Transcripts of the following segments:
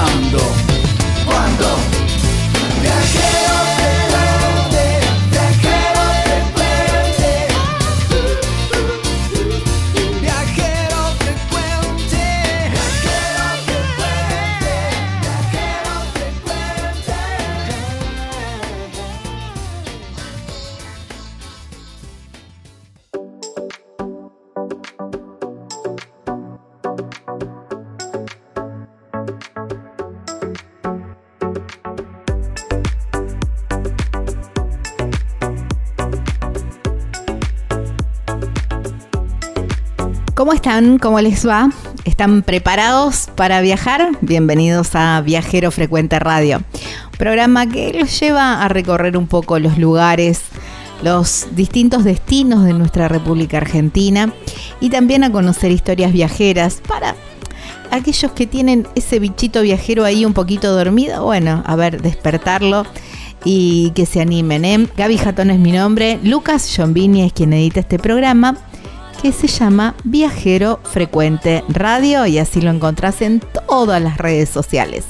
Ahora, ¿Cómo están? ¿Cómo les va? ¿Están preparados para viajar? Bienvenidos a Viajero Frecuente Radio, programa que los lleva a recorrer un poco los lugares, los distintos destinos de nuestra República Argentina y también a conocer historias viajeras para aquellos que tienen ese bichito viajero ahí un poquito dormido, bueno, a ver, despertarlo y que se animen. ¿eh? Gaby Jatón es mi nombre, Lucas Giombini es quien edita este programa que se llama Viajero Frecuente Radio y así lo encontrás en todas las redes sociales.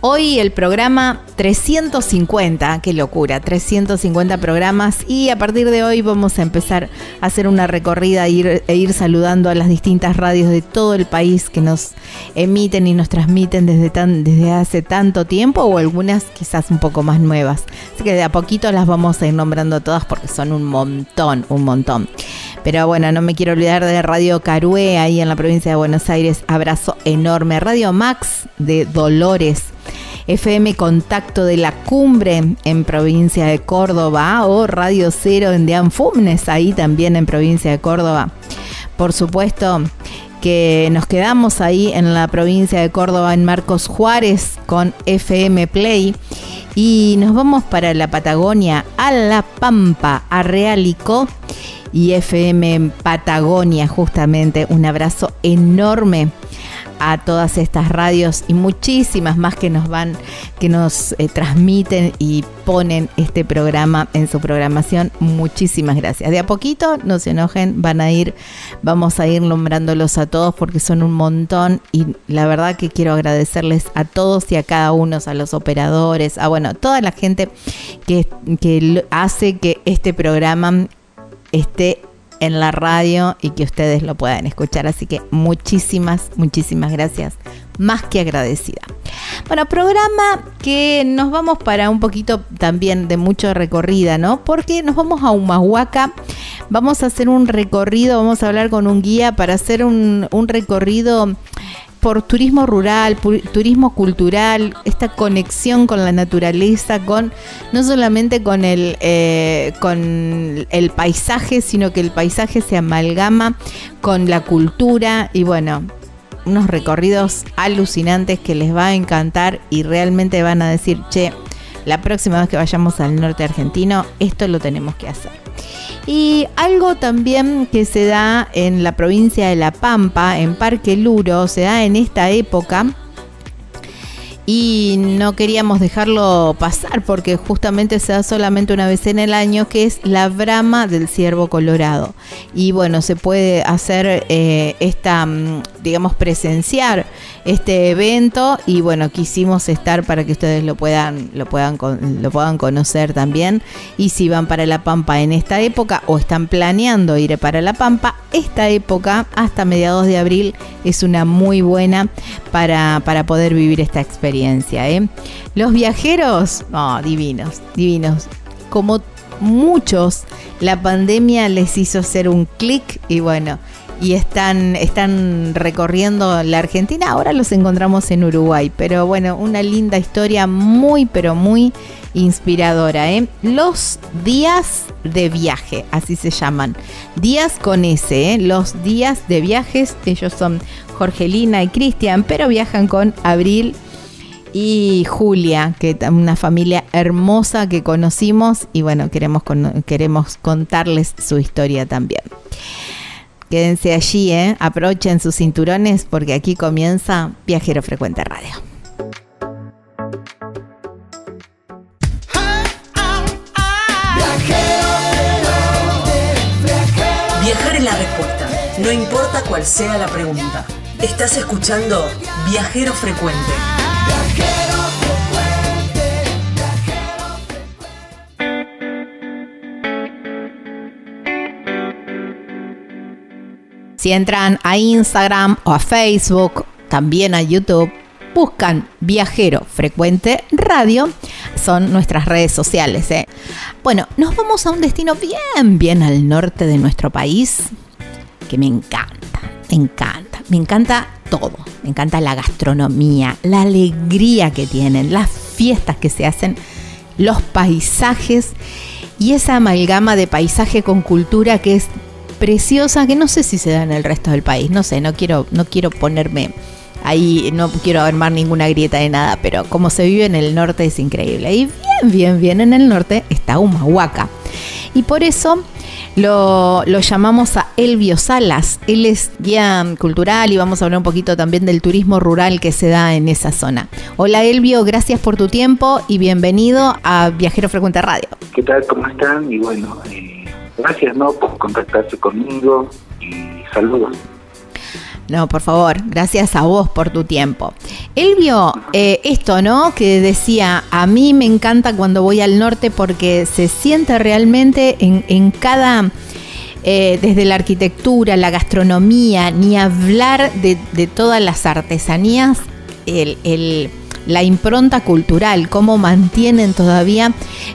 Hoy el programa 350, qué locura, 350 programas y a partir de hoy vamos a empezar a hacer una recorrida e ir, e ir saludando a las distintas radios de todo el país que nos emiten y nos transmiten desde, tan, desde hace tanto tiempo o algunas quizás un poco más nuevas. Así que de a poquito las vamos a ir nombrando todas porque son un montón, un montón. Pero bueno, no me quiero olvidar de Radio Carué ahí en la provincia de Buenos Aires. Abrazo enorme. Radio Max de Dolores. FM Contacto de la Cumbre en provincia de Córdoba o Radio Cero en Deanfumnes, ahí también en provincia de Córdoba. Por supuesto que nos quedamos ahí en la provincia de Córdoba en Marcos Juárez con FM Play y nos vamos para la Patagonia, a La Pampa, a Realico y FM Patagonia justamente. Un abrazo enorme a todas estas radios y muchísimas más que nos van, que nos eh, transmiten y ponen este programa en su programación. Muchísimas gracias. De a poquito, no se enojen, van a ir, vamos a ir nombrándolos a todos porque son un montón y la verdad que quiero agradecerles a todos y a cada uno, a los operadores, a bueno, toda la gente que, que hace que este programa esté en la radio y que ustedes lo puedan escuchar. Así que muchísimas, muchísimas gracias. Más que agradecida. Bueno, programa que nos vamos para un poquito también de mucho recorrida, ¿no? Porque nos vamos a Humahuaca, vamos a hacer un recorrido, vamos a hablar con un guía para hacer un, un recorrido por turismo rural, turismo cultural, esta conexión con la naturaleza, con no solamente con el, eh, con el paisaje, sino que el paisaje se amalgama con la cultura y bueno, unos recorridos alucinantes que les va a encantar y realmente van a decir, che, la próxima vez que vayamos al norte argentino, esto lo tenemos que hacer. Y algo también que se da en la provincia de La Pampa, en Parque Luro, se da en esta época, y no queríamos dejarlo pasar porque justamente se da solamente una vez en el año, que es la brama del ciervo colorado. Y bueno, se puede hacer eh, esta, mm, digamos, presenciar este evento y bueno, quisimos estar para que ustedes lo puedan, lo puedan, lo puedan conocer también. Y si van para La Pampa en esta época o están planeando ir para La Pampa, esta época hasta mediados de abril es una muy buena para, para poder vivir esta experiencia. ¿Eh? Los viajeros, divinos, divinos. Como muchos, la pandemia les hizo hacer un clic y bueno, y están, están recorriendo la Argentina. Ahora los encontramos en Uruguay, pero bueno, una linda historia muy, pero muy inspiradora. ¿eh? Los días de viaje, así se llaman. Días con S, ¿eh? los días de viajes. Ellos son Jorgelina y Cristian, pero viajan con Abril y Julia, que es una familia hermosa que conocimos y bueno, queremos, queremos contarles su historia también. Quédense allí, ¿eh? aprovechen sus cinturones porque aquí comienza Viajero Frecuente Radio. Viajar es la respuesta, no importa cuál sea la pregunta. Estás escuchando Viajero Frecuente. Si entran a Instagram o a Facebook, también a YouTube, buscan Viajero Frecuente Radio, son nuestras redes sociales. ¿eh? Bueno, nos vamos a un destino bien, bien al norte de nuestro país, que me encanta, me encanta, me encanta todo. Me encanta la gastronomía, la alegría que tienen, las fiestas que se hacen, los paisajes y esa amalgama de paisaje con cultura que es preciosa, que no sé si se da en el resto del país, no sé, no quiero, no quiero ponerme ahí, no quiero armar ninguna grieta de nada, pero como se vive en el norte es increíble. Y bien, bien, bien en el norte está Humahuaca. Y por eso lo, lo, llamamos a Elvio Salas. Él es guía cultural y vamos a hablar un poquito también del turismo rural que se da en esa zona. Hola Elvio, gracias por tu tiempo y bienvenido a Viajero Frecuente Radio. ¿Qué tal? ¿Cómo están? Y bueno, eh, Gracias, ¿no? Por contactarse conmigo y saludos. No, por favor, gracias a vos por tu tiempo. Elvio, eh, esto, ¿no? Que decía, a mí me encanta cuando voy al norte porque se siente realmente en, cada, eh, desde la arquitectura, la gastronomía, ni hablar de, todas las artesanías, el la impronta cultural, cómo mantienen todavía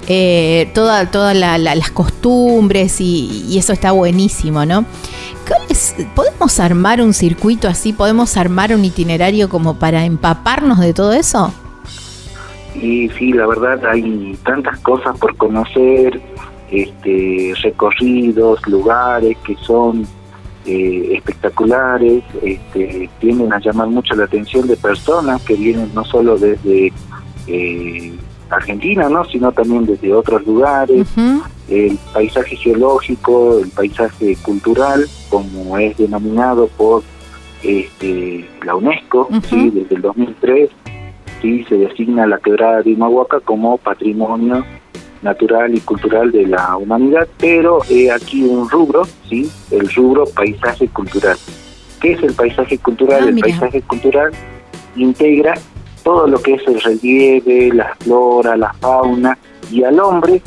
eh, todas las costumbres y, eso está buenísimo, ¿no? ¿Podemos armar un circuito así? ¿Podemos armar un itinerario como para empaparnos de todo eso? Y sí, la verdad hay tantas cosas por conocer, este, recorridos, lugares que son eh, espectaculares, este, tienden a llamar mucho la atención de personas que vienen no solo desde eh, Argentina, ¿no? sino también desde otros lugares. El paisaje geológico, el paisaje cultural, como es denominado por este, la UNESCO, ¿sí? desde el 2003, ¿sí? se designa la quebrada de Imahuaca como patrimonio natural y cultural de la humanidad, pero he aquí un rubro, ¿sí? el rubro paisaje cultural. ¿Qué es el paisaje cultural? Ah, el paisaje cultural integra todo lo que es el relieve, la flora, la fauna y al hombre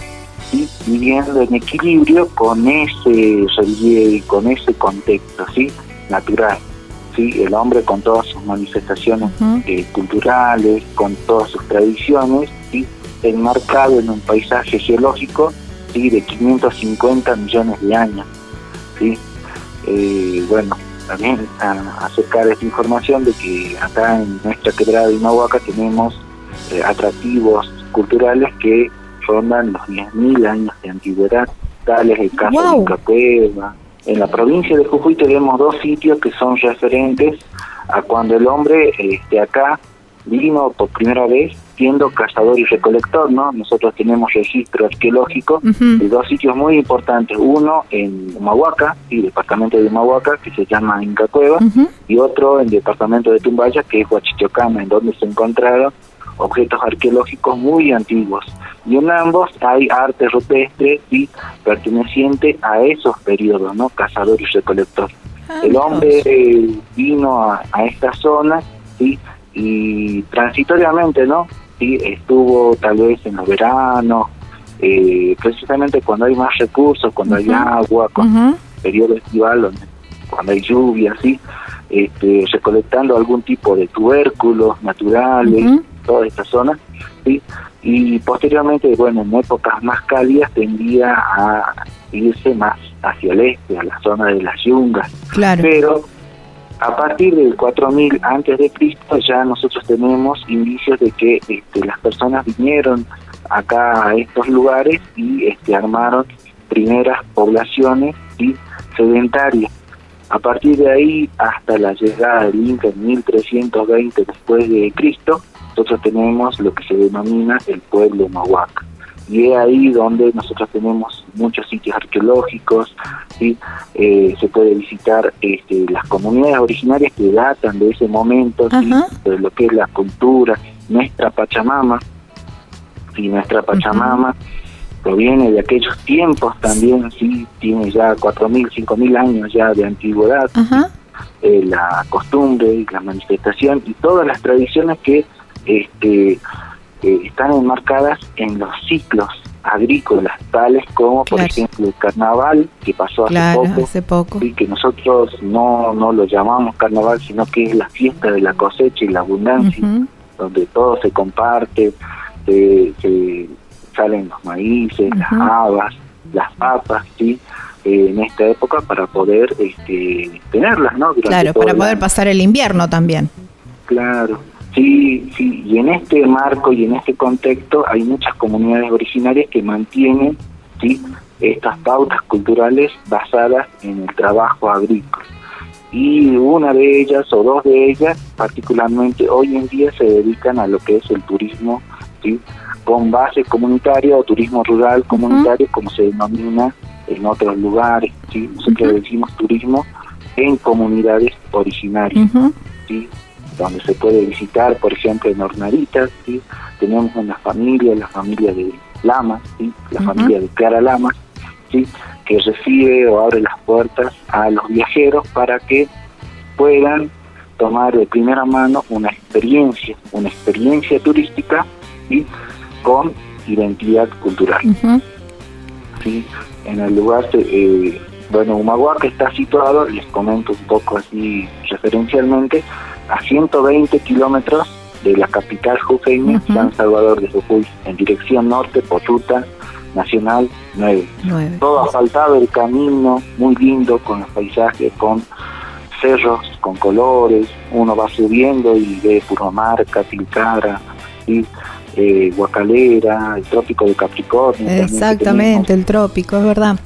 ¿sí? viviendo en equilibrio con ese relieve, con ese contexto ¿sí? natural. ¿sí? el hombre con todas sus manifestaciones eh, culturales, con todas sus tradiciones, ¿sí? Enmarcado en un paisaje geológico ¿sí? de 550 millones de años. ¿sí? Eh, bueno, también a, acercar esta información de que acá en nuestra quebrada de Inahuaca tenemos eh, atractivos culturales que rondan los 10.000 años de antigüedad, tales el caso de Incacueva. En la provincia de Jujuy tenemos dos sitios que son referentes a cuando el hombre este, acá vino por primera vez siendo cazador y recolector, ¿no? Nosotros tenemos registro arqueológico de dos sitios muy importantes, uno en Humahuaca, y departamento de Humahuaca, que se llama Inca Cueva, y otro en el departamento de Tumbaya, que es Huachichocama, en donde se encontraron objetos arqueológicos muy antiguos. Y en ambos hay arte rupestre y perteneciente a esos periodos, ¿no? Cazador y recolector. Ah, el hombre vino a, a esta zona, ¿sí? y transitoriamente, ¿no? Sí, estuvo tal vez en los veranos, eh, precisamente cuando hay más recursos, cuando hay agua, con periodo estival, cuando hay lluvia, ¿sí? Este, recolectando algún tipo de tubérculos naturales, toda esta zona, ¿sí? Y posteriormente, bueno, en épocas más cálidas tendía a irse más hacia el este, a la zona de las yungas. Claro. Pero a partir del 4000 antes de Cristo ya nosotros tenemos indicios de que este, las personas vinieron acá a estos lugares y este, armaron primeras poblaciones y sedentarias. A partir de ahí hasta la llegada del Inca en 1320 después de Cristo, nosotros tenemos lo que se denomina el pueblo Mahuac y es ahí donde nosotros tenemos muchos sitios arqueológicos, ¿sí? Eh, se puede visitar este, las comunidades originarias que datan de ese momento, de lo que es la cultura, nuestra Pachamama, y nuestra Pachamama proviene de aquellos tiempos también, sí, tiene ya 4.000, 5.000 años ya de antigüedad, eh, la costumbre y la manifestación y todas las tradiciones que este están enmarcadas en los ciclos agrícolas, tales como, por ejemplo, el carnaval, que pasó hace poco, y que nosotros no, no lo llamamos carnaval, sino que es la fiesta de la cosecha y la abundancia, donde todo se comparte, se, salen los maíces, las habas, las papas, ¿sí? Eh, en esta época para poder este, tenerlas, ¿no? claro, para poder pasar el invierno también. Claro, Sí, sí, y en este marco y en este contexto hay muchas comunidades originarias que mantienen ¿sí? estas pautas culturales basadas en el trabajo agrícola. Y una de ellas o dos de ellas, particularmente hoy en día, se dedican a lo que es el turismo ¿sí? con base comunitaria o turismo rural comunitario, como se denomina en otros lugares. ¿sí? Nosotros decimos turismo en comunidades originarias. ¿sí? Donde se puede visitar, por ejemplo, en Hornaritas, ¿sí? tenemos una familia, la familia de Lamas, ¿sí? la familia de Clara Lamas, ¿sí? que recibe o abre las puertas a los viajeros para que puedan tomar de primera mano una experiencia, una experiencia turística ¿sí? con identidad cultural. ¿sí? En el lugar, eh, bueno, Humahuaca está situado, les comento un poco así referencialmente, a 120 kilómetros de la capital jujeña, San Salvador de Jujuy, en dirección norte por ruta nacional 9. Todo asfaltado el camino, muy lindo, con los paisajes, con cerros, con colores, uno va subiendo y ve Puromarca, Tilcara, y eh, Guacalera, el trópico de Capricornio. Exactamente, el trópico, es verdad.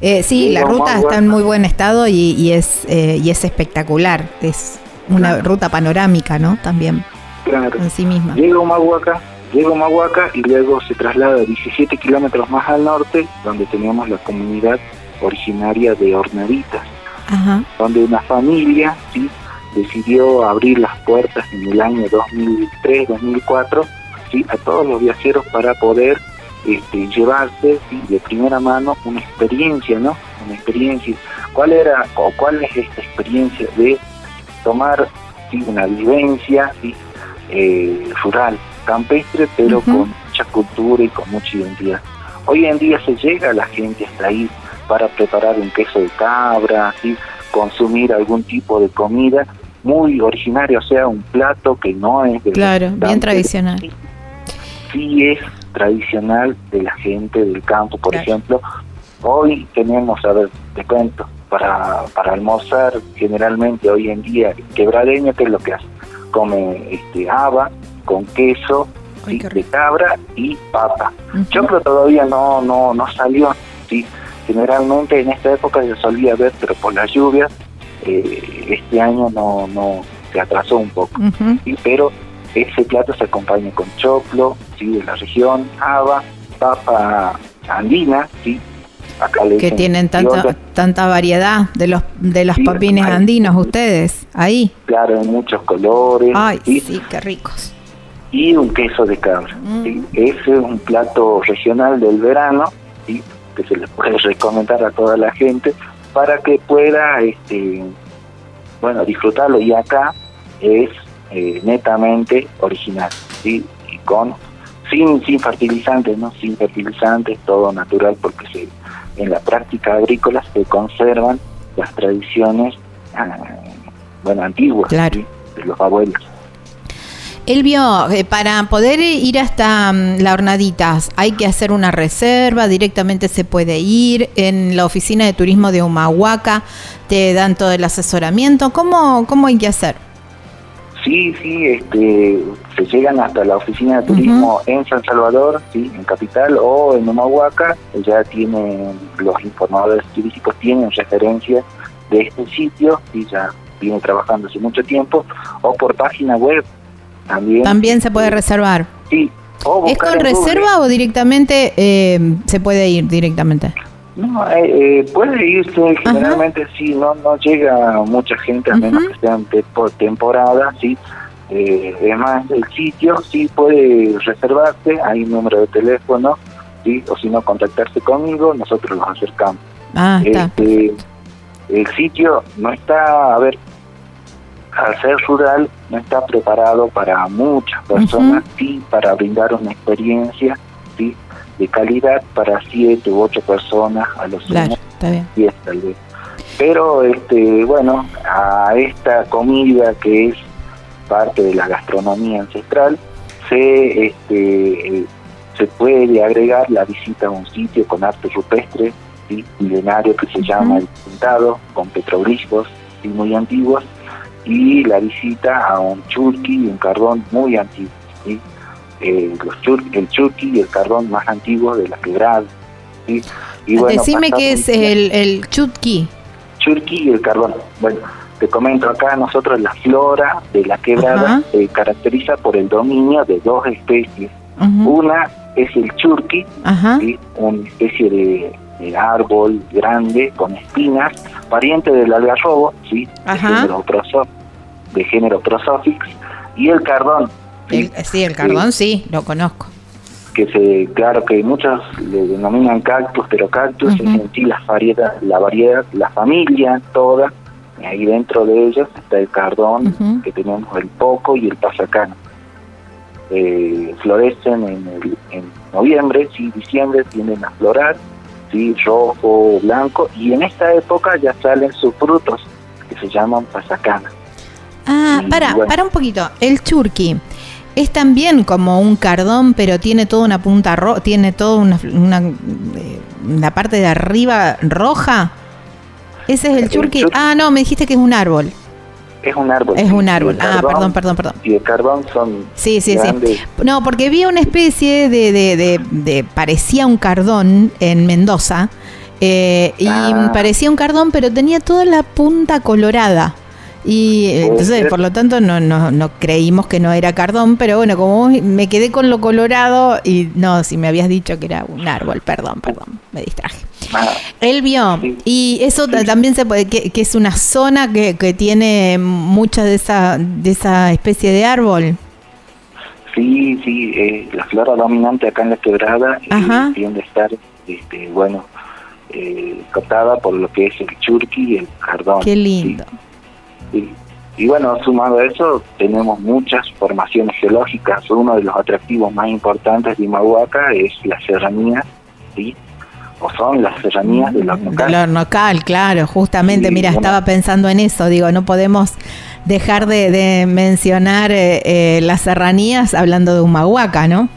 Eh, sí, la ruta está en muy buen estado y, es, eh, y es espectacular. Es una ruta panorámica, ¿no? También. Claro. En sí misma. Llega a Humahuaca, llega a Humahuaca y luego se traslada 17 kilómetros más al norte, donde teníamos la comunidad originaria de Hornaditas, donde una familia ¿sí? decidió abrir las puertas en el año 2003-2004 ¿sí? a todos los viajeros para poder este, llevarse de primera mano una experiencia, ¿no? Una experiencia. ¿Cuál era o cuál es esta experiencia de tomar una vivencia eh, rural, campestre, pero con mucha cultura y con mucha identidad. Hoy en día se llega la gente hasta ahí para preparar un queso de cabra, consumir algún tipo de comida, muy originario, o sea, un plato que no es de Claro, bien tradicional. Sí es tradicional de la gente del campo, por Claro. ejemplo. Hoy tenemos, a ver, te cuento, para, para almorzar generalmente hoy en día quebradeño, que es lo que hace? Come este, haba con queso Ay, ¿sí? qué de cabra y papa. Ujú. Choclo todavía no, no, no salió, ¿sí? Generalmente en esta época se solía ver, pero por las lluvias, eh, este año no, no se atrasó un poco. Pero ese plato se acompaña con choclo, ¿sí? De la región, haba, papa andina, ¿sí? Acá le Que dicen tienen tanta, tanta variedad de los de los Sí, papines hay- andinos ustedes, ahí. claro, en muchos colores, Ay, ¿sí? sí, qué ricos. y un queso de cabra. Mm. ¿sí? Ese es un plato regional del verano, ¿sí? que se le puede recomendar a toda la gente para que pueda este bueno disfrutarlo y acá es eh, netamente original ¿sí? y con sin sin fertilizantes no sin fertilizantes todo natural porque se en la práctica agrícola se conservan las tradiciones ah, bueno antiguas Claro. ¿sí? de los abuelos Elvio, eh, para poder ir hasta mm, la Hornaditas, hay que hacer una reserva, directamente se puede ir en la oficina de turismo de Humahuaca, te dan todo el asesoramiento. ¿Cómo, cómo hay que hacer? Sí, sí, este, se llegan hasta la oficina de turismo en San Salvador, sí, en Capital o en Humahuaca, ya tienen, los informadores turísticos tienen referencia de este sitio y ya viene trabajando hace mucho tiempo, o por página web también. También se puede reservar. Sí. o ¿Es con Google. reserva o directamente eh, se puede ir directamente? No, eh, eh, puede irse, generalmente sí, no no llega mucha gente, a menos que sean de- por temporada, sí. Eh, además, el sitio sí puede reservarse, hay un número de teléfono, sí, o si no, contactarse conmigo, nosotros los acercamos. Ah, está. Este, el sitio no está, a ver, al ser rural, no está preparado para muchas personas, sí, para brindar una experiencia, sí, de calidad para siete u ocho personas a los Claro, diez tal vez. Pero, este, bueno, a esta comida que es parte de la gastronomía ancestral, se, este, eh, se puede agregar la visita a un sitio con arte rupestre, ¿sí? milenario que se llama El Pintado, con petroglifos ¿sí? muy antiguos, y la visita a un churqui y un cardón muy antiguo. ¿sí? Eh, los chur- el churqui y el cardón más antiguo de la quebrada. ¿sí? Y bueno, Decime qué es el, el chutki. Churqui y el carbón. Bueno, te comento acá, nosotros la flora de la quebrada se caracteriza por el dominio de dos especies. Una es el churqui. ¿sí? una especie de, de árbol grande con espinas, pariente del algarrobo, ¿sí? de, género de género Prosopix, y el cardón. El- sí, el cardón sí, lo conozco. que se, claro que muchos le denominan cactus, pero cactus Ujú. es en sí la variedad, la variedad, la familia toda, y ahí dentro de ellos está el cardón, que tenemos el poco y el pasacano. Eh, florecen en, el- en noviembre, sí, diciembre tienden a florar, sí, rojo, blanco, y en esta época ya salen sus frutos, que se llaman pasacana. Ah, Y para, bueno. para un poquito. El churqui es también como un cardón, pero tiene toda una punta roja, tiene toda una, una eh, la parte de arriba roja. Ese es el El churqui. chur- Ah, no, me dijiste que es un árbol. Es un árbol. Es un árbol. Ah, perdón, perdón, perdón. Y el carbón son Sí, sí, grandes, sí. No, porque vi una especie de, de, de, de- parecía un cardón en Mendoza. eh, y Ah. parecía un cardón, pero tenía toda la punta colorada. Y eh, Puede entonces, por lo tanto, no, no, no creímos que no era cardón, pero bueno, como me quedé con lo colorado y no, si me habías dicho que era un árbol, perdón, perdón, me distraje. Ah, Él vio, Sí. y eso también se puede, que, que es una zona que, que tiene mucha de esa, de esa especie de árbol. Sí, sí, eh, la flora dominante acá en la quebrada eh, tiende a estar, este, bueno, eh, captada por lo que es el churqui y el cardón. Qué lindo. sí. Y bueno, sumado a eso, tenemos muchas formaciones geológicas. Uno de los atractivos más importantes de Imahuaca es la serranía, ¿sí? O son las serranías de los Del hornocal, claro, justamente, Sí, mira, bueno. estaba pensando en eso, digo, no podemos dejar de, mencionar eh, eh, las serranías hablando de Humahuaca, ¿no?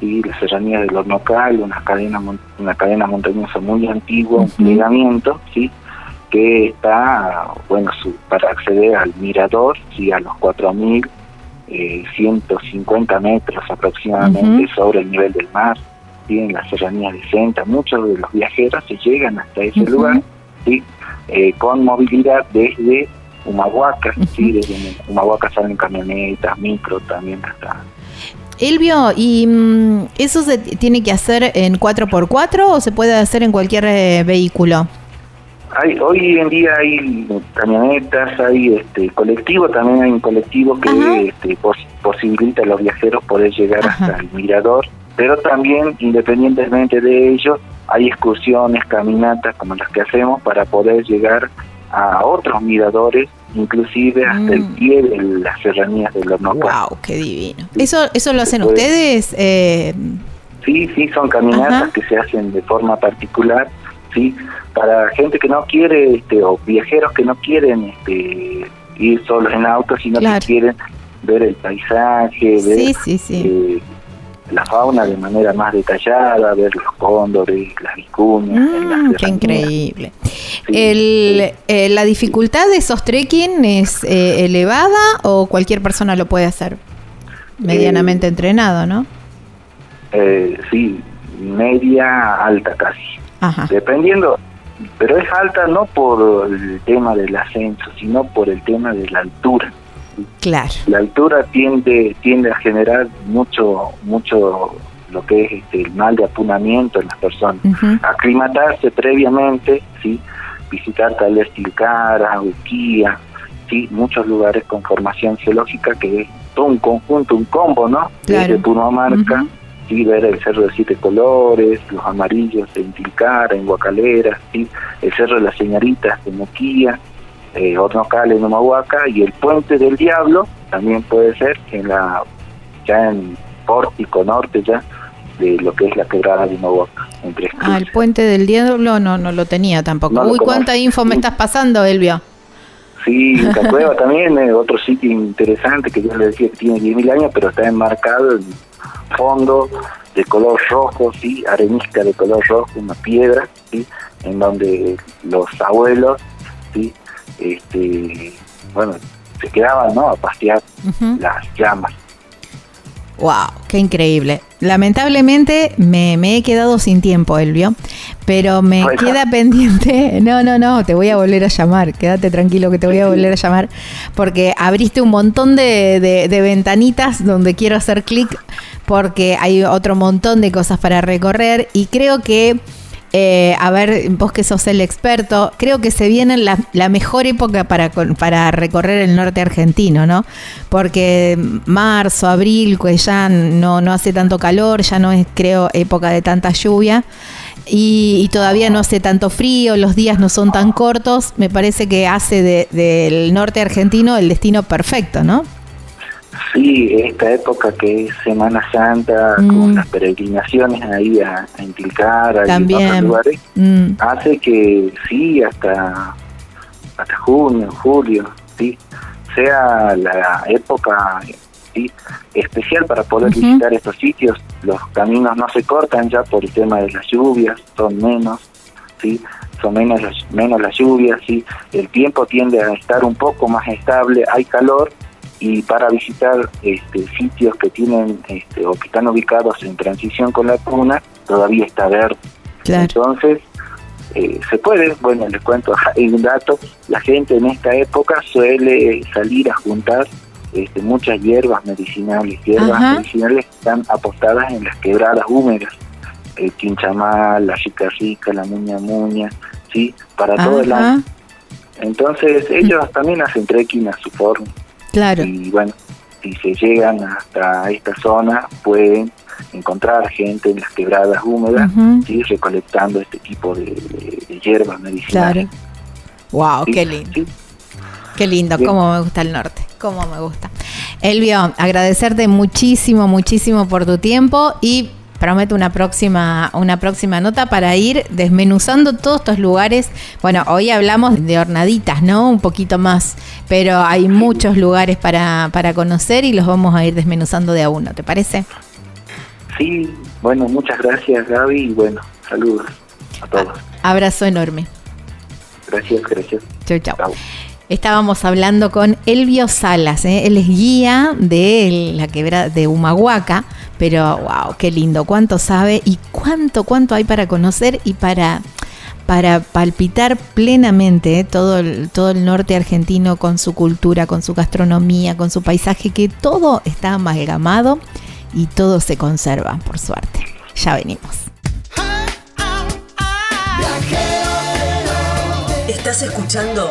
Sí, las serranías del Hornocal, una cadena, una cadena montañosa muy antigua, un plegamiento, ¿sí? Que está, bueno, para acceder al mirador, ¿sí? a los 4.150 eh, metros aproximadamente sobre el nivel del mar, ¿sí? en las serranías de Senta. Muchos de los viajeros se llegan hasta ese lugar, ¿sí? Eh, con movilidad desde Humahuaca, ¿sí? desde Humahuaca salen camionetas, micro también hasta Elvio, ¿y mm, eso se tiene que hacer en 4x4 o se puede hacer en cualquier eh, vehículo? Hay, hoy en día hay camionetas, hay este colectivo, también hay un colectivo que este, posibilita a los viajeros poder llegar hasta el mirador, pero también independientemente de ello hay excursiones, caminatas como las que hacemos para poder llegar a otros miradores, inclusive hasta el mm. pie de las serranías del horno. ¡Wow! ¡Qué divino! ¿Eso, eso lo hacen ustedes? Eh... Sí, sí, son caminatas que se hacen de forma particular, ¿sí? Para gente que no quiere, este, o viajeros que no quieren este, ir solos en auto, sino que quieren ver el paisaje, ver eh, la fauna de manera más detallada, ver los cóndores, las vicuñas. Mm, ¡Qué increíble! el, eh, ¿La dificultad de esos trekking es eh, elevada o cualquier persona lo puede hacer? Medianamente entrenado, ¿no? sí, media alta casi. Dependiendo, pero es alta no por el tema del ascenso, sino por el tema de la altura. Claro. La altura tiende tiende a generar mucho mucho lo que es este, el mal de apunamiento en las personas. Aclimatarse previamente, sí, visitar tal vez Tilcara, Uquía, sí, muchos lugares con formación geológica que es todo un conjunto, un combo, ¿no? Desde Punomarca, sí, ver el Cerro de Siete Colores, los amarillos en Tilcara, en Guacalera, sí, el Cerro de las Señoritas de Moquía, eh, Hornocal en Humahuaca y el Puente del Diablo también puede ser en la ya en Pórtico Norte ya de lo que es la quebrada de Humahuaca. ah, el Puente del Diablo no no lo tenía tampoco. Uy, cuánta info me estás pasando, Elvio. Sí, Cacueva también es otro sitio interesante que yo le decía que tiene 10.000 años, pero está enmarcado en fondo de color rojo, sí, arenisca de color rojo, una piedra, sí, en donde los abuelos, sí, este, bueno, se quedaban, ¿no? A pastear las llamas. Wow, qué increíble. Lamentablemente me, he quedado sin tiempo, Elvio, pero me queda pendiente. No, no, no, te voy a volver a llamar. Quédate tranquilo que te voy a volver a llamar, porque abriste un montón de, de ventanitas donde quiero hacer clic, porque hay otro montón de cosas para recorrer y creo que eh, a ver, vos que sos el experto, creo que se viene la, la mejor época para, para recorrer el norte argentino, ¿no? Porque marzo, abril, pues ya no, no hace tanto calor, ya no es, creo, época de tanta lluvia. Y, todavía no hace tanto frío, los días no son tan cortos, me parece que hace del norte argentino el destino perfecto, ¿no? Sí, esta época que es Semana Santa, con mm. las peregrinaciones ahí a, a Intilcar, a otros lugares, mm. hace que sí, hasta, hasta junio, julio, sí, sea la época ¿sí? especial para poder visitar estos sitios. Los caminos no se cortan ya por el tema de las lluvias, son menos, sí, son menos menos las lluvias, sí. El tiempo tiende a estar un poco más estable, hay calor, y para visitar este, sitios que tienen este, o que están ubicados en transición con la cuna, todavía está verde. Entonces, eh, se puede, bueno, les cuento, hay un dato, la gente en esta época suele salir a juntar este, muchas hierbas medicinales, hierbas medicinales que están apostadas en las quebradas húmedas, el quinchamal, la chica rica, la muña muña, ¿sí? Para todo el año. Entonces ellos también hacen trekking a su forma. Claro. Y bueno, si se llegan hasta esta zona, pueden encontrar gente en las quebradas húmedas, recolectando este tipo de, hierbas medicinales. Claro. Wow, qué lindo. Qué lindo, cómo me gusta el norte, cómo me gusta. Elvio, agradecerte muchísimo, muchísimo por tu tiempo y prometo una próxima, una próxima nota para ir desmenuzando todos estos lugares. Bueno, hoy hablamos de hornaditas, ¿no? Un poquito más, pero hay muchos lugares para, para conocer y los vamos a ir desmenuzando de a uno, ¿te parece? Sí, bueno, muchas gracias Gaby y bueno, saludos a todos. Abrazo enorme. Gracias, gracias. Chau, chau. Estábamos hablando con Elvio Salas, ¿eh? él es guía de la quebrada de Humahuaca, pero wow, qué lindo, cuánto sabe y cuánto, cuánto hay para conocer y para, para palpitar plenamente ¿eh? todo, el, todo el norte argentino con su cultura, con su gastronomía, con su paisaje, que todo está amalgamado y todo se conserva, por suerte. Ya venimos. Estás escuchando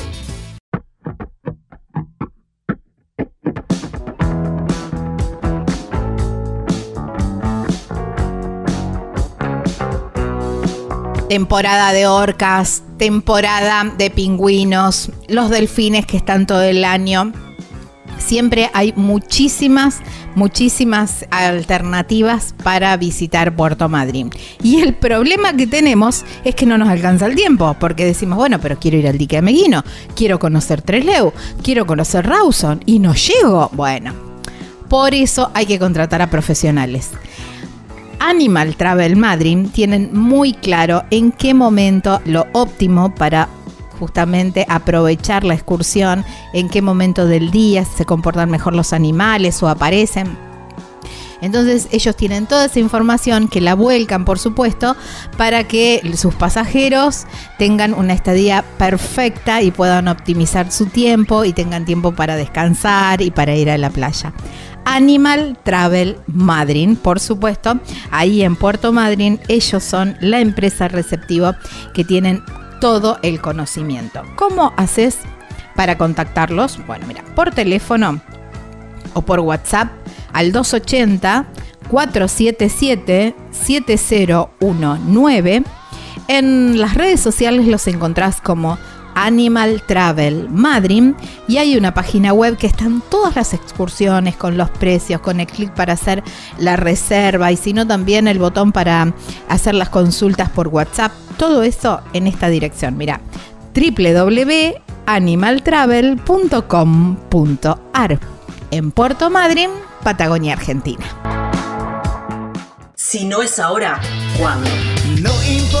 Temporada de orcas, temporada de pingüinos, los delfines que están todo el año. Siempre hay muchísimas, muchísimas alternativas para visitar Puerto Madryn. Y el problema que tenemos es que no nos alcanza el tiempo, porque decimos, bueno, pero quiero ir al dique de Meguino, quiero conocer Tresleu, quiero conocer Rawson y no llego. Bueno, por eso hay que contratar a profesionales. Animal Travel Madrid tienen muy claro en qué momento lo óptimo para justamente aprovechar la excursión, en qué momento del día se comportan mejor los animales o aparecen. Entonces ellos tienen toda esa información que la vuelcan, por supuesto, para que sus pasajeros tengan una estadía perfecta y puedan optimizar su tiempo y tengan tiempo para descansar y para ir a la playa. Animal Travel Madrid, por supuesto, ahí en Puerto Madryn, ellos son la empresa receptiva que tienen todo el conocimiento. ¿Cómo haces para contactarlos? Bueno, mira, por teléfono o por WhatsApp al 280 477 7019. En las redes sociales los encontrás como Animal Travel Madrid y hay una página web que están todas las excursiones con los precios, con el clic para hacer la reserva y si no también el botón para hacer las consultas por WhatsApp. Todo eso en esta dirección. Mira, www.animaltravel.com.ar en Puerto Madryn, Patagonia, Argentina. Si no es ahora, ¿cuándo? No importa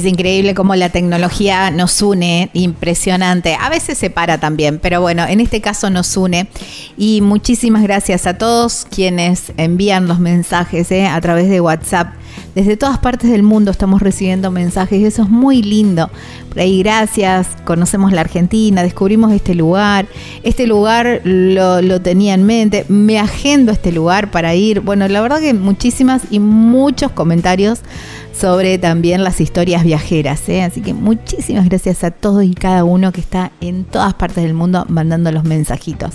Es increíble cómo la tecnología nos une, impresionante. A veces separa también, pero bueno, en este caso nos une. Y muchísimas gracias a todos quienes envían los mensajes ¿eh? a través de WhatsApp. Desde todas partes del mundo estamos recibiendo mensajes y eso es muy lindo. Por ahí gracias, conocemos la Argentina, descubrimos este lugar. Este lugar lo, lo tenía en mente, me agendo este lugar para ir. Bueno, la verdad que muchísimas y muchos comentarios sobre también las historias viajeras. ¿eh? Así que muchísimas gracias a todos y cada uno que está en todas partes del mundo mandando los mensajitos.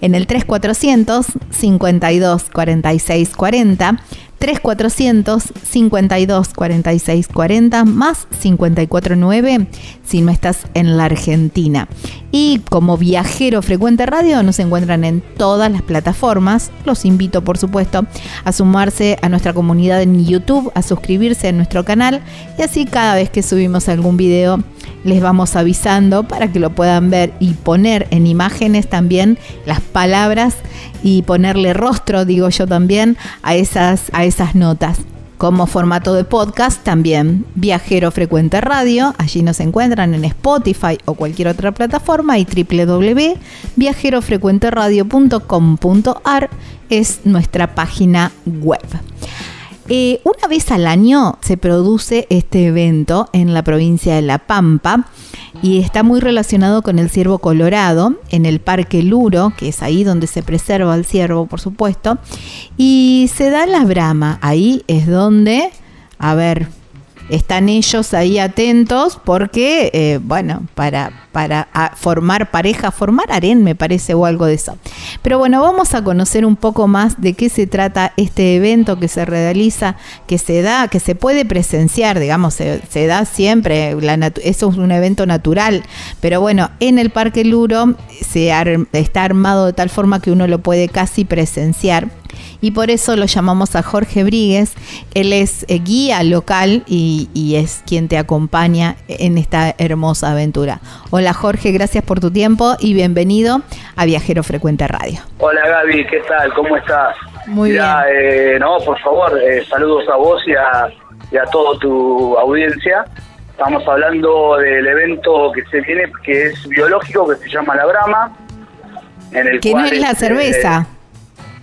En el 3400 52 46 40 3400 52 46 40 más 549 si no estás en la Argentina. Y como viajero frecuente radio nos encuentran en todas las plataformas. Los invito por supuesto a sumarse a nuestra comunidad en YouTube, a suscribirse a nuestro canal y así cada vez que subimos algún video les vamos avisando para que lo puedan ver y poner en imágenes también las palabras y ponerle rostro, digo yo también, a esas, a esas notas como formato de podcast también Viajero Frecuente Radio. Allí nos encuentran en Spotify o cualquier otra plataforma y www.viajerofrecuenteradio.com.ar es nuestra página web. Eh, una vez al año se produce este evento en la provincia de La Pampa y está muy relacionado con el ciervo colorado en el Parque Luro, que es ahí donde se preserva el ciervo, por supuesto, y se da la brama. Ahí es donde, a ver, están ellos ahí atentos porque, eh, bueno, para, para formar pareja, formar harén me parece o algo de eso. Pero bueno, vamos a conocer un poco más de qué se trata este evento que se realiza, que se da, que se puede presenciar, digamos, se, da siempre, eso es un evento natural, pero bueno, en el Parque Luro se está armado de tal forma que uno lo puede casi presenciar y por eso lo llamamos a Jorge Bríguez. Él es eh, guía local y, es quien te acompaña en esta hermosa aventura. Hola Jorge, gracias por tu tiempo y bienvenido a Viajero Frecuente Radio. Hola Gaby, ¿qué tal? ¿Cómo estás? Muy bien. Eh, no, por favor, eh, saludos a vos y a, y a toda tu audiencia. Estamos hablando del evento que se viene, que es biológico, que se llama La Brama. En el que no es la cerveza.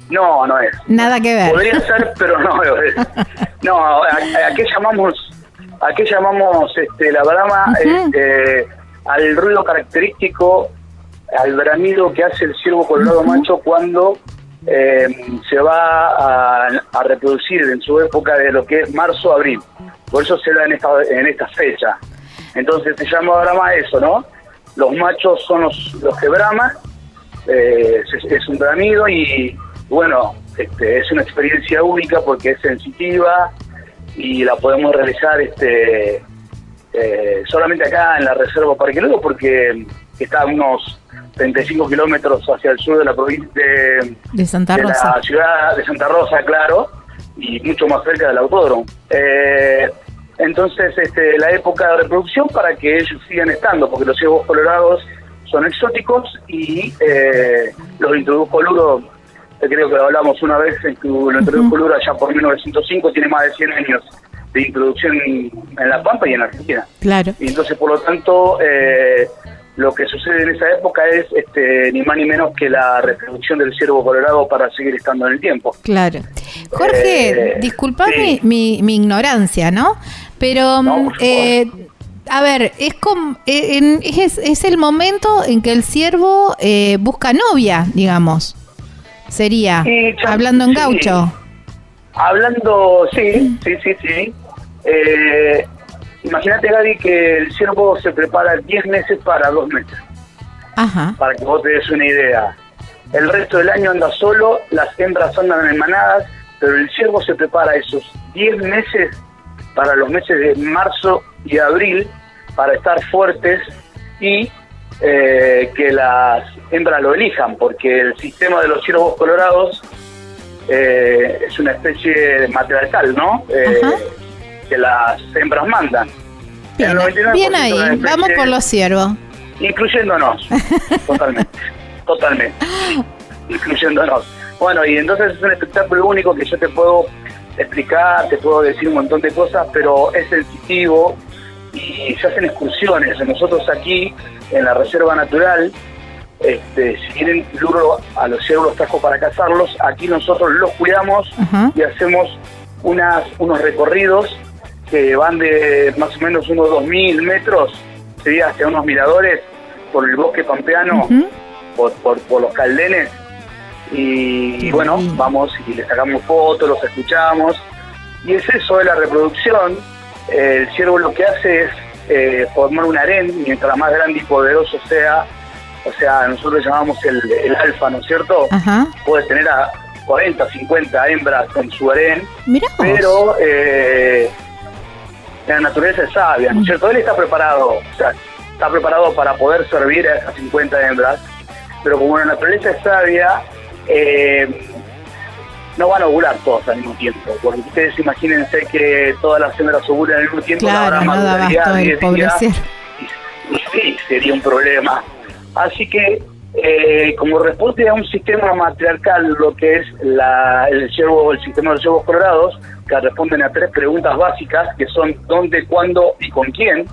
No, no es. Nada que ver. Podría ser, pero no es. No, ¿a, qué llamamos, a qué llamamos este, la brama? Este, al ruido característico, al bramido que hace el ciervo colorado macho cuando eh, se va a, reproducir en su época de lo que es marzo-abril. Por eso se da en esta, en esta fecha. Entonces se llama brama eso, ¿no? Los machos son los, los que braman, eh, es un bramido y bueno, este, es una experiencia única porque es sensitiva y la podemos realizar este eh, solamente acá en la Reserva Parque Ludo porque está a unos 35 kilómetros hacia el sur de la provincia de, Santa Rosa. la ciudad de Santa Rosa, claro, y mucho más cerca del autódromo. Eh, entonces, este, la época de reproducción para que ellos sigan estando, porque los ciegos colorados son exóticos y eh, los introdujo Ludo creo que lo hablamos una vez en tu introdujo ya por 1905, tiene más de 100 años de introducción en La Pampa y en Argentina. Claro. Y entonces, por lo tanto, eh, lo que sucede en esa época es este, ni más ni menos que la reproducción del ciervo colorado para seguir estando en el tiempo. Claro. Jorge, eh, disculpame mi, mi, ignorancia, ¿no? Pero, eh, a ver, es, como, eh, es, es, el momento en que el ciervo busca novia, digamos sería, hablando en gaucho. Hablando, sí, sí, sí, sí. Eh, Imagínate, Gaby, que el ciervo se prepara 10 meses para dos meses. Ajá. Para que vos te des una idea. El resto del año anda solo, las hembras andan en manadas, pero el ciervo se prepara esos 10 meses para los meses de marzo y abril para estar fuertes y eh, que las hembras lo elijan, porque el sistema de los ciervos colorados eh, es una especie de matriarcal, ¿no? Eh, que las hembras mandan. Bien, ahí, vamos por los ciervos. Incluyéndonos, totalmente, totalmente, incluyéndonos. Bueno, y entonces es un espectáculo único que yo te puedo explicar, te puedo decir un montón de cosas, pero es sensitivo y se hacen excursiones. Nosotros aquí en la reserva natural, este, si quieren luro a los ciervos los trajo para cazarlos, aquí nosotros los cuidamos y hacemos unas, unos recorridos que van de más o menos unos 2.000 metros, sería hacia unos miradores por el bosque pampeano, por, por, los caldenes, y, bueno, vamos y les sacamos fotos, los escuchamos, y es eso de la reproducción, el ciervo lo que hace es eh, formar un harén, mientras más grande y poderoso sea, o sea, nosotros llamamos el, el alfa, ¿no es cierto? Puede tener a 40, 50 hembras en su harén, pero eh, la naturaleza es sabia, ¿no es cierto? Él está preparado, o sea, está preparado para poder servir a esas 50 hembras, pero como la naturaleza es sabia, eh, no van a ovular todos al mismo tiempo, porque ustedes imagínense que todas las hembras ovulan al mismo tiempo, claro, la no da el sería un problema. Así que, eh, como responde a un sistema matriarcal, lo que es la, el ciervo, el sistema de los ciervos colorados, que responden a tres preguntas básicas, que son dónde, cuándo y con quién.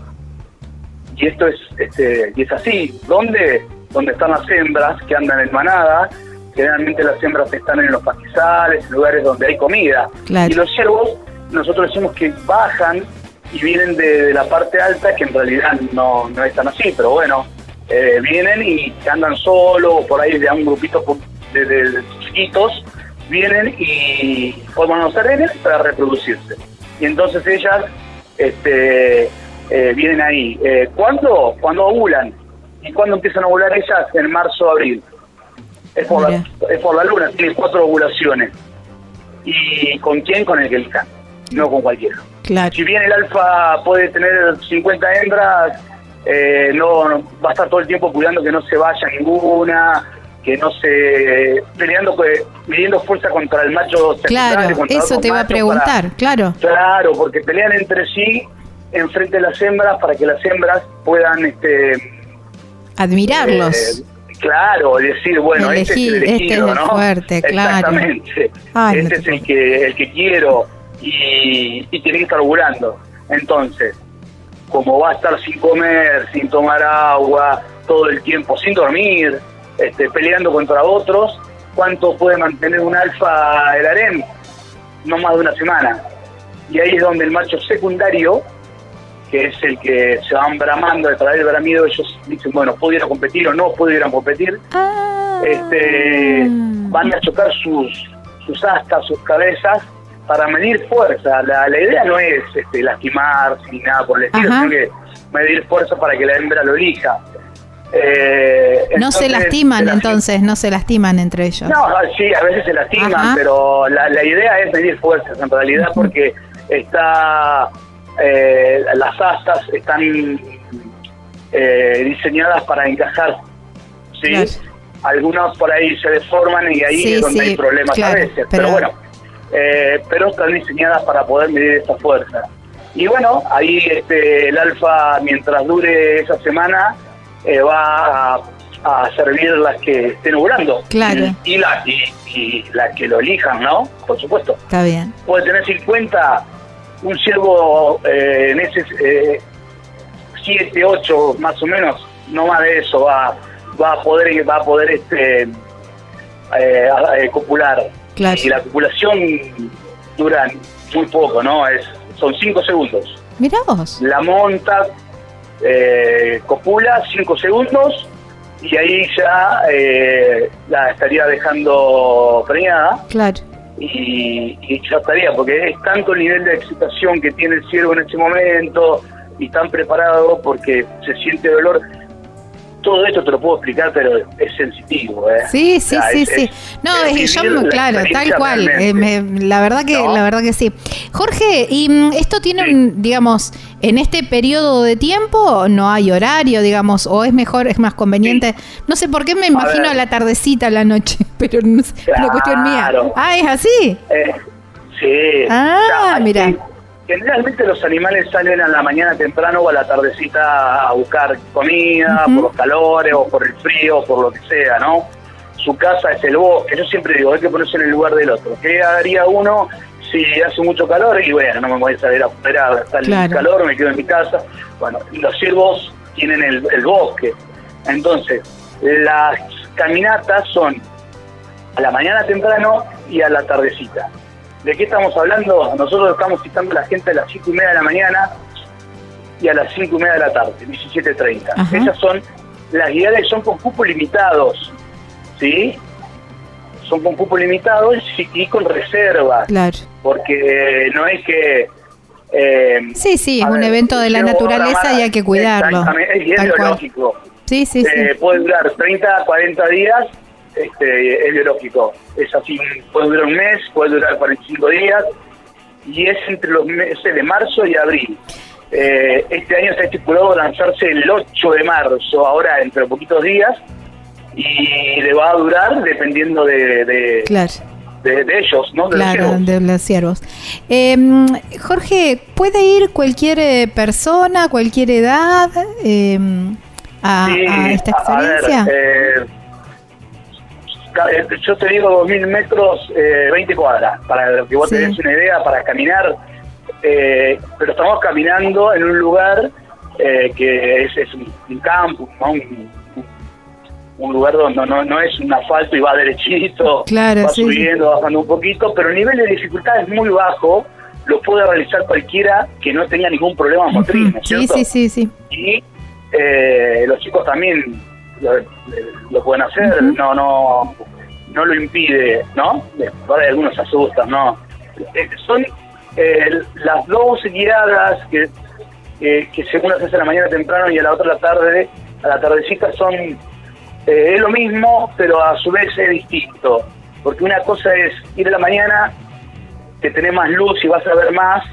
Y esto es, este, y es así. ¿Dónde? Donde están las hembras que andan en manada. Generalmente las hembras están en los pastizales, en lugares donde hay comida. Claro. Y los ciervos, nosotros decimos que bajan y vienen de, de la parte alta, que en realidad no, no es tan así, pero bueno, eh, vienen y andan solos, por ahí de un grupito de, de- de chiquitos, vienen y forman los arenes para reproducirse. Y entonces ellas este, eh, vienen ahí. Eh, ¿Cuándo? Cuando ovulan. ¿Y cuándo empiezan a ovular ellas? En marzo, abril. Es por, la, es por la luna, tiene cuatro ovulaciones. ¿Y con quién? Con el que elijan, no con cualquiera. Claro. Si bien el alfa puede tener 50 hembras, eh, no, no- va a estar todo el tiempo cuidando que no se vaya ninguna, que no se peleando, que- midiendo fuerza contra el macho. Claro, eso te iba a preguntar, claro. claro, porque pelean entre sí enfrente de las hembras para que las hembras puedan este Admirarlos. eh, claro, decir, bueno, este es el este elegido, es el ¿no? fuerte, claro. Exactamente. Ay, este es el que, el que quiero y, y tiene que estar ovulando. Entonces, como va a estar sin comer, sin tomar agua, todo el tiempo, sin dormir, este, peleando contra otros, ¿cuánto puede mantener un alfa el harem? No más de una semana. Y ahí es donde el macho secundario, que es el que se van bramando través del bramido, ellos dicen, bueno, puedo ir a competir o no a competir, Ah. este, van a chocar sus, sus astas, sus cabezas para medir fuerza. La, la idea no es este, lastimar ni nada por el estilo, Ajá. sino que medir fuerza para que la hembra lo elija. Eh, No se lastiman entonces, no se lastiman entre ellos. No, sí, a veces se lastiman, Ajá. pero la, la idea es medir fuerzas en realidad porque está eh, las astas están eh, diseñadas para encajar, ¿sí? Claro. Algunas por ahí se deforman y ahí Sí, es donde sí, hay problemas claro, a veces, pero, pero- bueno, eh, pero están diseñadas para poder medir esta fuerza. Y bueno, ahí este, el alfa, mientras dure esa semana, eh, va a, a servir las que estén ovulando. Claro. Y, y la, y, y las que lo elijan, ¿no? Por supuesto. Está bien. Puede tener 50, un ciervo eh, en ese eh, 7, 8 más o menos, no más de eso, va, va a poder, va a poder este, eh, eh, copular. Claro. Y la copulación dura muy poco, ¿no? es Son 5 segundos. Mirá vos. La monta, eh, copula 5 segundos y ahí ya eh, la estaría dejando preñada Claro. Y, y ya estaría, porque es tanto el nivel de excitación que tiene el ciervo en ese momento y tan preparado porque se siente dolor. Todo esto te lo puedo explicar, pero es sensitivo. ¿eh? Sí, sí, sí, es- sí. es- No, es es, yo, claro, tal cual. eh, me- la verdad que, ¿No? la verdad que sí. Jorge, y mm, esto tiene, Sí. un, digamos, en este periodo de tiempo no hay horario, digamos, o es mejor, es más conveniente. No sé por qué me imagino a la tardecita, a la noche, pero no sé, es una cuestión mía. Claro. Ah, es así. Eh, sí. Ah, mira. Generalmente los animales salen a la mañana temprano o a la tardecita a buscar comida, por los calores o por el frío o por lo que sea, ¿no? Su casa es el bosque. Yo siempre digo, hay que ponerse en el lugar del otro. ¿Qué haría uno si hace mucho calor? Y bueno, no me voy a salir afuera, está el Claro. calor, me quedo en mi casa. Bueno, los ciervos tienen el, el bosque. Entonces, las caminatas son a la mañana temprano y a la tardecita. ¿De qué estamos hablando? Nosotros estamos citando a la gente a las 5 y media de la mañana y a las 5 y media de la tarde, 17.30. Ajá. Esas son las guiadas son con cupos limitados, ¿sí? Son con cupos limitados y, con reservas, Claro. porque no es que... eh, Sí, sí, es un ver, evento de la naturaleza y hay que cuidarlo. Es biológico. Sí, sí, sí. Eh, puede durar 30, 40 días, este, es biológico. Es así, puede durar un mes, puede durar 45 días, y es entre los meses de marzo y abril. Eh, este año se ha estipulado lanzarse el 8 de marzo, ahora entre poquitos días, y le va a durar dependiendo de, de, claro. de- de ellos, ¿no? De los Claro, ciervos. de los ciervos. Eh, Jorge, ¿puede ir cualquier eh, persona, cualquier edad? Eh, a, esta experiencia? Eh, yo te digo 2.000 metros, 20 cuadras, para que vos te des una idea, para caminar. pero estamos caminando en un lugar que es, es un, campo, un, un lugar donde no, no es un asfalto y va derechito, va subiendo, bajando un poquito, pero el nivel de dificultad es muy bajo, lo puede realizar cualquiera que no tenga ningún problema motriz, ¿cierto? Sí, sí, sí, Y eh, los chicos también lo, pueden hacer, no, no, no lo impide, ¿no? Ahora algunos asustan, ¿no? Eh, son eh, las dos guiadas que, que según las hace a la mañana temprano y a la otra la tarde, a la tardecita son eh, es lo mismo, pero a su vez es distinto. Porque una cosa es ir a la mañana, que tenés más luz y vas a ver más,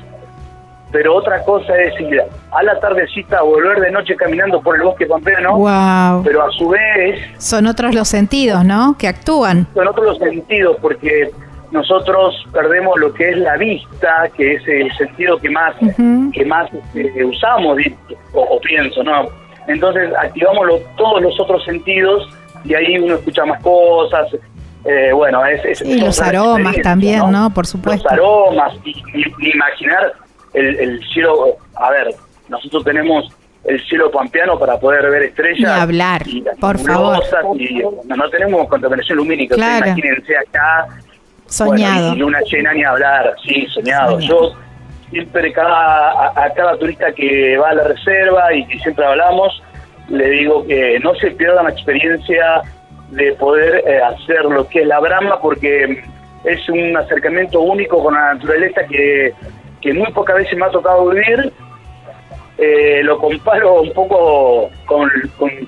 pero otra cosa es ir a la tardecita volver de noche caminando por el bosque pampeano. Wow. Pero a su vez. Son otros los sentidos, ¿no? Que actúan. Son otros los sentidos, porque nosotros perdemos lo que es la vista, que es el sentido que más, que más eh, usamos, o pienso, ¿no? Entonces activamos todos los otros sentidos y ahí uno escucha más cosas. Eh, bueno, es, y los aromas también, ¿no? Por supuesto. Los aromas y, imaginar el, cielo. A ver, nosotros tenemos el cielo pampeano para poder ver estrellas. Y hablar, por favor. Y no, tenemos contaminación lumínica. imagínense acá. Soñado. y luna llena ni hablar, sí, soñado. Yo siempre cada, a, cada turista que va a la reserva y que siempre hablamos, le digo que no se pierda la experiencia de poder eh, hacer lo que es la brama porque es un acercamiento único con la naturaleza que, que muy pocas veces me ha tocado vivir. Eh, lo comparo un poco con,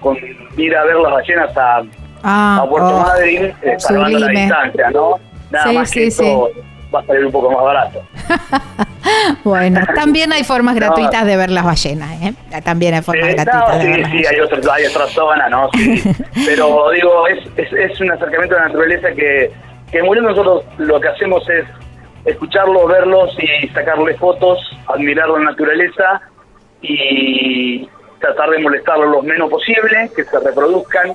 con, ir a ver las ballenas a, ah, Puerto oh, Madryn, eh, salvando la distancia, ¿no? Nada más que eso va a salir un poco más barato. bueno, también hay formas gratuitas de ver las ballenas, ¿eh? También hay formas gratuitas de sí, Sí, hay, otras, hay otras zonas, ¿no? Sí. Pero digo, es, es, es, un acercamiento a la naturaleza que, que muy nosotros lo que hacemos es escucharlos, verlos y sacarles fotos, admirar la naturaleza y tratar de molestarlos lo menos posible, que se reproduzcan.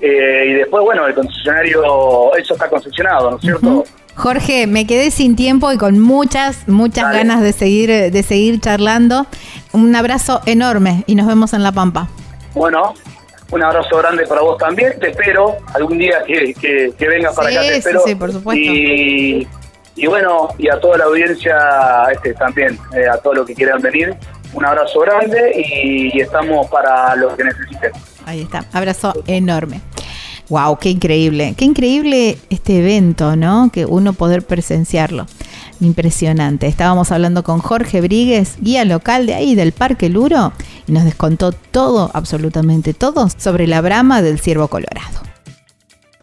Eh, y después, bueno, el concesionario, eso está concesionado, ¿no es cierto? Jorge, me quedé sin tiempo y con muchas, muchas ganas de seguir, de seguir charlando. Un abrazo enorme y nos vemos en La Pampa. Bueno, un abrazo grande para vos también. Te espero algún día que, que, vengas para acá. Te espero. Sí, por supuesto. Y, y, bueno, y a toda la audiencia este, también, eh, a todos los que quieran venir. Un abrazo grande y, y estamos para lo que necesiten. Ahí está, abrazo enorme. Wow, qué increíble, qué increíble este evento, ¿no? Que uno poder presenciarlo. Impresionante. Estábamos hablando con Jorge Bríguez, guía local de ahí, del Parque Luro, y nos descontó todo, absolutamente todo, sobre la brama del ciervo colorado.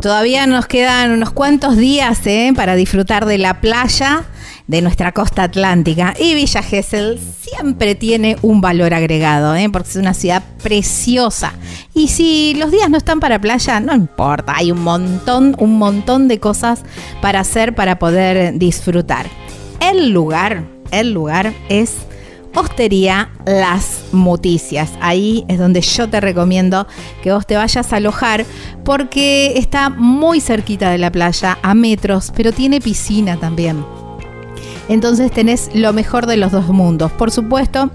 Todavía nos quedan unos cuantos días ¿eh? para disfrutar de la playa de nuestra costa atlántica. Y Villa Gesell siempre tiene un valor agregado, ¿eh? porque es una ciudad preciosa. Y si los días no están para playa, no importa, hay un montón, un montón de cosas para hacer para poder disfrutar. El lugar, el lugar es Hostería Las Muticias. Ahí es donde yo te recomiendo que vos te vayas a alojar porque está muy cerquita de la playa, a metros, pero tiene piscina también. Entonces tenés lo mejor de los dos mundos. Por supuesto,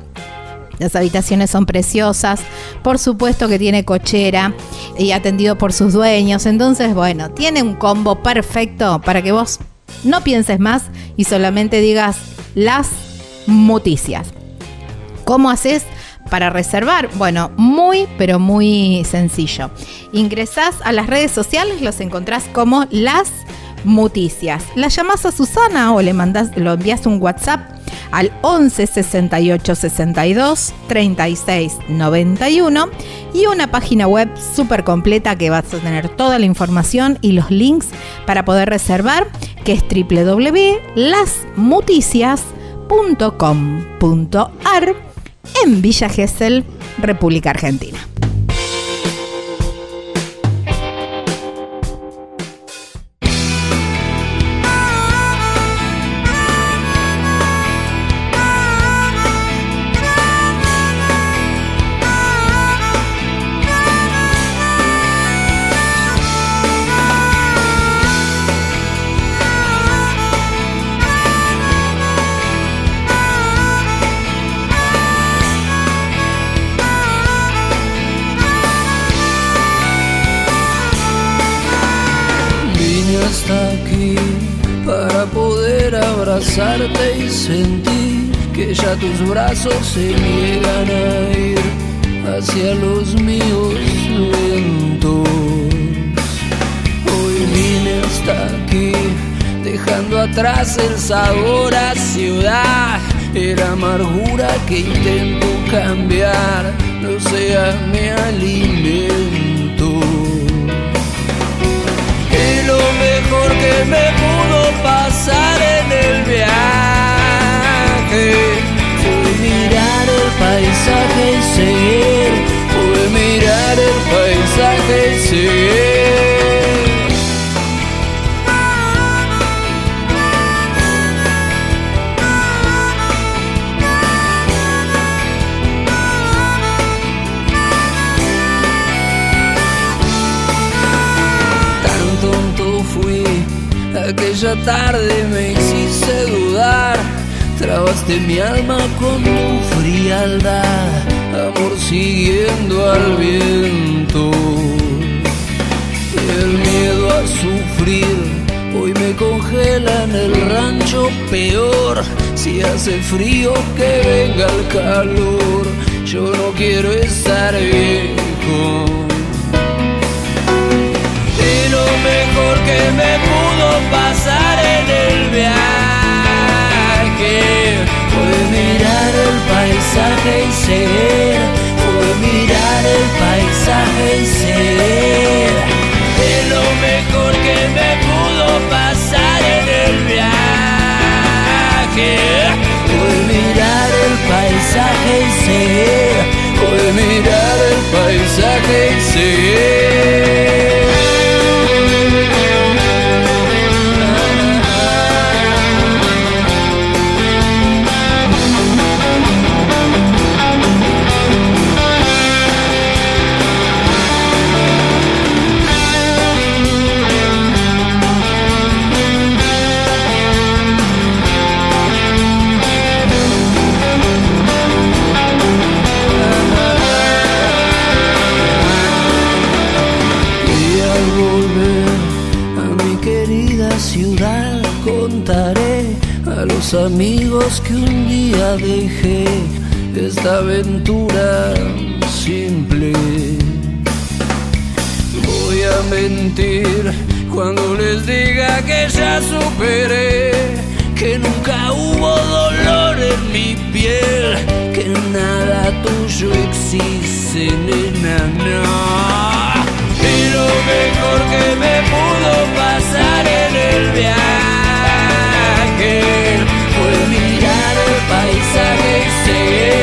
las habitaciones son preciosas, por supuesto que tiene cochera y atendido por sus dueños. Entonces, bueno, tiene un combo perfecto para que vos no pienses más y solamente digas las muticias ¿Cómo haces para reservar? Bueno, muy, pero muy sencillo. Ingresás a las redes sociales, los encontrás como las Muticias. La llamás a Susana o le mandás, lo envías un WhatsApp al 11 68 62 36 91 y una página web súper completa que vas a tener toda la información y los links para poder reservar, que es www.lasmuticias.com.ar en Villa Gesell, República Argentina. Y sentir que ya tus brazos se niegan a ir hacia los míos lentos. Hoy vine hasta aquí, dejando atrás el sabor a ciudad. Era amargura que intento cambiar, no sea mi alimento. Y lo mejor que me pudo paisaje y seguir. Fue mirar el paisaje y seguir. Tan tonto fui, aquella tarde me hiciste Trabaste mi alma con tu frialdad, amor siguiendo al viento. El miedo a sufrir hoy me congela en el rancho peor. Si hace frío que venga el calor, yo no quiero estar viejo. Y lo mejor que me pudo pasar en el viaje fue mirar el paisaje y seguir, fue mirar el paisaje y seguir. Es lo mejor que me pudo pasar que un día dejé esta aventura simple. Voy a mentir cuando les diga que ya superé, que nunca hubo dolor en mi piel, que nada tuyo existe, nena, no. Y lo mejor que me pudo pasar en el viaje paisaje y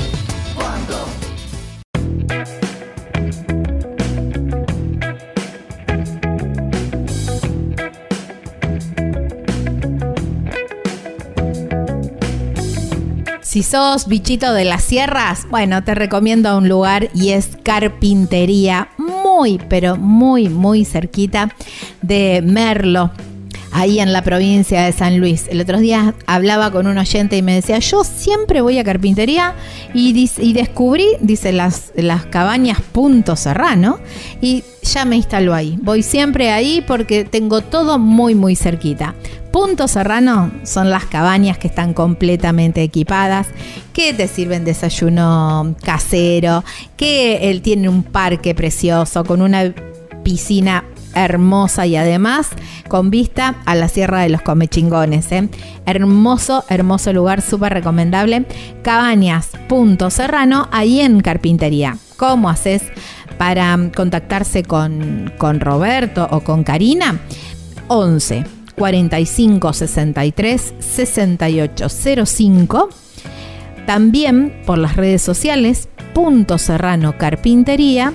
Sos bichito de las sierras, bueno, te recomiendo un lugar y es Carpintería, muy, pero muy, muy cerquita de Merlo, ahí en la provincia de San Luis. El otro día hablaba con un oyente y me decía, yo siempre voy a carpintería y, y descubrí, dice, las, las cabañas Punto Serrano y ya me instaló ahí. Voy siempre ahí porque tengo todo muy, muy cerquita. Punto Serrano son las cabañas que están completamente equipadas, que te sirven desayuno casero, que él tiene un parque precioso con una piscina hermosa y además con vista a la Sierra de los Comechingones. ¿eh? Hermoso, hermoso lugar, súper recomendable. Cabañas Punto Serrano, ahí en Carpintería. ¿Cómo haces para contactarse con, con Roberto o con Karina? 11 45 63 68 05 también por las redes sociales, Punto Serrano Carpintería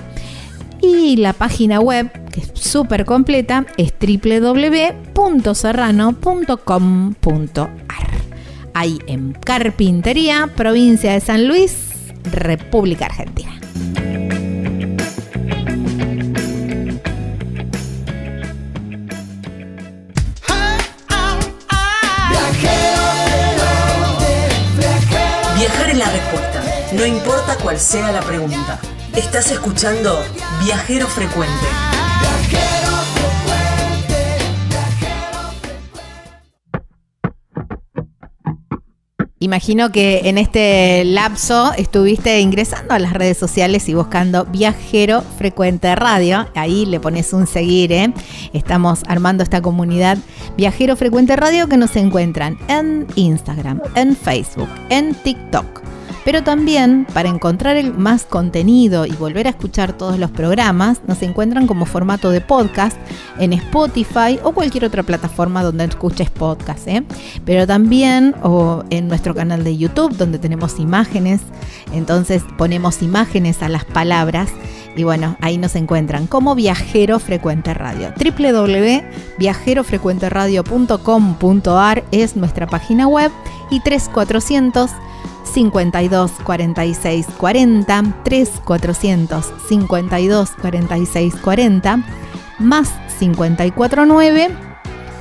y la página web, que es súper completa, es www.serrano.com.ar. Ahí en Carpintería, provincia de San Luis, República Argentina. Viajar es la respuesta, no importa cuál sea la pregunta. Estás escuchando Viajero Frecuente. Imagino que en este lapso estuviste ingresando a las redes sociales y buscando Viajero Frecuente Radio. Ahí le pones un seguir, ¿eh? Estamos armando esta comunidad Viajero Frecuente Radio que nos encuentran en Instagram, en Facebook, en TikTok. Pero también para encontrar el más contenido y volver a escuchar todos los programas, nos encuentran como formato de podcast en Spotify o cualquier otra plataforma donde escuches podcast. ¿eh? Pero también o en nuestro canal de YouTube donde tenemos imágenes. Entonces ponemos imágenes a las palabras y bueno, ahí nos encuentran como Viajero Frecuente Radio. www.viajerofrecuenteradio.com.ar es nuestra página web y 3400 52 46 40 3400 52 46 40 más 549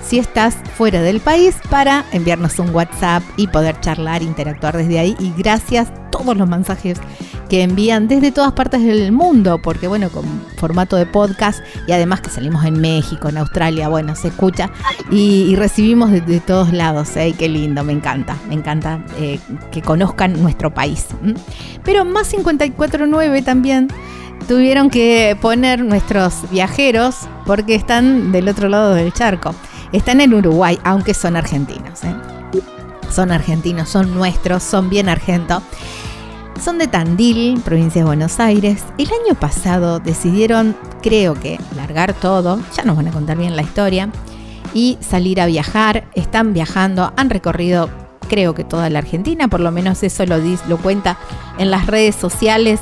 si estás fuera del país para enviarnos un WhatsApp y poder charlar, interactuar desde ahí. Y gracias todos los mensajes que envían desde todas partes del mundo, porque bueno, con formato de podcast y además que salimos en México, en Australia, bueno, se escucha y, recibimos de, todos lados. ¿eh? Qué lindo, me encanta, me encanta eh, que conozcan nuestro país. Pero más 549 también tuvieron que poner nuestros viajeros porque están del otro lado del charco. Están en Uruguay, aunque son argentinos. ¿eh? Son argentinos, son nuestros, son bien argentos. Son de Tandil, provincia de Buenos Aires. El año pasado decidieron, creo que, largar todo, ya nos van a contar bien la historia, y salir a viajar. Están viajando, han recorrido, creo que toda la Argentina, por lo menos eso lo, lo cuenta en las redes sociales.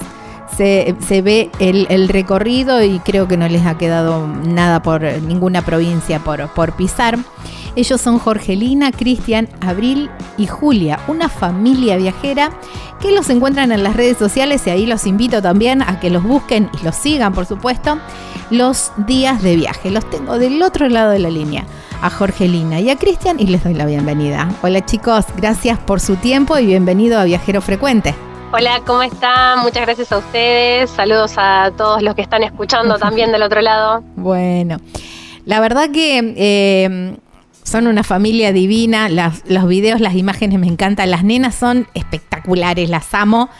Se, ve el, recorrido y creo que no les ha quedado nada por ninguna provincia por pisar. Ellos son Jorgelina, Cristian, Abril y Julia, una familia viajera que los encuentran en las redes sociales y ahí los invito también a que los busquen y los sigan, por supuesto, los días de viaje. Los tengo del otro lado de la línea, a Jorgelina y a Cristian y les doy la bienvenida. Hola chicos, gracias por su tiempo y bienvenido a Viajero Frecuente. Hola, ¿cómo están? Muchas gracias a ustedes. Saludos a todos los que están escuchando también del otro lado. Bueno, la verdad que eh, son una familia divina. Las, los videos, las imágenes me encantan. Las nenas son espectaculares, las amo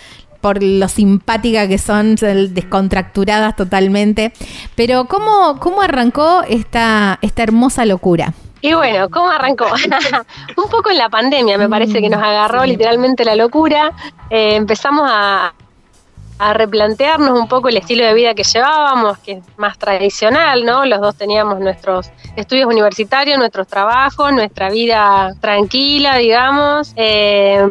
por lo simpática que son, descontracturadas totalmente. Pero ¿cómo, cómo arrancó esta, esta hermosa locura? Y bueno, ¿cómo arrancó? un poco en la pandemia, me parece que nos agarró literalmente la locura. Eh, empezamos a, a replantearnos un poco el estilo de vida que llevábamos, que es más tradicional, ¿no? Los dos teníamos nuestros estudios universitarios, nuestros trabajos, nuestra vida tranquila, digamos. Eh,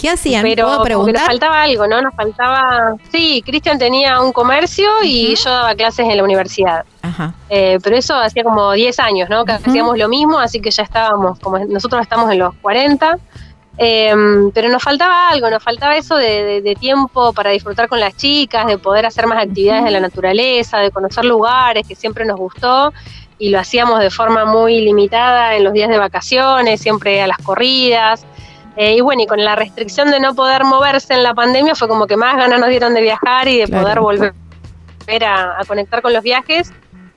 ¿Qué hacían? pero ¿Puedo como que nos faltaba algo, ¿no? Nos faltaba... Sí, Cristian tenía un comercio y yo daba clases en la universidad. Ajá. Eh, pero eso hacía como 10 años, ¿no? Que hacíamos lo mismo, así que ya estábamos, como nosotros estamos en los 40. Eh, pero nos faltaba algo, nos faltaba eso de, de- de tiempo para disfrutar con las chicas, de poder hacer más actividades en la naturaleza, de conocer lugares que siempre nos gustó y lo hacíamos de forma muy limitada en los días de vacaciones, siempre a las corridas. Eh, y bueno, y con la restricción de no poder moverse en la pandemia fue como que más ganas nos dieron de viajar y de Claro. poder volver a, a conectar con los viajes.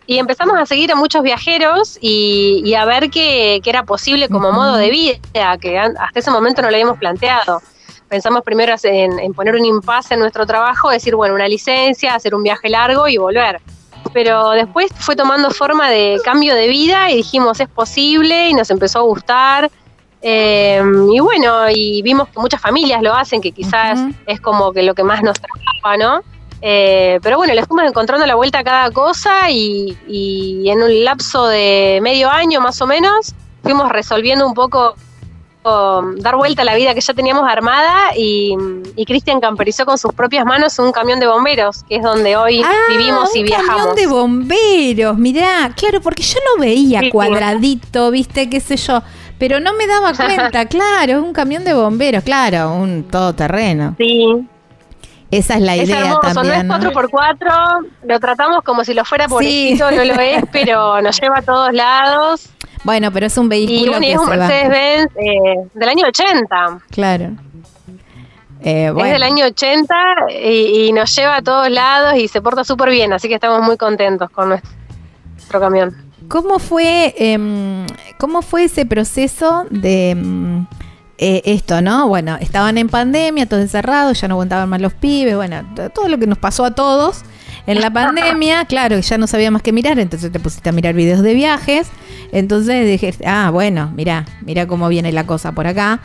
Y empezamos a seguir a muchos viajeros y, y a ver que, que era posible como modo de vida, que hasta ese momento no lo habíamos planteado. Pensamos primero en, en poner un impasse en nuestro trabajo, decir, bueno, una licencia, hacer un viaje largo y volver. Pero después fue tomando forma de cambio de vida y dijimos, es posible y nos empezó a gustar. Eh, y bueno, y vimos que muchas familias lo hacen, que quizás es como que lo que más nos traba, ¿no? Eh, pero bueno, le fuimos encontrando la vuelta a cada cosa y, y en un lapso de medio año más o menos fuimos resolviendo un poco um, dar vuelta a la vida que ya teníamos armada y, y Cristian camperizó con sus propias manos un camión de bomberos, que es donde hoy Ah, vivimos y un viajamos. camión de bomberos, mirá, claro, porque yo lo veía Sí, cuadradito, viste, qué sé yo, pero no me daba cuenta, claro, es un camión de bomberos, claro, un todoterreno. Sí, Esa es la es idea hermoso, también, no ¿no? es 4x4, lo tratamos como si lo fuera pobrecito, no lo es, pero nos lleva a todos lados. Bueno, pero es un vehículo y que es un. Mercedes-Benz eh, del año 80. Claro. Eh, Es del año 80 y, y nos lleva a todos lados y se porta súper bien, así que estamos muy contentos con nuestro camión. ¿Cómo fue, em, cómo fue ese proceso de em, eh, esto, no? Bueno, estaban en pandemia, todos encerrados, ya no aguantaban más los pibes, bueno, todo lo que nos pasó a todos en la pandemia, claro, ya no sabía más que mirar, entonces te pusiste a mirar videos de viajes, entonces dije, ah, bueno, mira, mira cómo viene la cosa por acá,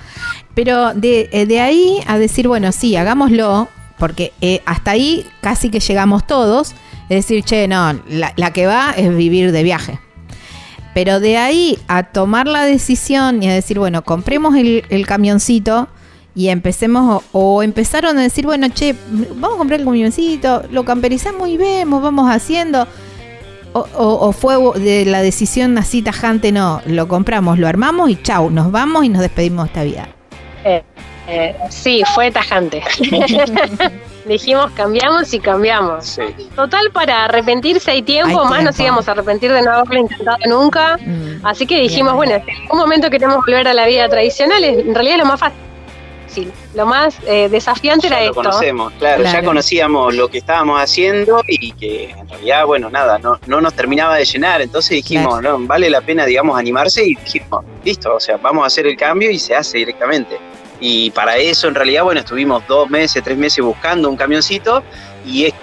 pero de, eh, de ahí a decir, bueno, sí, hagámoslo, porque eh, hasta ahí casi que llegamos todos, es decir, che, no, la, la que va es vivir de viaje. Pero de ahí a tomar la decisión y a decir, bueno, compremos el, camioncito y empecemos, o, o empezaron a decir, bueno, che, vamos a comprar el camioncito, lo camperizamos y vemos, vamos haciendo. O, o- o fue de la decisión así tajante, no, lo compramos, lo armamos y chau, nos vamos y nos despedimos de esta vida. Eh, eh, sí, fue tajante. Dijimos cambiamos y cambiamos. Sí. Total, para arrepentirse hay tiempo, Hay más nos íbamos a arrepentir de no haberlo intentado nunca. Mm. Así que dijimos, Bien. bueno, si en algún momento queremos volver a la vida tradicional, es- en realidad es lo más fácil. Lo más eh, desafiante ya era lo esto. conocemos, claro, Claro. ya conocíamos lo que estábamos haciendo y que en realidad, bueno, nada, no, no nos terminaba de llenar, entonces dijimos, no, vale la pena, digamos, animarse y dijimos, listo, o sea, vamos a hacer el cambio y se hace directamente. Y para eso, en realidad, bueno, estuvimos dos meses, tres meses buscando un camioncito y es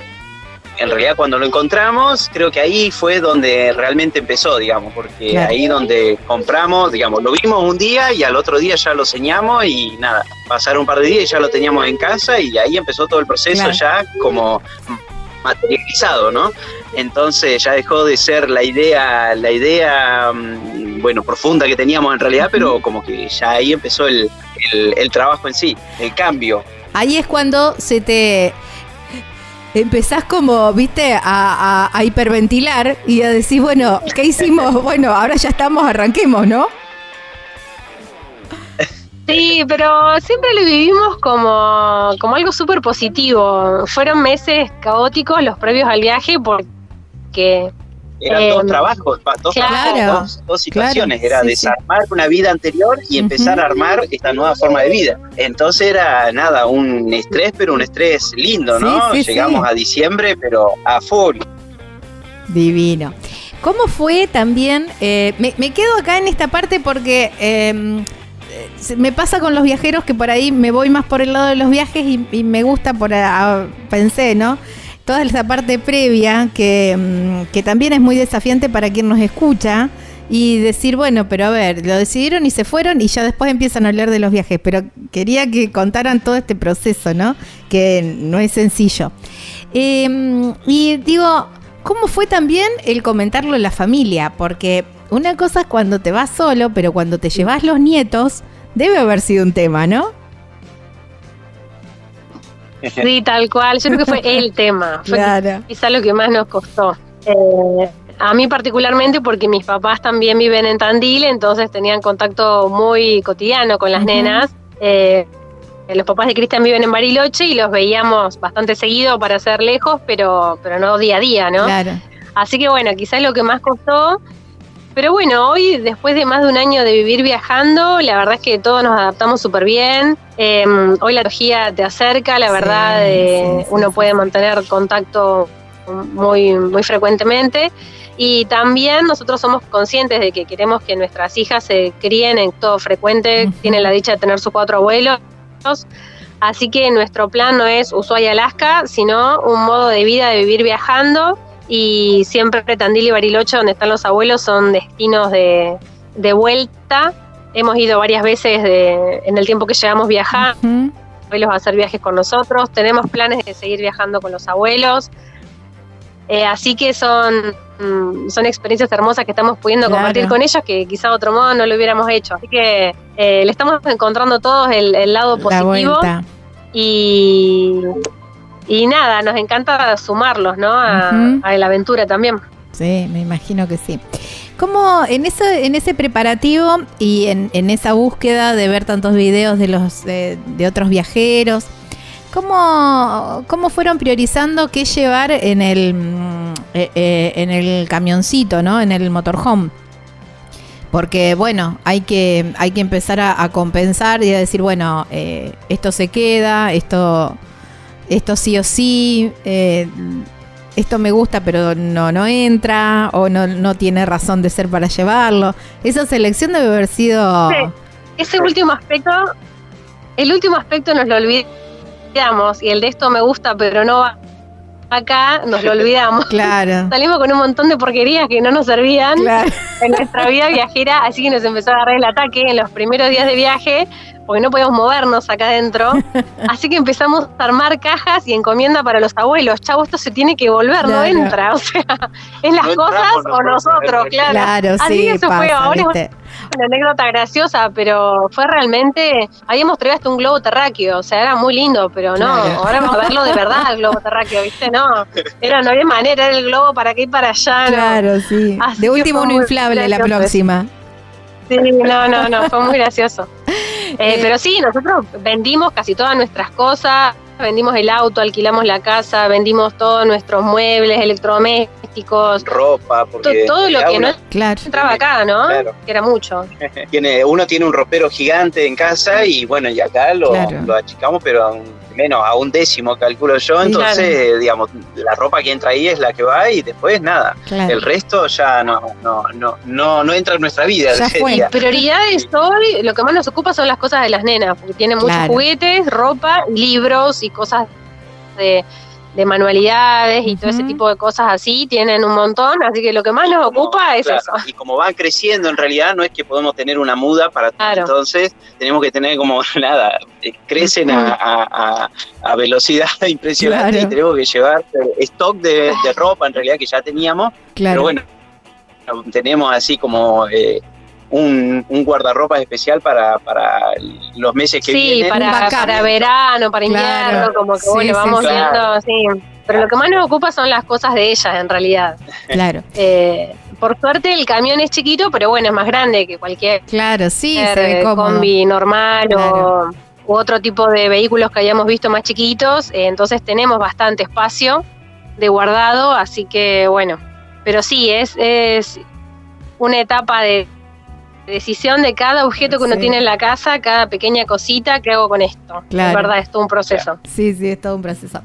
en realidad cuando lo encontramos, creo que ahí fue donde realmente empezó, digamos, porque Claro. ahí donde compramos, digamos, lo vimos un día y al otro día ya lo señamos y nada, pasaron un par de días y ya lo teníamos en casa y ahí empezó todo el proceso Claro. ya como materializado, ¿no? Entonces ya dejó de ser la idea, la idea, mm, bueno, profunda que teníamos en realidad, pero como que ya ahí empezó el, el- el trabajo en sí, el cambio. Ahí es cuando se te empezás como, viste, a, a- a hiperventilar y a decir, bueno, ¿qué hicimos? Bueno, ahora ya estamos, arranquemos, ¿no? Sí, pero siempre lo vivimos como, como algo súper positivo. Fueron meses caóticos los previos al viaje porque Eran Eh, dos trabajos, dos, claro, trabajos, dos, dos situaciones. claro, era sí, desarmar una vida anterior y empezar a armar esta nueva forma de vida. Entonces era nada, un estrés, pero un estrés lindo, ¿no? Sí, Llegamos a diciembre, pero a full. Divino. ¿Cómo fue también? eh, me, me quedo acá en esta parte porque eh, eh, me pasa con los viajeros que por ahí me voy más por el lado de los viajes y, y me gusta por, a- pensé, ¿no? Toda esa parte previa que, mm, que también es muy desafiante para quien nos escucha y decir, bueno, pero a ver, lo decidieron y se fueron y ya después empiezan a hablar de los viajes, pero quería que contaran todo este proceso, ¿no? Que no es sencillo. Em, y digo, ¿cómo fue también el comentarlo en la familia? Porque una cosa es cuando te vas solo, pero cuando te llevas los nietos, debe haber sido un tema, ¿no? Sí, tal cual. Yo creo que fue el tema. Fue claro. quizá lo que más nos costó. Eh, a mí particularmente porque mis papás también viven en Tandil, entonces tenían contacto muy cotidiano con las nenas. Eh, los papás de Cristian viven en Bariloche y los veíamos bastante seguido para ser lejos, pero, pero no día a día, ¿no? Claro. Así que bueno, quizás lo que más costó. Pero bueno, hoy, después de más de un año de vivir viajando, la verdad es que todos nos adaptamos súper bien. Em, hoy la tecnología te acerca, la verdad, eh, uno puede mantener contacto muy, muy frecuentemente. Y también nosotros somos conscientes de que queremos que nuestras hijas se críen en todo frecuente, tienen la dicha de tener sus cuatro abuelos. Así que nuestro plan no es Ushuaia, Alaska, sino un modo de vida de vivir viajando. Y siempre Tandil y Bariloche, donde están los abuelos, son destinos de, de vuelta. Hemos ido varias veces de, en el tiempo que llevamos viajando. Abuelos a hacer viajes con nosotros. Tenemos planes de seguir viajando con los abuelos. Eh, así que son, mm, son experiencias hermosas que estamos pudiendo compartir con ellos que quizá de otro modo no lo hubiéramos hecho. Así que eh, le estamos encontrando todos el, lado positivo. Y, y nada, nos encanta sumarlos ¿no? a, la aventura también. Sí, me imagino que sí. ¿Cómo en ese, en ese preparativo y en, en esa búsqueda de ver tantos videos de los de otros viajeros, ¿Cómo, ¿Cómo fueron priorizando qué llevar en el, mm, eh, eh, en el camioncito, ¿no? En el motorhome. Porque, bueno, hay que, hay que empezar a, compensar y a decir, bueno, eh, esto se queda, esto, esto sí o sí, esto me gusta pero no, no entra o no, no tiene razón de ser para llevarlo. Esa selección debe haber sido... Ese último aspecto, el último aspecto nos lo olvidé y el de esto me gusta, pero no va acá, nos lo olvidamos. Claro. Salimos con un montón de porquerías que no nos servían en nuestra vida viajera, así que nos empezó a agarrar el ataque en los primeros días de viaje, porque no podíamos movernos acá adentro. Así que empezamos a armar cajas y encomienda para los abuelos. Chavo, esto se tiene que volver, no entra. O sea, es las cosas o nosotros, claro. Claro, así sí, eso fue ahora una anécdota graciosa, pero fue realmente. Habíamos traído hasta un globo terráqueo, o sea, era muy lindo, pero no, ahora vamos a verlo de verdad, el globo terráqueo, ¿viste? No, era, no había manera, era el globo para que ir para allá. Claro, sí. de último, uno inflable la próxima. Sí, no, no, no, fue muy gracioso. Eh, pero sí, nosotros vendimos casi todas nuestras cosas, vendimos el auto, alquilamos la casa, vendimos todos nuestros muebles, electrodomésticos, ropa, porque todo lo que no entraba acá, ¿no? Que era mucho. tiene, uno tiene un ropero gigante en casa y bueno, y acá lo, lo achicamos, pero menos a un décimo, calculo yo. Entonces, digamos, la ropa que entra ahí es la que va y después nada. El resto ya no, no, no, no, no entra en nuestra vida. Prioridades hoy, lo que más nos ocupa son las cosas de las nenas, porque tienen muchos juguetes, ropa, libros y cosas de de manualidades y todo ese tipo de cosas así, tienen un montón, así que lo que más nos ocupa es eso. Y como van creciendo, en realidad no es que podemos tener una muda para entonces tenemos que tener como nada, eh, crecen a, velocidad impresionante y tenemos que llevar stock de, ropa en realidad que ya teníamos, pero bueno, tenemos así como... Eh, un, un, guardarropa especial para, para los meses que vienen. Sí, para, para, verano, para invierno, como que bueno, vamos viendo, sí. Pero lo que más nos ocupa son las cosas de ellas, en realidad. Claro. Eh, por suerte el camión es chiquito, pero bueno, es más grande que cualquier claro, sí, se ve combi normal o u otro tipo de vehículos que hayamos visto más chiquitos. Eh, entonces tenemos bastante espacio de guardado, así que bueno. Pero sí, es, es una etapa de decisión de cada objeto que uno tiene en la casa, cada pequeña cosita, ¿qué hago con esto? Claro. Es verdad, es todo un proceso. Sí, sí, es todo un proceso.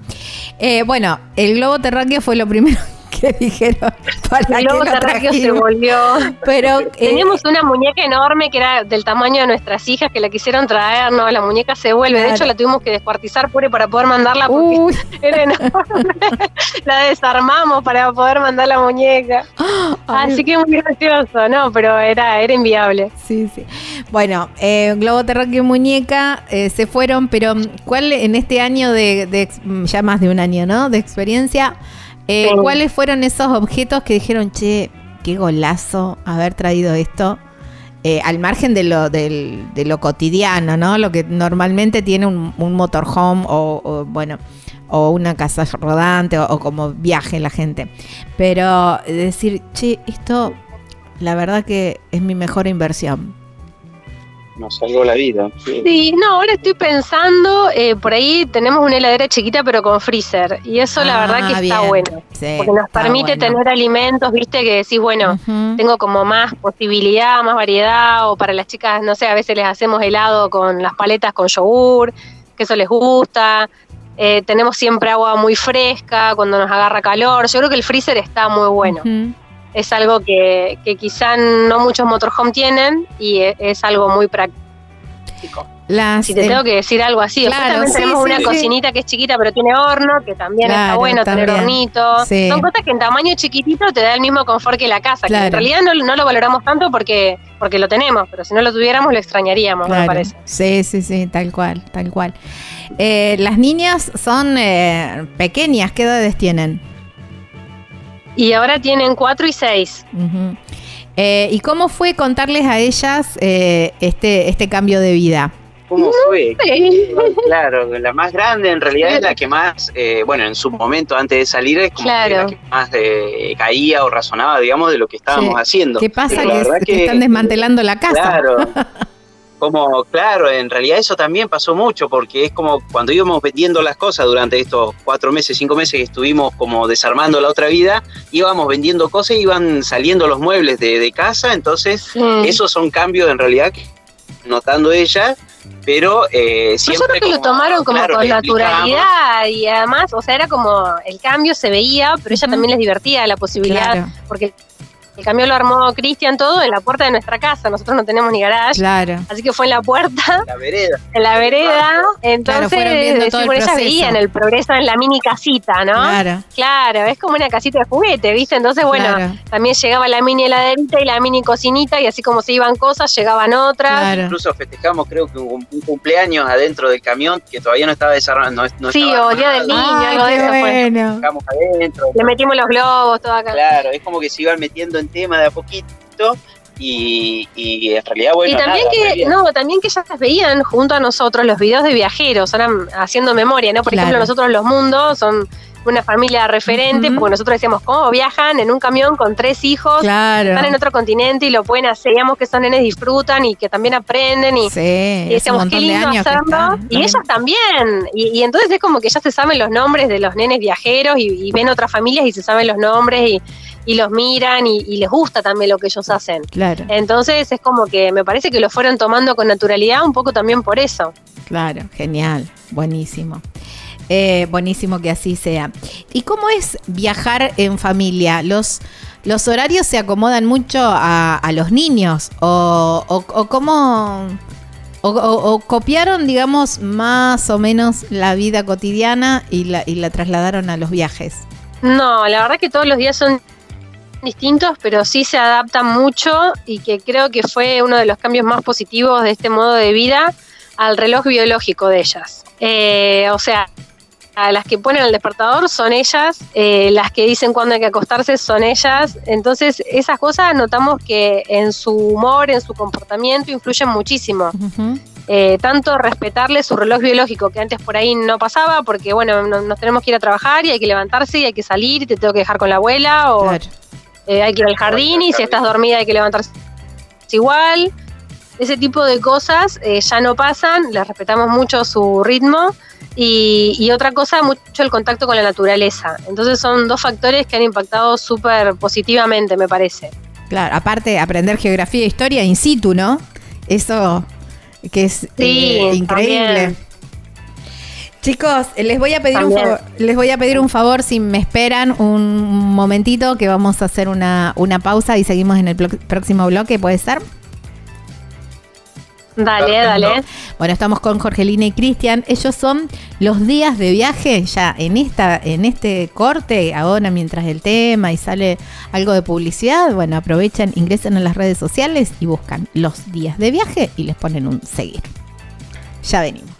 Eh, bueno, el globo terráqueo fue lo primero que dijeron para globo lo terráqueo se volvió. Pero eh, Teníamos una muñeca enorme que era del tamaño de nuestras hijas que la quisieron traer, no, la muñeca se vuelve. De hecho, la tuvimos que descuartizar pure para poder mandarla porque uy, era enorme. la desarmamos para poder mandar la muñeca. Así que muy gracioso, ¿no? Pero era, era inviable. Sí, sí. Bueno, eh, Globo Terráqueo y Muñeca eh, se fueron, pero mm, ¿cuál en este año de, mm, ya más de un año, ¿no? De experiencia, eh, Sí. ¿cuáles fueron esos objetos que dijeron, che, qué golazo haber traído esto? Eh, al margen de lo, del- de lo cotidiano, ¿no? Lo que normalmente tiene un, un motorhome o, o, bueno, o una casa rodante o, o como viaje la gente. Pero eh, decir, che, esto la verdad que es mi mejor inversión. Nos salvó la vida. sí. Sí, no, ahora estoy pensando, eh, por ahí tenemos una heladera chiquita pero con freezer. Y eso la Ah, verdad que está bien. bueno. Sí, Porque nos está permite bueno. tener alimentos, viste, que decís, bueno, tengo como más posibilidad, más variedad, o para las chicas, no sé, a veces les hacemos helado con las paletas con yogur, que eso les gusta. Eh, tenemos siempre agua muy fresca cuando nos agarra calor. Yo creo que el freezer está muy bueno. Es algo que, que quizá no muchos motorhome tienen y e- es algo muy práctico. Las, Si te eh, tengo que decir algo así, claro, también sí, tenemos sí, una sí. cocinita que es chiquita pero tiene horno, que también está bueno tener hornito. Son cosas que en tamaño chiquitito te da el mismo confort que la casa, que en realidad no, no lo valoramos tanto porque, porque lo tenemos, pero si no lo tuviéramos lo extrañaríamos, me parece. Sí, sí, sí, tal cual, tal cual. Eh, las niñas son eh, pequeñas, ¿qué edades tienen? Y ahora tienen cuatro y seis. Eh, ¿Y cómo fue contarles a ellas eh, este, este cambio de vida? ¿Cómo fue? Claro, la más grande en realidad es la que más, eh, bueno, en su momento antes de salir es como que la que más eh, caía o razonaba, digamos, de lo que estábamos Sí. haciendo. ¿Qué pasa? Que, la verdad que están desmantelando la casa. Claro. Como, claro, en realidad eso también pasó mucho, porque es como cuando íbamos vendiendo las cosas durante estos cuatro meses, cinco meses que estuvimos como desarmando la otra vida, íbamos vendiendo cosas y iban saliendo los muebles de, de casa, entonces Sí. esos son cambios en realidad que notando ella, pero eh, Pues yo siempre creo que lo tomaron como claro, con naturalidad y además, o sea, era como el cambio se veía, pero ella también les divertía la posibilidad, Claro, porque el cambio lo armó Cristian todo en la puerta de nuestra casa, nosotros no tenemos ni garage, claro. así que fue en la puerta, La vereda. en la vereda, entonces fueron viendo todo el bueno, ellas veían el progreso en la mini casita, ¿no? Claro, Claro, es como una casita de juguete, ¿viste? Entonces, bueno, Claro. también llegaba la mini heladerita y la mini cocinita y así como se iban cosas, llegaban otras. claro. Incluso festejamos, creo que un, un cumpleaños adentro del camión que todavía no estaba desarrollado. No, no Sí, estaba o Día del Niño, algo de eso bueno. Adentro. Le metimos los globos, todo acá. Claro, es como que se iban metiendo en tema de a poquito y, y en realidad, bueno, y también nada, que, no, también que ya veían junto a nosotros los videos de viajeros, ahora haciendo memoria, ¿no? Por Claro. ejemplo, nosotros los mundos son una familia referente, porque nosotros decíamos, ¿cómo viajan en un camión con tres hijos? Claro. Están en otro continente y lo pueden hacer, digamos que esos nenes disfrutan y que también aprenden y, Sí, decíamos, qué lindo hacerlo. están. Y ellas también. Y, y entonces es como que ya se saben los nombres de los nenes viajeros y, y ven otras familias y se saben los nombres y, y los miran y, y les gusta también lo que ellos hacen. Claro, Entonces es como que me parece que lo fueron tomando con naturalidad un poco también por eso. claro, genial, buenísimo. Eh, buenísimo que así sea. ¿Y cómo es viajar en familia? ¿Los, los horarios se acomodan mucho a, a los niños? ¿O, o, o cómo... O, o- o copiaron, digamos, más o menos la vida cotidiana y la, y la trasladaron a los viajes? No, la verdad que todos los días son distintos, pero sí se adaptan mucho y que creo que fue uno de los cambios más positivos de este modo de vida al reloj biológico de ellas. Eh, o sea, a las que ponen el despertador son ellas, eh, las que dicen cuándo hay que acostarse son ellas. Entonces, esas cosas notamos que en su humor, en su comportamiento, influyen muchísimo. Eh, tanto respetarle su reloj biológico, que antes por ahí no pasaba, porque bueno, no- nos tenemos que ir a trabajar y hay que levantarse y hay que salir y te tengo que dejar con la abuela, o Claro. Eh, hay que ir al jardín y si estás dormida hay que levantarse igual. Ese tipo de cosas eh, ya no pasan, les respetamos mucho su ritmo y, y otra cosa, mucho el contacto con la naturaleza. Entonces son dos factores que han impactado súper positivamente, me parece. Claro, aparte aprender geografía e historia in situ, ¿no? Eso que es Sí, eh, increíble. también. Chicos, les voy a pedir un favor, les voy a pedir un favor si me esperan un momentito que vamos a hacer una, una pausa y seguimos en el próximo bloque, ¿puede ser? Dale, dale. Bueno, estamos con Jorgelina y Cristian. Ellos son los días de viaje. Ya en esta, en este corte, ahora mientras el tema y sale algo de publicidad, bueno, aprovechan, ingresan a las redes sociales y buscan los días de viaje y les ponen un seguir. Ya venimos.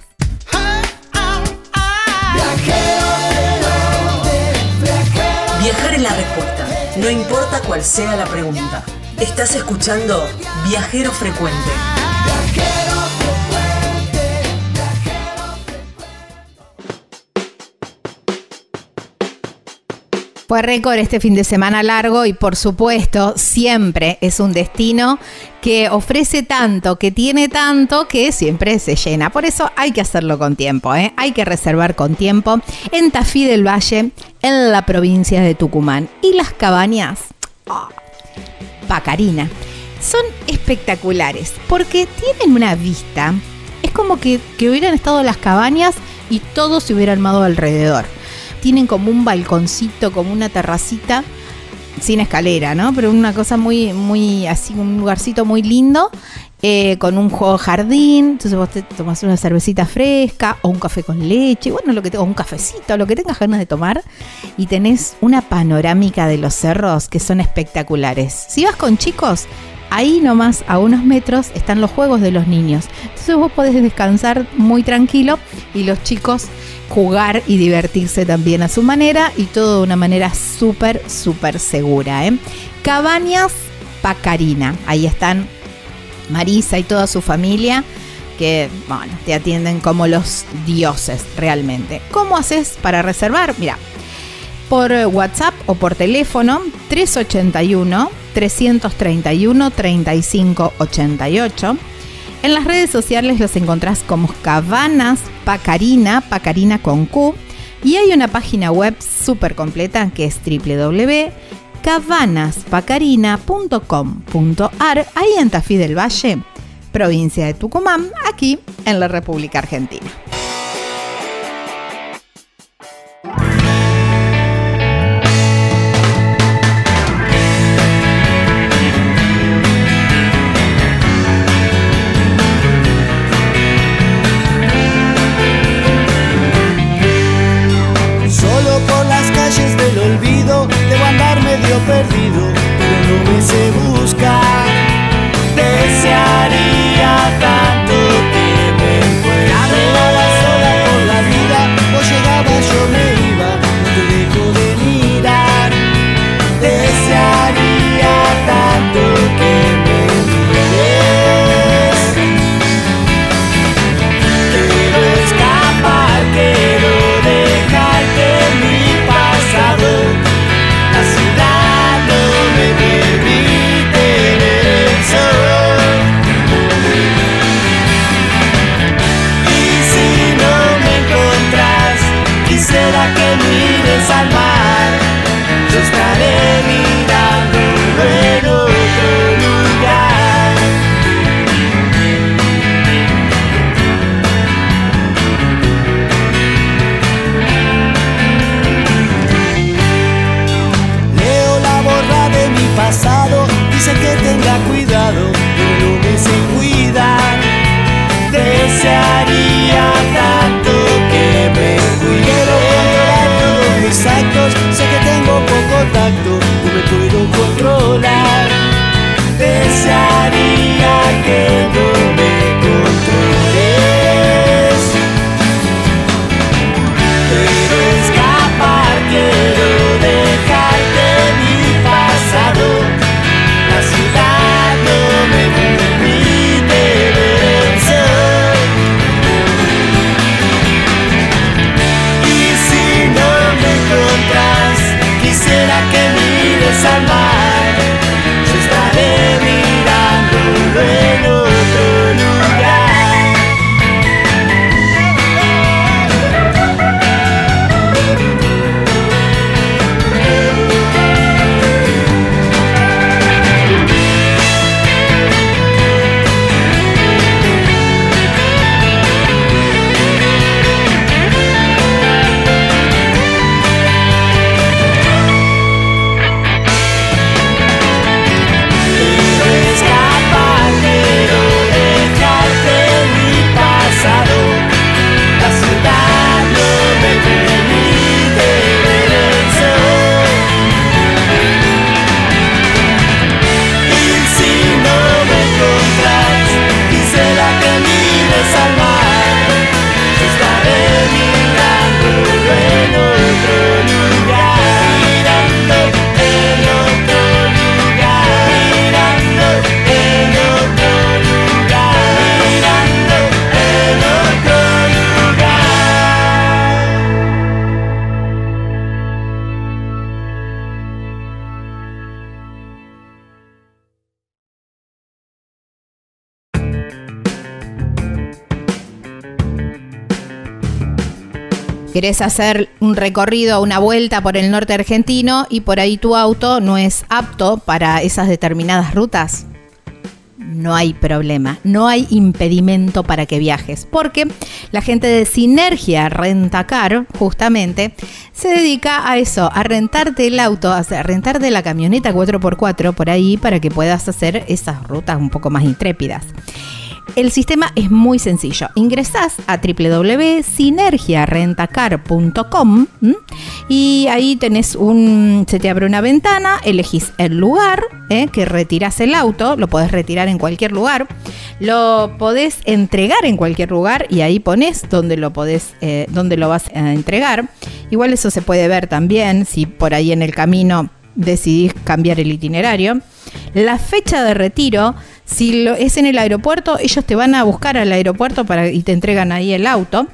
Viajar es la respuesta, no importa cuál sea la pregunta. Estás escuchando Viajero Frecuente. Fue récord este fin de semana largo y por supuesto siempre es un destino que ofrece tanto, que tiene tanto, que siempre se llena. Por eso hay que hacerlo con tiempo, ¿eh? hay que reservar con tiempo en Tafí del Valle, en la provincia de Tucumán. Y las cabañas, ah, Pacarina, son espectaculares porque tienen una vista. Es como que, que hubieran estado las cabañas y todo se hubiera armado alrededor tienen como un balconcito, como una terracita, sin escalera, ¿no? Pero una cosa muy, muy, así, un lugarcito muy lindo, eh, con un juego jardín, entonces vos te tomás una cervecita fresca, o un café con leche, bueno, lo que te, un cafecito, lo que tengas ganas de tomar, y tenés una panorámica de los cerros que son espectaculares. Si vas con chicos, ahí nomás a unos metros están los juegos de los niños. Entonces vos podés descansar muy tranquilo y los chicos jugar y divertirse también a su manera y todo de una manera súper, súper segura. ¿eh? Cabañas Pacarina, ahí están Marisa y toda su familia que bueno, te atienden como los dioses realmente. ¿Cómo haces para reservar? Mira, por WhatsApp o por teléfono 381 331 3588. En las redes sociales los encontrás como Cabanas Pacarina, Pacarina con Q. Y hay una página web súper completa que es www.cabanaspacarina.com.ar, ahí en Tafí del Valle, provincia de Tucumán, aquí en la República Argentina. Querés hacer un recorrido, una vuelta por el norte argentino y por ahí tu auto no es apto para esas determinadas rutas, no hay problema, no hay impedimento para que viajes, porque la gente de Sinergia Rentacar, justamente, se dedica a eso, a rentarte el auto, a rentarte la camioneta 4x4 por ahí para que puedas hacer esas rutas un poco más intrépidas. El sistema es muy sencillo. Ingresás a www.sinergiarentacar.com y ahí tenés un. Se te abre una ventana, elegís el lugar ¿eh? que retiras el auto, lo podés retirar en cualquier lugar, lo podés entregar en cualquier lugar y ahí pones donde lo podés, eh, donde lo vas a entregar. Igual eso se puede ver también si por ahí en el camino decidís cambiar el itinerario. La fecha de retiro si lo, es en el aeropuerto, ellos te van a buscar al aeropuerto para, y te entregan ahí el auto.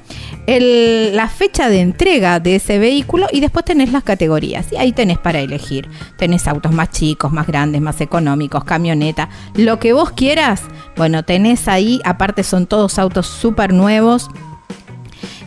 la fecha de entrega de ese vehículo y después tenés las categorías. Y ahí tenés para elegir. Tenés autos más chicos, más grandes, más económicos, camioneta, lo que vos quieras. Bueno, tenés ahí, aparte son todos autos súper nuevos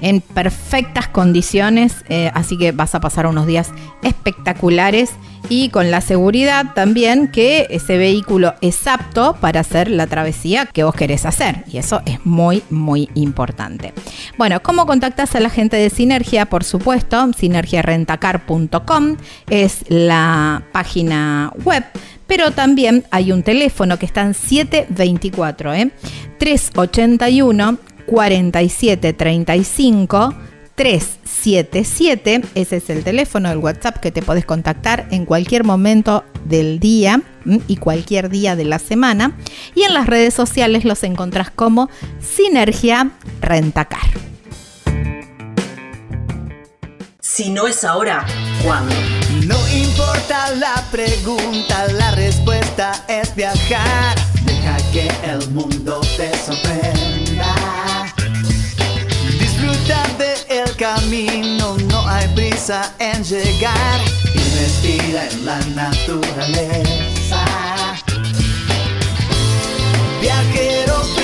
en perfectas condiciones, eh, así que vas a pasar unos días espectaculares y con la seguridad también que ese vehículo es apto para hacer la travesía que vos querés hacer y eso es muy muy importante. Bueno, ¿cómo contactas a la gente de Sinergia? Por supuesto, sinergiarentacar.com es la página web pero también hay un teléfono que está en 724, ¿eh? 381 4735 377. Ese es el teléfono del WhatsApp que te podés contactar en cualquier momento del día y cualquier día de la semana. Y en las redes sociales los encontrás como Sinergia Rentacar. Si no es ahora, ¿cuándo? No importa la pregunta, la respuesta es viajar. Deja que el mundo te sorprenda. Disfruta del camino, no hay prisa en llegar. Y respira en la naturaleza. Viajero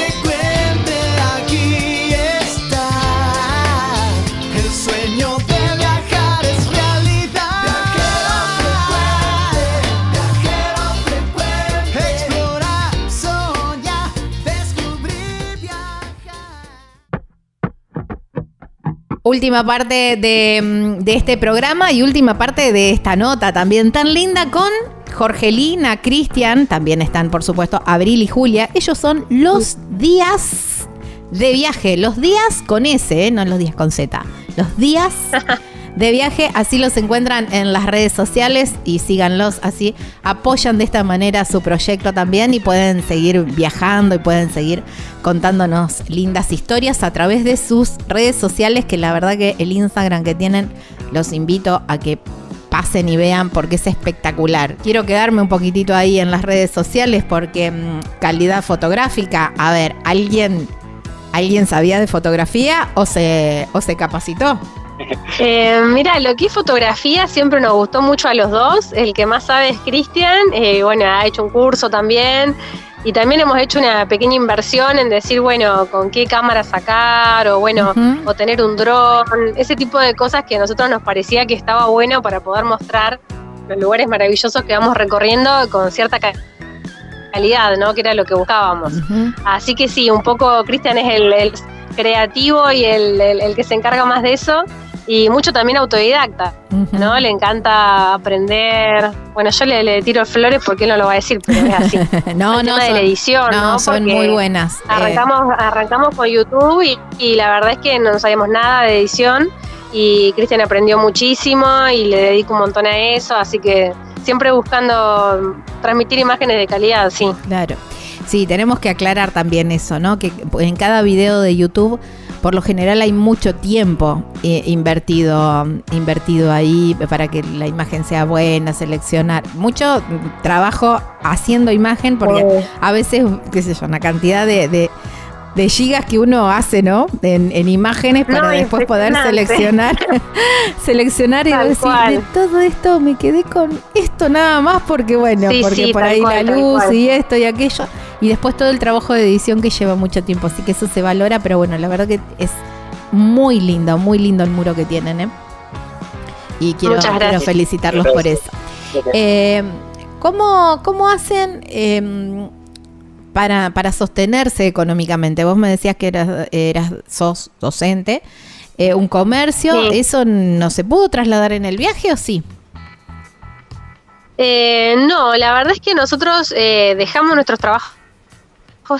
Última parte de, mm, de este programa y última parte de esta nota también tan linda con Jorgelina, Cristian, también están por supuesto Abril y Julia. Ellos son los días de viaje, los días con S, ¿eh? no los días con Z, los días de viaje, así los encuentran en las redes sociales y síganlos así, apoyan de esta manera su proyecto también y pueden seguir viajando y pueden seguir contándonos lindas historias a través de sus redes sociales, que la verdad que el Instagram que tienen los invito a que pasen y vean porque es espectacular. Quiero quedarme un poquitito ahí en las redes sociales porque mm, calidad fotográfica, a ver, ¿alguien, ¿alguien sabía de fotografía o se, o se capacitó? Eh, mira, lo que es fotografía siempre nos gustó mucho a los dos. El que más sabe es Cristian. eh, bueno, ha hecho un curso también. Y también hemos hecho una pequeña inversión en decir, bueno, con qué cámara sacar, o bueno, o tener un dron, ese tipo de cosas que a nosotros nos parecía que estaba bueno para poder mostrar los lugares maravillosos que vamos recorriendo con cierta ca- calidad, ¿no? Que era lo que buscábamos. Así que sí, un poco Cristian es el, el creativo y el, el- el que se encarga más de eso. Y mucho también autodidacta. ¿no? Le encanta aprender. Bueno, yo le, le tiro flores porque él no lo va a decir, pero es así. no, El no, tema de son, la edición, no, ¿no? son Porque muy buenas. Eh, Arrancamos, arrancamos con YouTube y, y la verdad es que no sabíamos nada de edición y Cristian aprendió muchísimo y le dedico un montón a eso, así que siempre buscando transmitir imágenes de calidad, sí. Claro. Sí, tenemos que aclarar también eso, ¿no? Que en cada video de YouTube, por lo general hay mucho tiempo eh, invertido, invertido ahí para que la imagen sea buena, seleccionar. Mucho trabajo haciendo imagen, porque Oh. a veces, qué sé yo, una cantidad de, de- de gigas que uno hace, ¿no? En, en imágenes para No, después poder seleccionar, seleccionar y Tal decir, cual. de todo esto me quedé con esto nada más porque bueno, Sí, porque sí, por ahí cual, la luz y esto y aquello. Y después todo el trabajo de edición que lleva mucho tiempo. Así que eso se valora, pero bueno, la verdad que es muy lindo, muy lindo el muro que tienen, ¿eh? Y quiero, quiero gracias. felicitarlos por eso. Eh, ¿cómo, cómo hacen eh, para, para sostenerse económicamente? Vos me decías que eras, eras sos docente, eh, un comercio, Sí. ¿eso no se pudo trasladar en el viaje o sí? Eh, no, la verdad es que nosotros eh, dejamos nuestros trabajos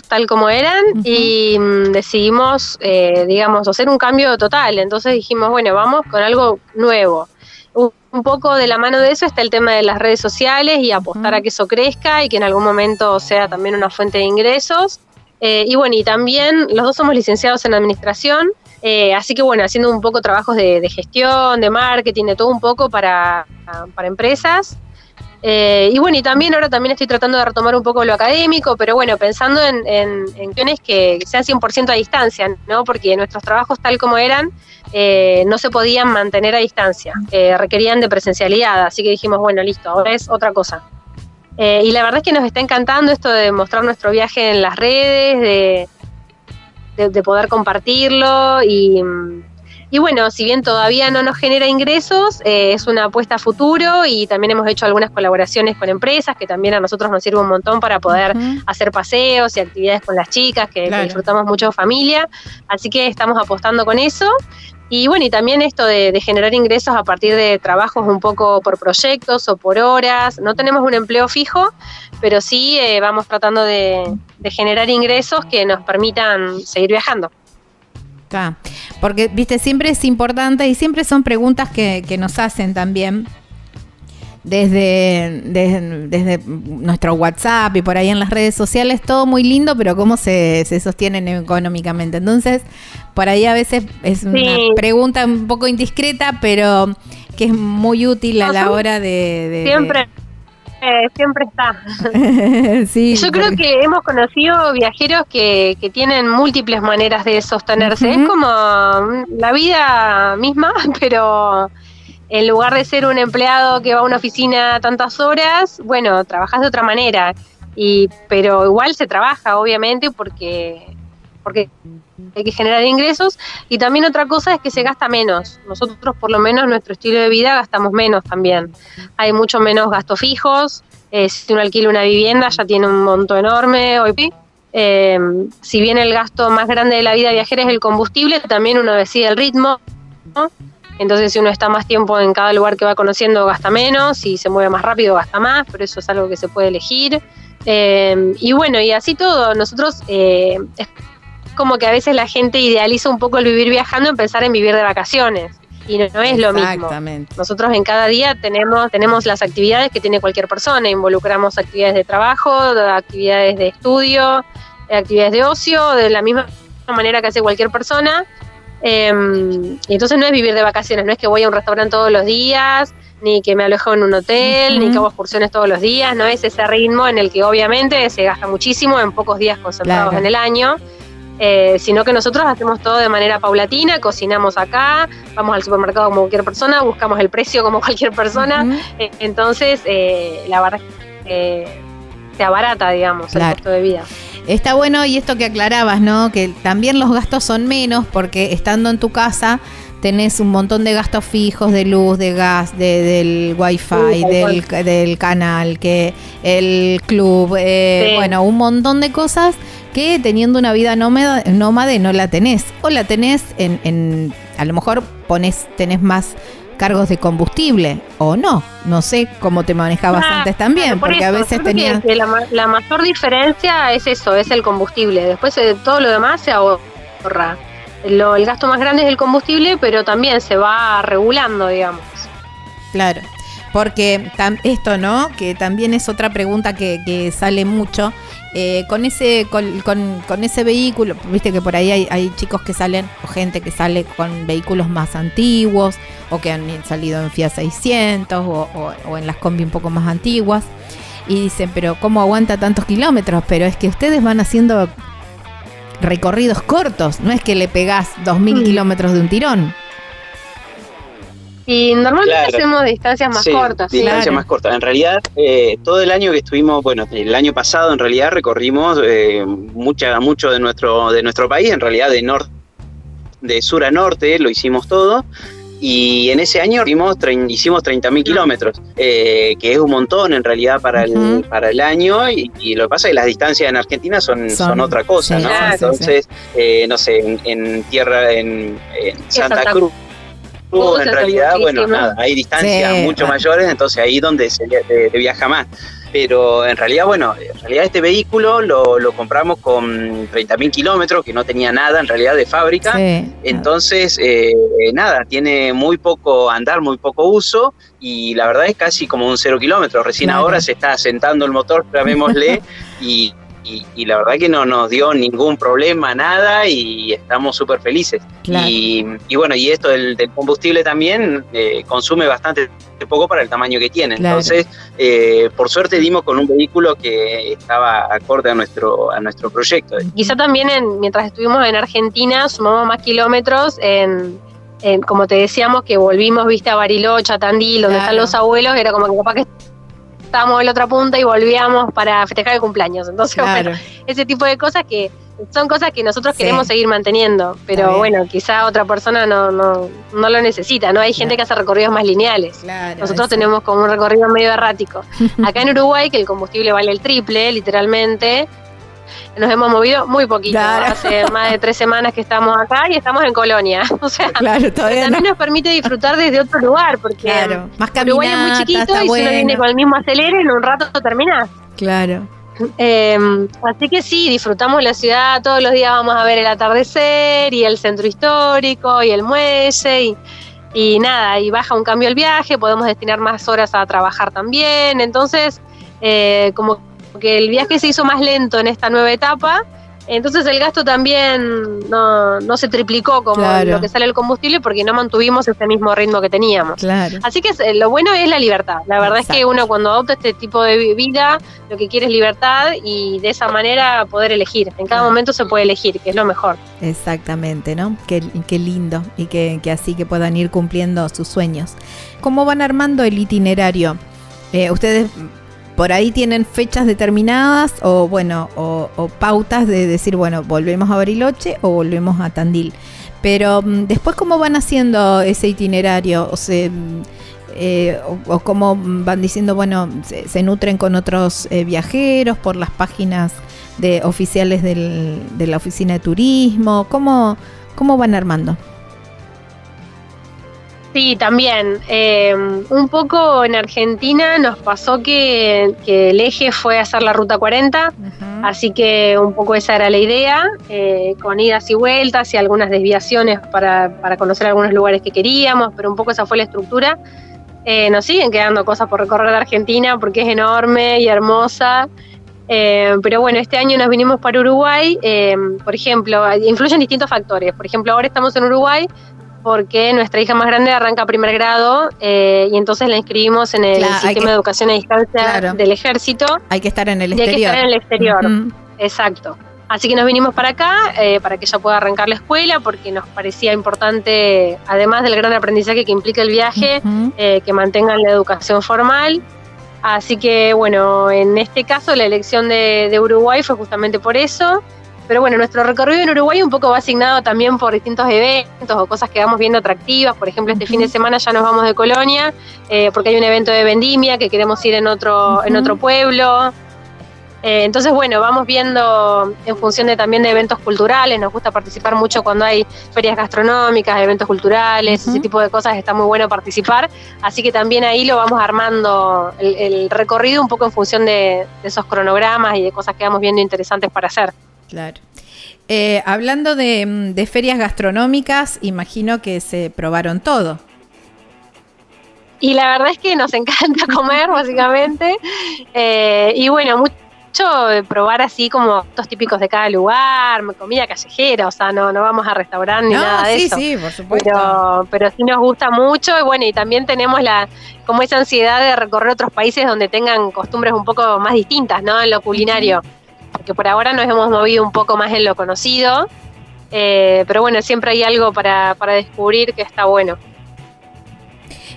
tal como eran Ujú. y mm, decidimos, eh, digamos, hacer un cambio total. Entonces dijimos, bueno, vamos con algo nuevo. Un, un poco de la mano de eso está el tema de las redes sociales y apostar a que eso crezca y que en algún momento sea también una fuente de ingresos. Eh, y bueno, y también los dos somos licenciados en administración, eh, así que bueno, haciendo un poco trabajos de, de gestión, de marketing, de todo un poco para, para empresas. Eh, y bueno, y también ahora también estoy tratando de retomar un poco lo académico, pero bueno, pensando en, en, en cuestiones que sean 100% a distancia, ¿no? Porque nuestros trabajos tal como eran eh, no se podían mantener a distancia, eh, requerían de presencialidad, así que dijimos, bueno, listo, ahora es otra cosa. Y la verdad es que nos está encantando esto de mostrar nuestro viaje en las redes, de, de, de poder compartirlo y, y bueno, si bien todavía no nos genera ingresos, eh, es una apuesta a futuro y también hemos hecho algunas colaboraciones con empresas que también a nosotros nos sirve un montón para poder hacer paseos y actividades con las chicas, que, disfrutamos mucho familia, así que estamos apostando con eso. Y bueno, y también esto de, de generar ingresos a partir de trabajos un poco por proyectos o por horas. No tenemos un empleo fijo, pero sí eh, vamos tratando de, de generar ingresos que nos permitan seguir viajando. Porque, viste, siempre es importante y siempre son preguntas que, que nos hacen también desde, desde, desde nuestro WhatsApp y por ahí en las redes sociales, todo muy lindo, pero cómo se, se sostienen económicamente. Entonces, por ahí a veces es una pregunta un poco indiscreta, pero que es muy útil a la hora de... de- de- Siempre, eh, siempre está. sí, Yo creo que hemos conocido viajeros que, que tienen múltiples maneras de sostenerse. Es como mm, la vida misma, pero en lugar de ser un empleado que va a una oficina tantas horas, bueno, trabajas de otra manera. Y, pero igual se trabaja, obviamente, porque, porque hay que generar ingresos. Y también otra cosa es que se gasta menos. Nosotros, por lo menos, nuestro estilo de vida gastamos menos también. Hay mucho menos gastos fijos. Eh, si uno alquila una vivienda ya tiene un monto enorme hoy. Eh, si bien el gasto más grande de la vida viajera es el combustible, también uno decide el ritmo. ¿no? Entonces, si uno está más tiempo en cada lugar que va conociendo, gasta menos. Si se mueve más rápido, gasta más. Pero eso es algo que se puede elegir. Eh, y bueno, y así todo. Nosotros eh, como que a veces la gente idealiza un poco el vivir viajando en pensar en vivir de vacaciones. Y no, no es lo mismo. Exactamente. Nosotros en cada día tenemos, tenemos las actividades que tiene cualquier persona, involucramos actividades de trabajo, de actividades de estudio, actividades de ocio, de la misma manera que hace cualquier persona. Eh, y entonces no es vivir de vacaciones, no es que voy a un restaurante todos los días, ni que me alojo en un hotel, ni que hago excursiones todos los días, no es ese ritmo en el que obviamente se gasta muchísimo en pocos días concentrados Claro. en el año. Eh, sino que nosotros hacemos todo de manera paulatina, cocinamos acá, vamos al supermercado como cualquier persona, buscamos el precio como cualquier persona, eh, entonces eh, la verdad que eh, se abarata, digamos, Claro. el costo de vida. Está bueno y esto que aclarabas, ¿no? Que también los gastos son menos porque estando en tu casa tenés un montón de gastos fijos de luz, de gas, de, del wifi, Sí, del, del canal, que el club, eh, Sí. bueno, un montón de cosas que teniendo una vida nómada, nómade no la tenés. O la tenés en, en a lo mejor pones, tenés más cargos de combustible o no. No sé cómo te manejabas Claro, antes también, por porque a veces tenías... que la, ma- la mayor diferencia es eso, es el combustible. Después eh, todo lo demás se ahorra. Lo- el gasto más grande es el combustible, pero también se va regulando, digamos. Claro, porque tam- esto, ¿no? Que también es otra pregunta que, que sale mucho. Eh, con ese con, con- con ese vehículo, viste que por ahí hay, hay chicos que salen, o gente que sale con vehículos más antiguos, o que han salido en Fiat 600, o, o- o en las combi un poco más antiguas, y dicen, pero ¿cómo aguanta tantos kilómetros? Pero es que ustedes van haciendo recorridos cortos, no es que le pegás 2.000 Mm. kilómetros de un tirón. Y normalmente Claro. hacemos distancias más Sí, cortas. sí. distancia Claro. más corta. En realidad, eh, todo el año que estuvimos, bueno, el año pasado en realidad recorrimos eh, mucha, mucho de nuestro, de nuestro país, en realidad de norte de sur a norte, lo hicimos todo. Y en ese año hicimos, trein- hicimos 30.000 kilómetros, eh, que es un montón en realidad para, el, para el año. Y, y lo que pasa es que las distancias en Argentina son, Son- son, otra cosa, sí, ¿no? sí, sí, Entonces, eh, no sé, en, en tierra, en, en Santa, Santa Cruz. En es realidad, bueno, nada, hay distancias Sí, mucho claro. mayores, entonces ahí donde se, se viaja más. Pero en realidad, bueno, en realidad este vehículo lo, lo compramos con 30.000 kilómetros, que no tenía nada en realidad de fábrica. Sí. Entonces, eh, eh, nada, tiene muy poco andar, muy poco uso y la verdad es casi como un cero kilómetro. Recién Claro. ahora se está asentando el motor, llamémosle, y, y, y la verdad que no nos dio ningún problema, nada y estamos súper felices. Claro. Y, y bueno, y esto del, del combustible también eh, consume bastante poco para el tamaño que tiene. Claro. Entonces, eh, por suerte dimos con un vehículo que estaba acorde a nuestro, a nuestro proyecto. Quizá también en- mientras estuvimos en Argentina sumamos más kilómetros en, en, como te decíamos, que volvimos, viste, a Bariloche, a Tandil, donde Claro. están los abuelos, era como que capaz que estábamos en la otra punta y volvíamos para festejar el cumpleaños. Entonces, Claro. bueno, ese tipo de cosas que son cosas que nosotros Sí. queremos seguir manteniendo, pero bueno, quizá otra persona no, no, no lo necesita, ¿no? Hay gente Claro. que hace recorridos más lineales. Claro, Nosotros tenemos como un recorrido medio errático. Acá en Uruguay, que el combustible vale el triple, literalmente, nos hemos movido muy poquito. Claro. Hace más de tres semanas que estamos acá y estamos en Colonia. O sea, Claro, todavía no. también nos permite disfrutar desde otro lugar, porque Claro, más Uruguay es muy chiquito y si uno viene con el mismo acelere, en un rato terminás. Claro. Eh, así que sí, disfrutamos la ciudad, todos los días vamos a ver el atardecer y el centro histórico y el muelle y, y nada, y baja un cambio el viaje, podemos destinar más horas a trabajar también, entonces eh, como que el viaje se hizo más lento en esta nueva etapa, entonces el gasto también no, no se triplicó como Claro. lo que sale el combustible porque no mantuvimos ese mismo ritmo que teníamos. Claro. Así que eh, lo bueno es la libertad. La verdad es que uno cuando adopta este tipo de vi- vida, lo que quiere es libertad y de esa manera poder elegir. En cada momento se puede elegir, que es lo mejor. Exactamente, ¿no? Qué, qué lindo y que, que así que puedan ir cumpliendo sus sueños. ¿Cómo van armando el itinerario? Eh, ¿Ustedes por ahí tienen fechas determinadas o bueno, o, pautas de decir, bueno, volvemos a Bariloche o volvemos a Tandil? Pero mm, después, ¿cómo van haciendo ese itinerario? O sea, mm, eh, o, o cómo van diciendo, bueno, se, se nutren con otros eh, viajeros por las páginas de oficiales del- de la oficina de turismo? ¿Cómo, cómo van armando? Sí, también. eh, un poco en Argentina nos pasó que, que el eje fue hacer la ruta 40, así que un poco esa era la idea, eh, con idas y vueltas y algunas desviaciones para, para conocer algunos lugares que queríamos, pero un poco esa fue la estructura. Eh, nos siguen quedando cosas por recorrer de Argentina porque es enorme y hermosa. Eh, pero bueno, este año nos vinimos para Uruguay. eh, por ejemplo, influyen distintos factores. Por ejemplo, ahora estamos en Uruguay porque nuestra hija más grande arranca primer grado eh, y entonces la inscribimos en el Claro, sistema que- de educación a distancia Claro. del ejército Hay que estar en el y hay que exterior. estar en el exterior. Exacto. Así que nos vinimos para acá eh, para que ella pueda arrancar la escuela porque nos parecía importante, además del gran aprendizaje que implica el viaje, eh, que mantengan la educación formal. Así que bueno, en este caso la elección de, de Uruguay fue justamente por eso. Pero bueno, nuestro recorrido en Uruguay un poco va asignado también por distintos eventos o cosas que vamos viendo atractivas. Por ejemplo, este fin de semana ya nos vamos de Colonia eh, porque hay un evento de vendimia que queremos ir en otro, en otro pueblo. Eh, entonces, bueno, vamos viendo en función de también de eventos culturales. Nos gusta participar mucho cuando hay ferias gastronómicas, eventos culturales, ese tipo de cosas. Está muy bueno participar. Así que también ahí lo vamos armando el, el recorrido un poco en función de, de esos cronogramas y de cosas que vamos viendo interesantes para hacer. Claro. Eh, hablando de, mm, de ferias gastronómicas, imagino que se probaron todo. Y la verdad es que nos encanta comer, básicamente. Eh, y bueno, mucho de probar así como estos típicos de cada lugar, comida callejera, o sea, no, no vamos a restaurar ni no, nada de sí, eso. sí, por supuesto. pero, pero sí nos gusta mucho y bueno, y también tenemos la como esa ansiedad de recorrer otros países donde tengan costumbres un poco más distintas, ¿no? En lo culinario, porque por ahora nos hemos movido un poco más en lo conocido, eh, pero bueno, siempre hay algo para, para descubrir que está bueno.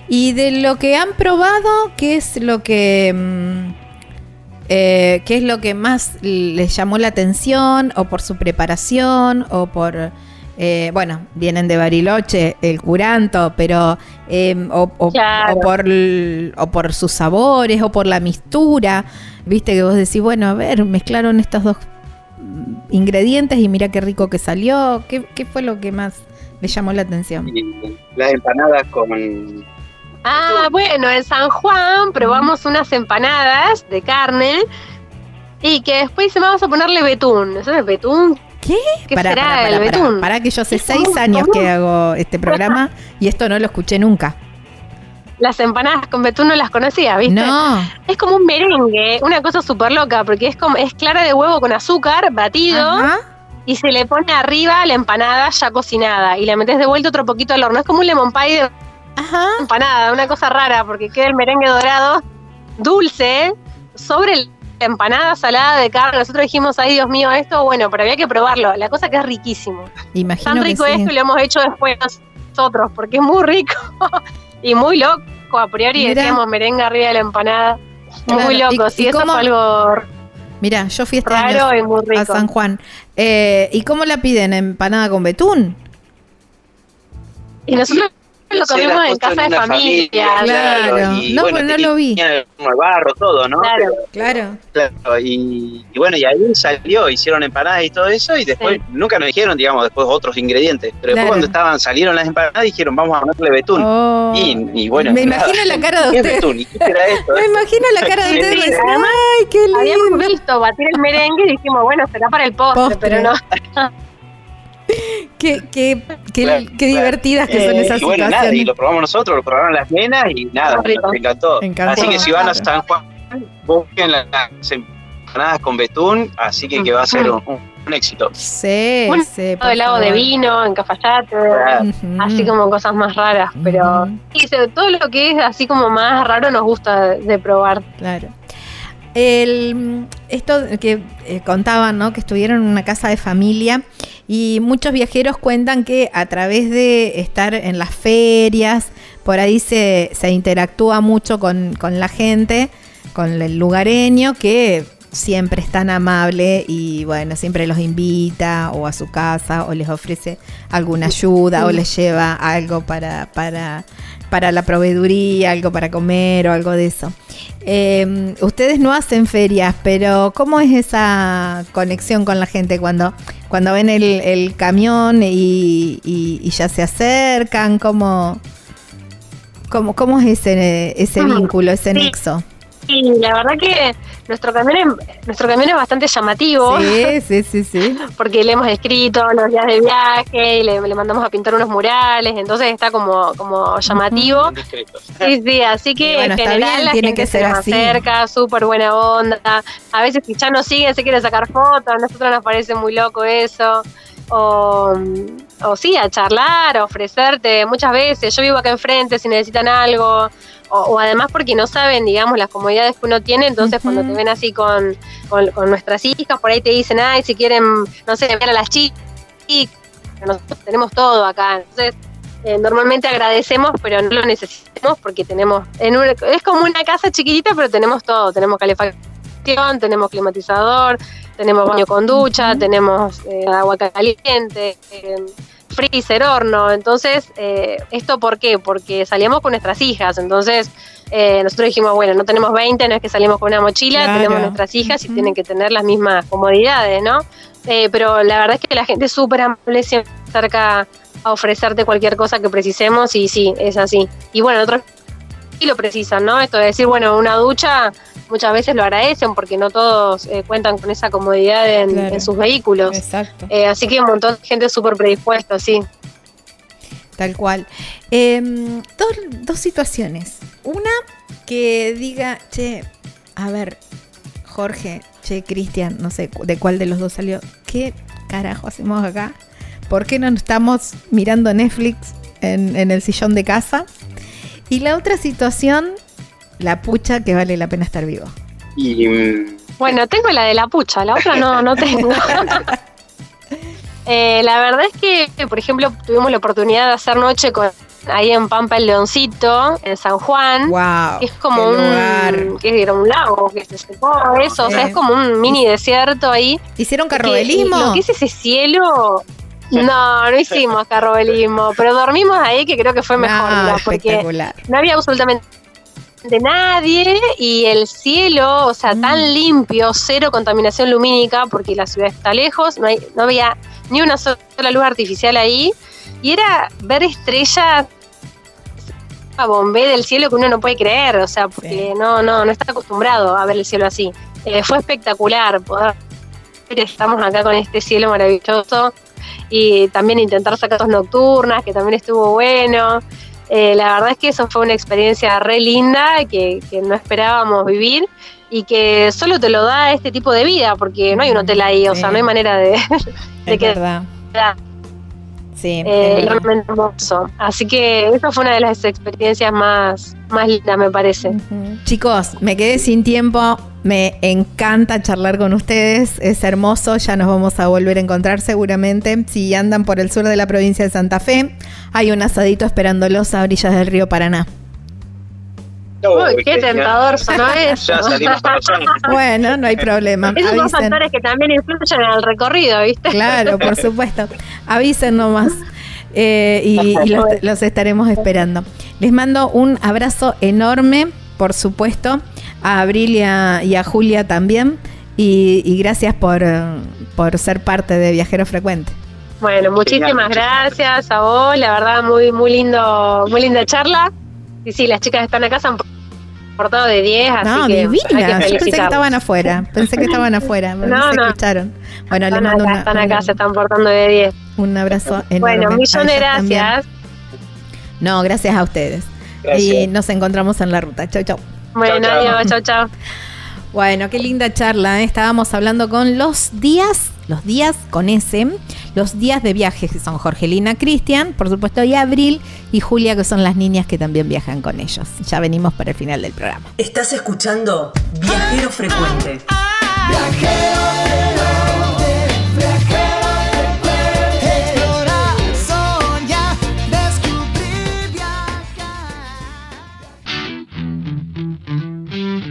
Y de lo que han probado, ¿qué es lo que mm, eh, qué es lo que más les llamó la atención o por su preparación o por eh, bueno, vienen de Bariloche, el curanto, pero eh, o, o- Claro. o por, o por sus sabores, o por la mistura, viste que vos decís, bueno, a ver, mezclaron estos dos ingredientes y mira qué rico que salió. ¿Qué, qué fue lo que más le llamó la atención? Y las empanadas con. Ah, bueno, en San Juan probamos unas empanadas de carne y que después se me vamos a ponerle betún. ¿Eso es betún? ¿Qué? ¿Qué Pará, será pará, el pará, pará. betún? Pará que yo hace seis años que hago este programa y esto no lo escuché nunca. Las empanadas con betún no las conocía, ¿viste? No. Es como un merengue, una cosa súper loca, porque es como es clara de huevo con azúcar batido Ajá. y se le pone arriba la empanada ya cocinada y le metes de vuelta otro poquito al horno. Es como un lemon pie de Ajá. empanada, una cosa rara, porque queda el merengue dorado dulce sobre la empanada salada de carne. Nosotros dijimos, ay Dios mío, esto, bueno, pero había que probarlo. La cosa que es riquísimo. Imagino Tan que rico sí. es que lo hemos hecho después nosotros, porque es muy rico y muy loco. A priori Mirá. decíamos merengue arriba de la empanada. Muy Claro. loco, ¿Y- sí, y eso cómo- fue algo Mira, yo fui este año muy a. San Juan. Eh, ¿Y cómo la piden? ¿Empanada con betún? Y nosotros lo comimos en casa de familia. Claro. y No, bueno, no tenía lo vi. el barro, todo, ¿no? Claro. Claro. Claro, y, y bueno, y ahí salió, hicieron empanadas y todo eso, y después Sí. nunca nos dijeron, digamos, después otros ingredientes. Pero después cuando estaban, salieron las empanadas, dijeron, vamos a ponerle betún. Oh. Y, y bueno, Me nada. imagino la cara de ¿Qué es usted. betún? ¿Y qué será esto? Me imagino la cara de ustedes. Ay, qué Habíamos lindo. visto batir el merengue y dijimos, bueno, será para el postre, Postre. pero no. Qué, qué, qué, Claro, qué divertidas que son Eh, esas y bueno, nada, situaciones. y lo probamos nosotros, lo probaron las nenas y nada, nos encantó. Encantó. Así que si van a. San Juan, busquen las empanadas con betún, así que, que va a ser un, un- un éxito. Sí, Un sí. helado de vino, en cafayate, así como cosas más raras, pero sí, todo lo que es así como más raro nos gusta de, de probar. Claro. El, esto que eh, contaban, ¿no? Que estuvieron en una casa de familia y muchos viajeros cuentan que a través de estar en las ferias, por ahí se, se interactúa mucho con, con la gente, con el lugareño, que siempre es tan amable y bueno, siempre los invita o a su casa o les ofrece alguna ayuda o les lleva algo para, para, para la proveeduría, algo para comer o algo de eso. Eh, ustedes no hacen ferias, pero ¿cómo es esa conexión con la gente cuando, cuando ven el, el camión y, y- y ya se acercan? ¿Cómo, cómo, cómo es ese, ese vínculo, ese sí. nexo? Y la verdad que nuestro camión es, nuestro camión es bastante llamativo. Sí, sí, sí, sí. porque le hemos escrito los días de viaje y le, le mandamos a pintar unos murales, entonces está como, como llamativo. Sí, sí, así que bueno, en general bien, la tiene gente que se ser nos así. acerca, súper buena onda. A veces si ya nos siguen, se quieren sacar fotos, a nosotros nos parece muy loco eso. O, o sí, a charlar, a ofrecerte muchas veces. Yo vivo acá enfrente si necesitan algo. O, o además porque no saben, digamos, las comodidades que uno tiene, entonces cuando te ven así con, con, con nuestras hijas, por ahí te dicen, ay, si quieren, no sé, ver a las chicas, nosotros tenemos todo acá. Entonces, eh, normalmente agradecemos, pero no lo necesitamos porque tenemos, en un- es como una casa chiquitita, pero tenemos todo, tenemos calefacción, tenemos climatizador, tenemos baño con ducha, tenemos eh, agua caliente, eh, freezer, horno, entonces, eh, ¿esto por qué? Porque salíamos con nuestras hijas, entonces nosotros dijimos, bueno, no tenemos 20, no es que salimos con una mochila, Claro. tenemos nuestras hijas y tienen que tener las mismas comodidades, ¿no? Pero la verdad es que la gente es súper amable, siempre se acerca a ofrecerte cualquier cosa que precisemos y sí, es así. Y bueno, otros sí lo precisan, ¿no? Esto de decir, bueno, una ducha muchas veces lo agradecen porque no todos eh, cuentan con esa comodidad en, Claro. en sus vehículos. Exacto. Eh, así que un montón de gente súper predispuesta, sí. Tal cual. Eh, dos, dos situaciones. Una que diga, che, a ver, Jorge, che, Cristian, no sé de cuál de los dos salió. ¿Qué carajo hacemos acá? ¿Por qué no estamos mirando Netflix en, en el sillón de casa? Y la otra situación, la pucha que vale la pena estar vivo. Y mm, Bueno, tengo la de la pucha, la otra no, no tengo. Eh, la verdad es que, por ejemplo, tuvimos la oportunidad de hacer noche con ahí en Pampa el Leoncito, en San Juan. ¡Wow! es como un, lugar. que era un lago que se secó, eso, o sea, es como un mini desierto ahí. ¿Hicieron Que- carrobelismo? Lo que es ese cielo, No, no hicimos carrobelismo, pero dormimos ahí que creo que fue mejor, porque no había absolutamente nadie y el cielo, o sea, Mm. tan limpio, cero contaminación lumínica, porque la ciudad está lejos, no, hay, no había ni una sola luz artificial ahí, y era ver estrellas a bombé del cielo que uno no puede creer, o sea, porque no, no, no está acostumbrado a ver el cielo así. Eh, fue espectacular poder estamos acá con este cielo maravilloso y también intentar sacar fotos nocturnas, que también estuvo bueno. Eh, la verdad es que eso fue una experiencia re linda que, que no esperábamos vivir y que solo te lo da este tipo de vida, porque no hay un hotel ahí, o sea, no hay manera de, de Es que verdad. Sí, eh, hermoso. Así que eso fue una de las experiencias más, más lindas, me parece. Chicos, me quedé sin tiempo. Me encanta charlar con ustedes. Es hermoso. Ya nos vamos a volver a encontrar seguramente. Si andan por el sur de la provincia de Santa Fe, hay un asadito esperándolos a orillas del río Paraná. Uy, qué tentador sonó eso. Ya salimos para allá. Bueno, no hay problema. Esos son factores que también influyen en el recorrido, ¿viste? Claro, por supuesto. Avisen nomás. Eh, y y los, los estaremos esperando. Les mando un abrazo enorme, por supuesto, a Abril y a, y a Julia también. Y, y gracias por, por ser parte de Viajero Frecuente. Bueno, muchísimas gracias a vos, la verdad muy muy lindo, muy linda charla. Y sí, las chicas están acá, se han portado de 10, así No, que divina. que Yo pensé que estaban afuera. Pensé que estaban afuera. No, No, se no. escucharon. Bueno, les Están mando acá, una- están acá, una- se están portando de 10. un abrazo enorme. Bueno, a millones de también. gracias. No, gracias a ustedes. Gracias. Y nos encontramos en la ruta. Chau, chau. Bueno, adiós, chao, chao. Bueno, qué linda charla. ¿eh? Estábamos hablando con los días, los días con S, los días de viaje, que son Jorgelina, Cristian, por supuesto, y Abril y Julia, que son las niñas que también viajan con ellos. Ya venimos para el final del programa. Estás escuchando Viajero Frecuente. Explorar,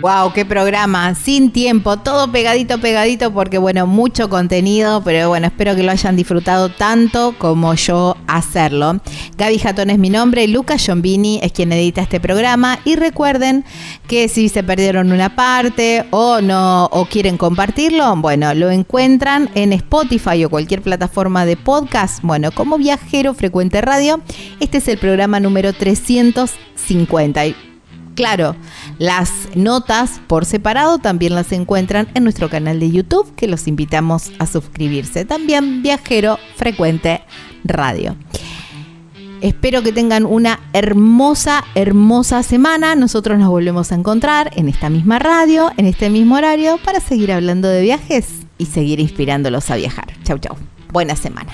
Wow, qué programa, sin tiempo, todo pegadito, pegadito, porque bueno, mucho contenido, pero bueno, espero que lo hayan disfrutado tanto como yo hacerlo. Gaby Jatón es mi nombre, Lucas Giombini es quien edita este programa y recuerden que si se perdieron una parte o no o quieren compartirlo, bueno, lo encuentran en Spotify o cualquier plataforma de podcast, bueno, como Viajero Frecuente Radio. Este es el programa número 350. Claro, las notas por separado también las encuentran en nuestro canal de YouTube, que los invitamos a suscribirse. También Viajero Frecuente Radio. Espero que tengan una hermosa, hermosa semana. Nosotros nos volvemos a encontrar en esta misma radio, en este mismo horario, para seguir hablando de viajes y seguir inspirándolos a viajar. Chau, chau. Buena semana.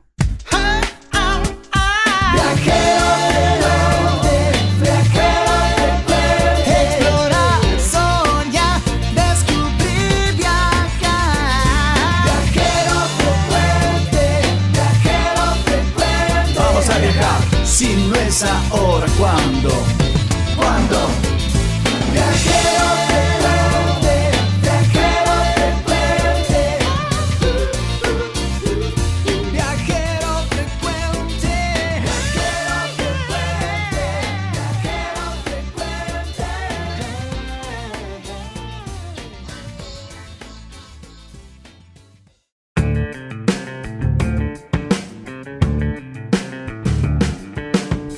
Es ahora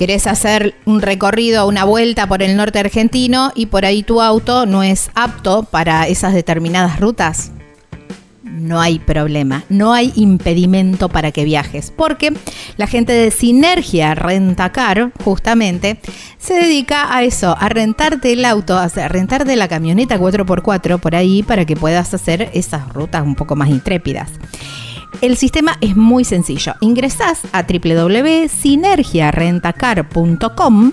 Querés hacer un recorrido, una vuelta por el norte argentino y por ahí tu auto no es apto para esas determinadas rutas. No hay problema, no hay impedimento para que viajes, porque la gente de Sinergia Rentacar, justamente, se dedica a eso, a rentarte el auto, a rentarte la camioneta 4x4 por ahí para que puedas hacer esas rutas un poco más intrépidas. El sistema es muy sencillo. Ingresás a www.sinergiarentacar.com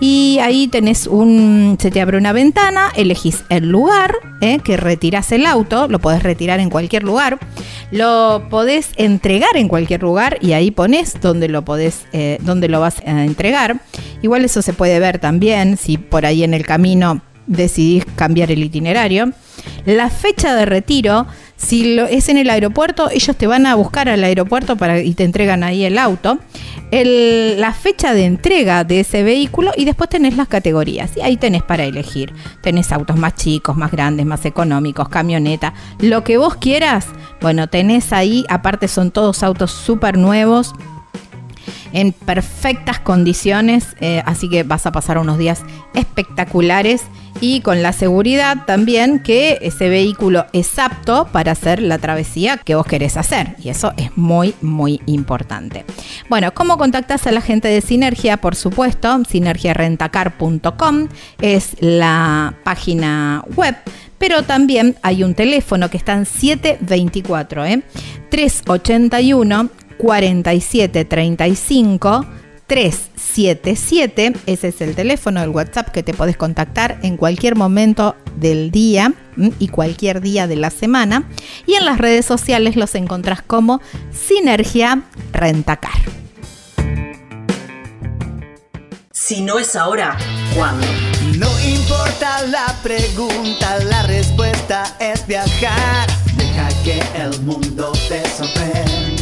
y ahí tenés un. Se te abre una ventana, elegís el lugar ¿eh? que retirás el auto, lo podés retirar en cualquier lugar, lo podés entregar en cualquier lugar y ahí pones donde lo eh, donde lo vas a entregar. Igual eso se puede ver también si por ahí en el camino decidís cambiar el itinerario. La fecha de retiro, si lo, es en el aeropuerto, ellos te van a buscar al aeropuerto para, y te entregan ahí el auto. El- la fecha de entrega de ese vehículo y después tenés las categorías. Y ahí tenés para elegir. Tenés autos más chicos, más grandes, más económicos, camioneta, lo que vos quieras. Bueno, tenés ahí, aparte son todos autos súper nuevos en perfectas condiciones, eh, así que vas a pasar unos días espectaculares y con la seguridad también que ese vehículo es apto para hacer la travesía que vos querés hacer y eso es muy muy importante. Bueno, ¿cómo contactas a la gente de Sinergia? Por supuesto, sinergiarentacar.com es la página web pero también hay un teléfono que está en 724, ¿eh? 381 4735 377. Ese es el teléfono, el WhatsApp que te podés contactar en cualquier momento del día y cualquier día de la semana. Y en las redes sociales los encontrás como Sinergia Rentacar. Si no es ahora, ¿cuándo? No importa la pregunta, la respuesta es viajar. Deja que el mundo te sorprenda.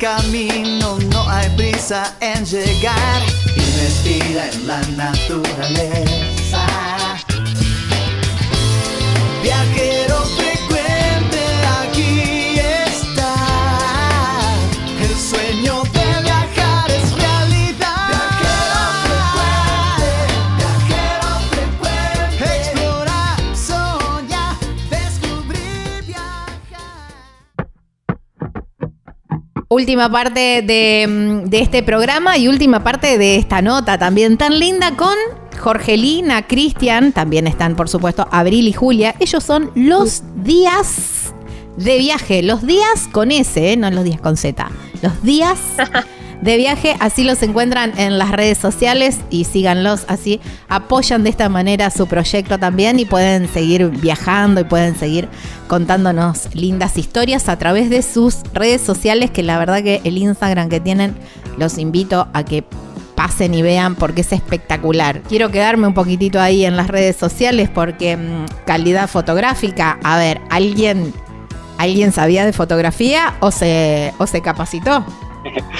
Camino, no hay prisa en llegar. Investiga en la naturaleza. Viajero Última parte de, mm, de este programa y última parte de esta nota también tan linda con Jorgelina, Cristian, también están por supuesto Abril y Julia. Ellos son los días de viaje, los días con S, ¿eh? no los días con Z, los días de viaje, así los encuentran en las redes sociales y síganlos así, apoyan de esta manera su proyecto también y pueden seguir viajando y pueden seguir contándonos lindas historias a través de sus redes sociales, que la verdad que el Instagram que tienen los invito a que pasen y vean porque es espectacular. Quiero quedarme un poquitito ahí en las redes sociales porque mm, calidad fotográfica, a ver, ¿alguien, ¿alguien sabía de fotografía o se, o se capacitó?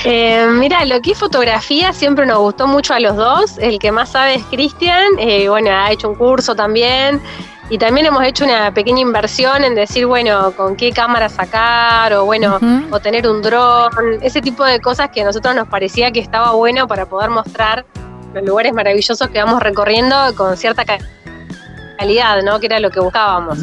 Eh, mira, lo que es fotografía siempre nos gustó mucho a los dos. El que más sabe es Cristian. eh, bueno, ha hecho un curso también. Y también hemos hecho una pequeña inversión en decir, bueno, con qué cámara sacar, o bueno, o tener un dron, ese tipo de cosas que a nosotros nos parecía que estaba bueno para poder mostrar los lugares maravillosos que vamos recorriendo con cierta ca- calidad, ¿no? Que era lo que buscábamos.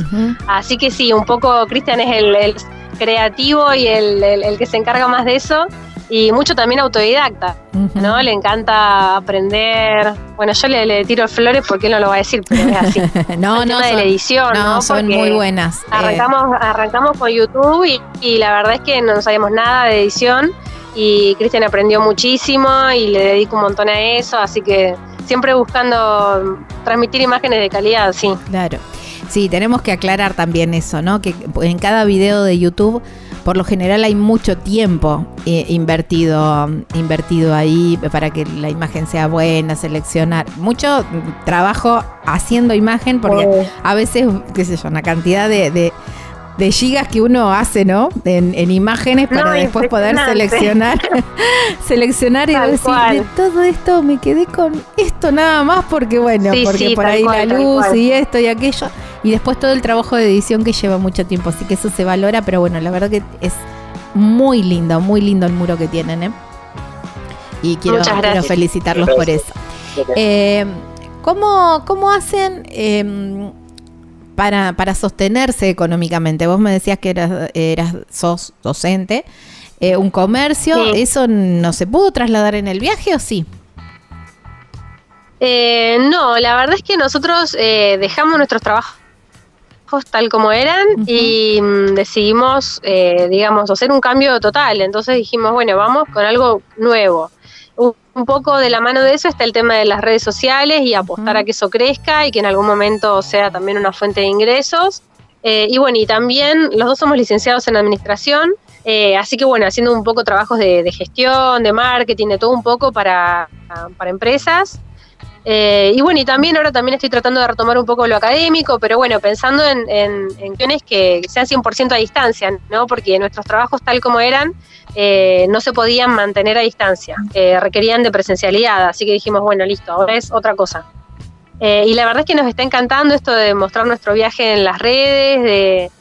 Así que sí, un poco Cristian es el, el creativo y el, el- el que se encarga más de eso. Y mucho también autodidacta. ¿no? Le encanta aprender. Bueno, yo le, le tiro flores porque él no lo va a decir, pero es así. no, El no, tema de son, la edición, no, ¿no? son Porque muy buenas. Eh, Arrancamos, arrancamos con YouTube y, y la verdad es que no sabíamos nada de edición y Cristian aprendió muchísimo y le dedico un montón a eso, así que siempre buscando transmitir imágenes de calidad, sí. Claro. Sí, tenemos que aclarar también eso, ¿no? Que en cada video de YouTube por lo general hay mucho tiempo eh, invertido, invertido ahí para que la imagen sea buena, seleccionar. Mucho trabajo haciendo imagen porque Oh. a veces, qué sé yo, una cantidad de, de- de gigas que uno hace, ¿no? En, en imágenes para No, después poder seleccionar, seleccionar y decir, cual. de todo esto me quedé con esto nada más porque bueno, Sí, porque sí, por ahí cual, la luz y esto y aquello. Y después todo el trabajo de edición que lleva mucho tiempo, así que eso se valora, pero bueno, la verdad que es muy lindo, muy lindo el muro que tienen, ¿eh? Y quiero, felicitarlos por eso. Eh, ¿cómo, cómo hacen eh, para, para sostenerse económicamente? Vos me decías que eras, eras sos docente, eh, un comercio, Sí. ¿eso no se pudo trasladar en el viaje o sí? Eh, no, la verdad es que nosotros eh, dejamos nuestros trabajos tal como eran y mm, decidimos, eh, digamos, hacer un cambio total. Entonces dijimos, bueno, vamos con algo nuevo. Un, un poco de la mano de eso está el tema de las redes sociales y apostar a que eso crezca y que en algún momento sea también una fuente de ingresos. Eh, y bueno, y también los dos somos licenciados en administración, eh, así que bueno, haciendo un poco trabajos de, de gestión, de marketing, de todo un poco para, para empresas. Eh, y bueno, y también ahora también estoy tratando de retomar un poco lo académico, pero bueno, pensando en, en, en cuestiones que sean 100% a distancia, ¿no? Porque nuestros trabajos tal como eran eh, no se podían mantener a distancia, eh, requerían de presencialidad, así que dijimos, bueno, listo, ahora es otra cosa. Eh, y la verdad es que nos está encantando esto de mostrar nuestro viaje en las redes, de,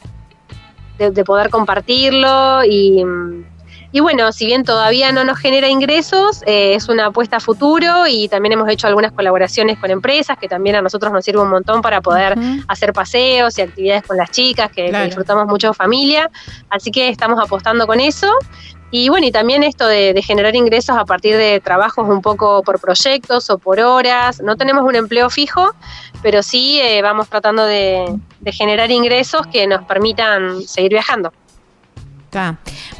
de, de poder compartirlo y, y bueno, si bien todavía no nos genera ingresos, eh, es una apuesta a futuro y también hemos hecho algunas colaboraciones con empresas que también a nosotros nos sirve un montón para poder hacer paseos y actividades con las chicas, que, disfrutamos mucho familia, así que estamos apostando con eso. Y bueno, y también esto de, de generar ingresos a partir de trabajos un poco por proyectos o por horas. No tenemos un empleo fijo, pero sí eh, vamos tratando de, de generar ingresos que nos permitan seguir viajando.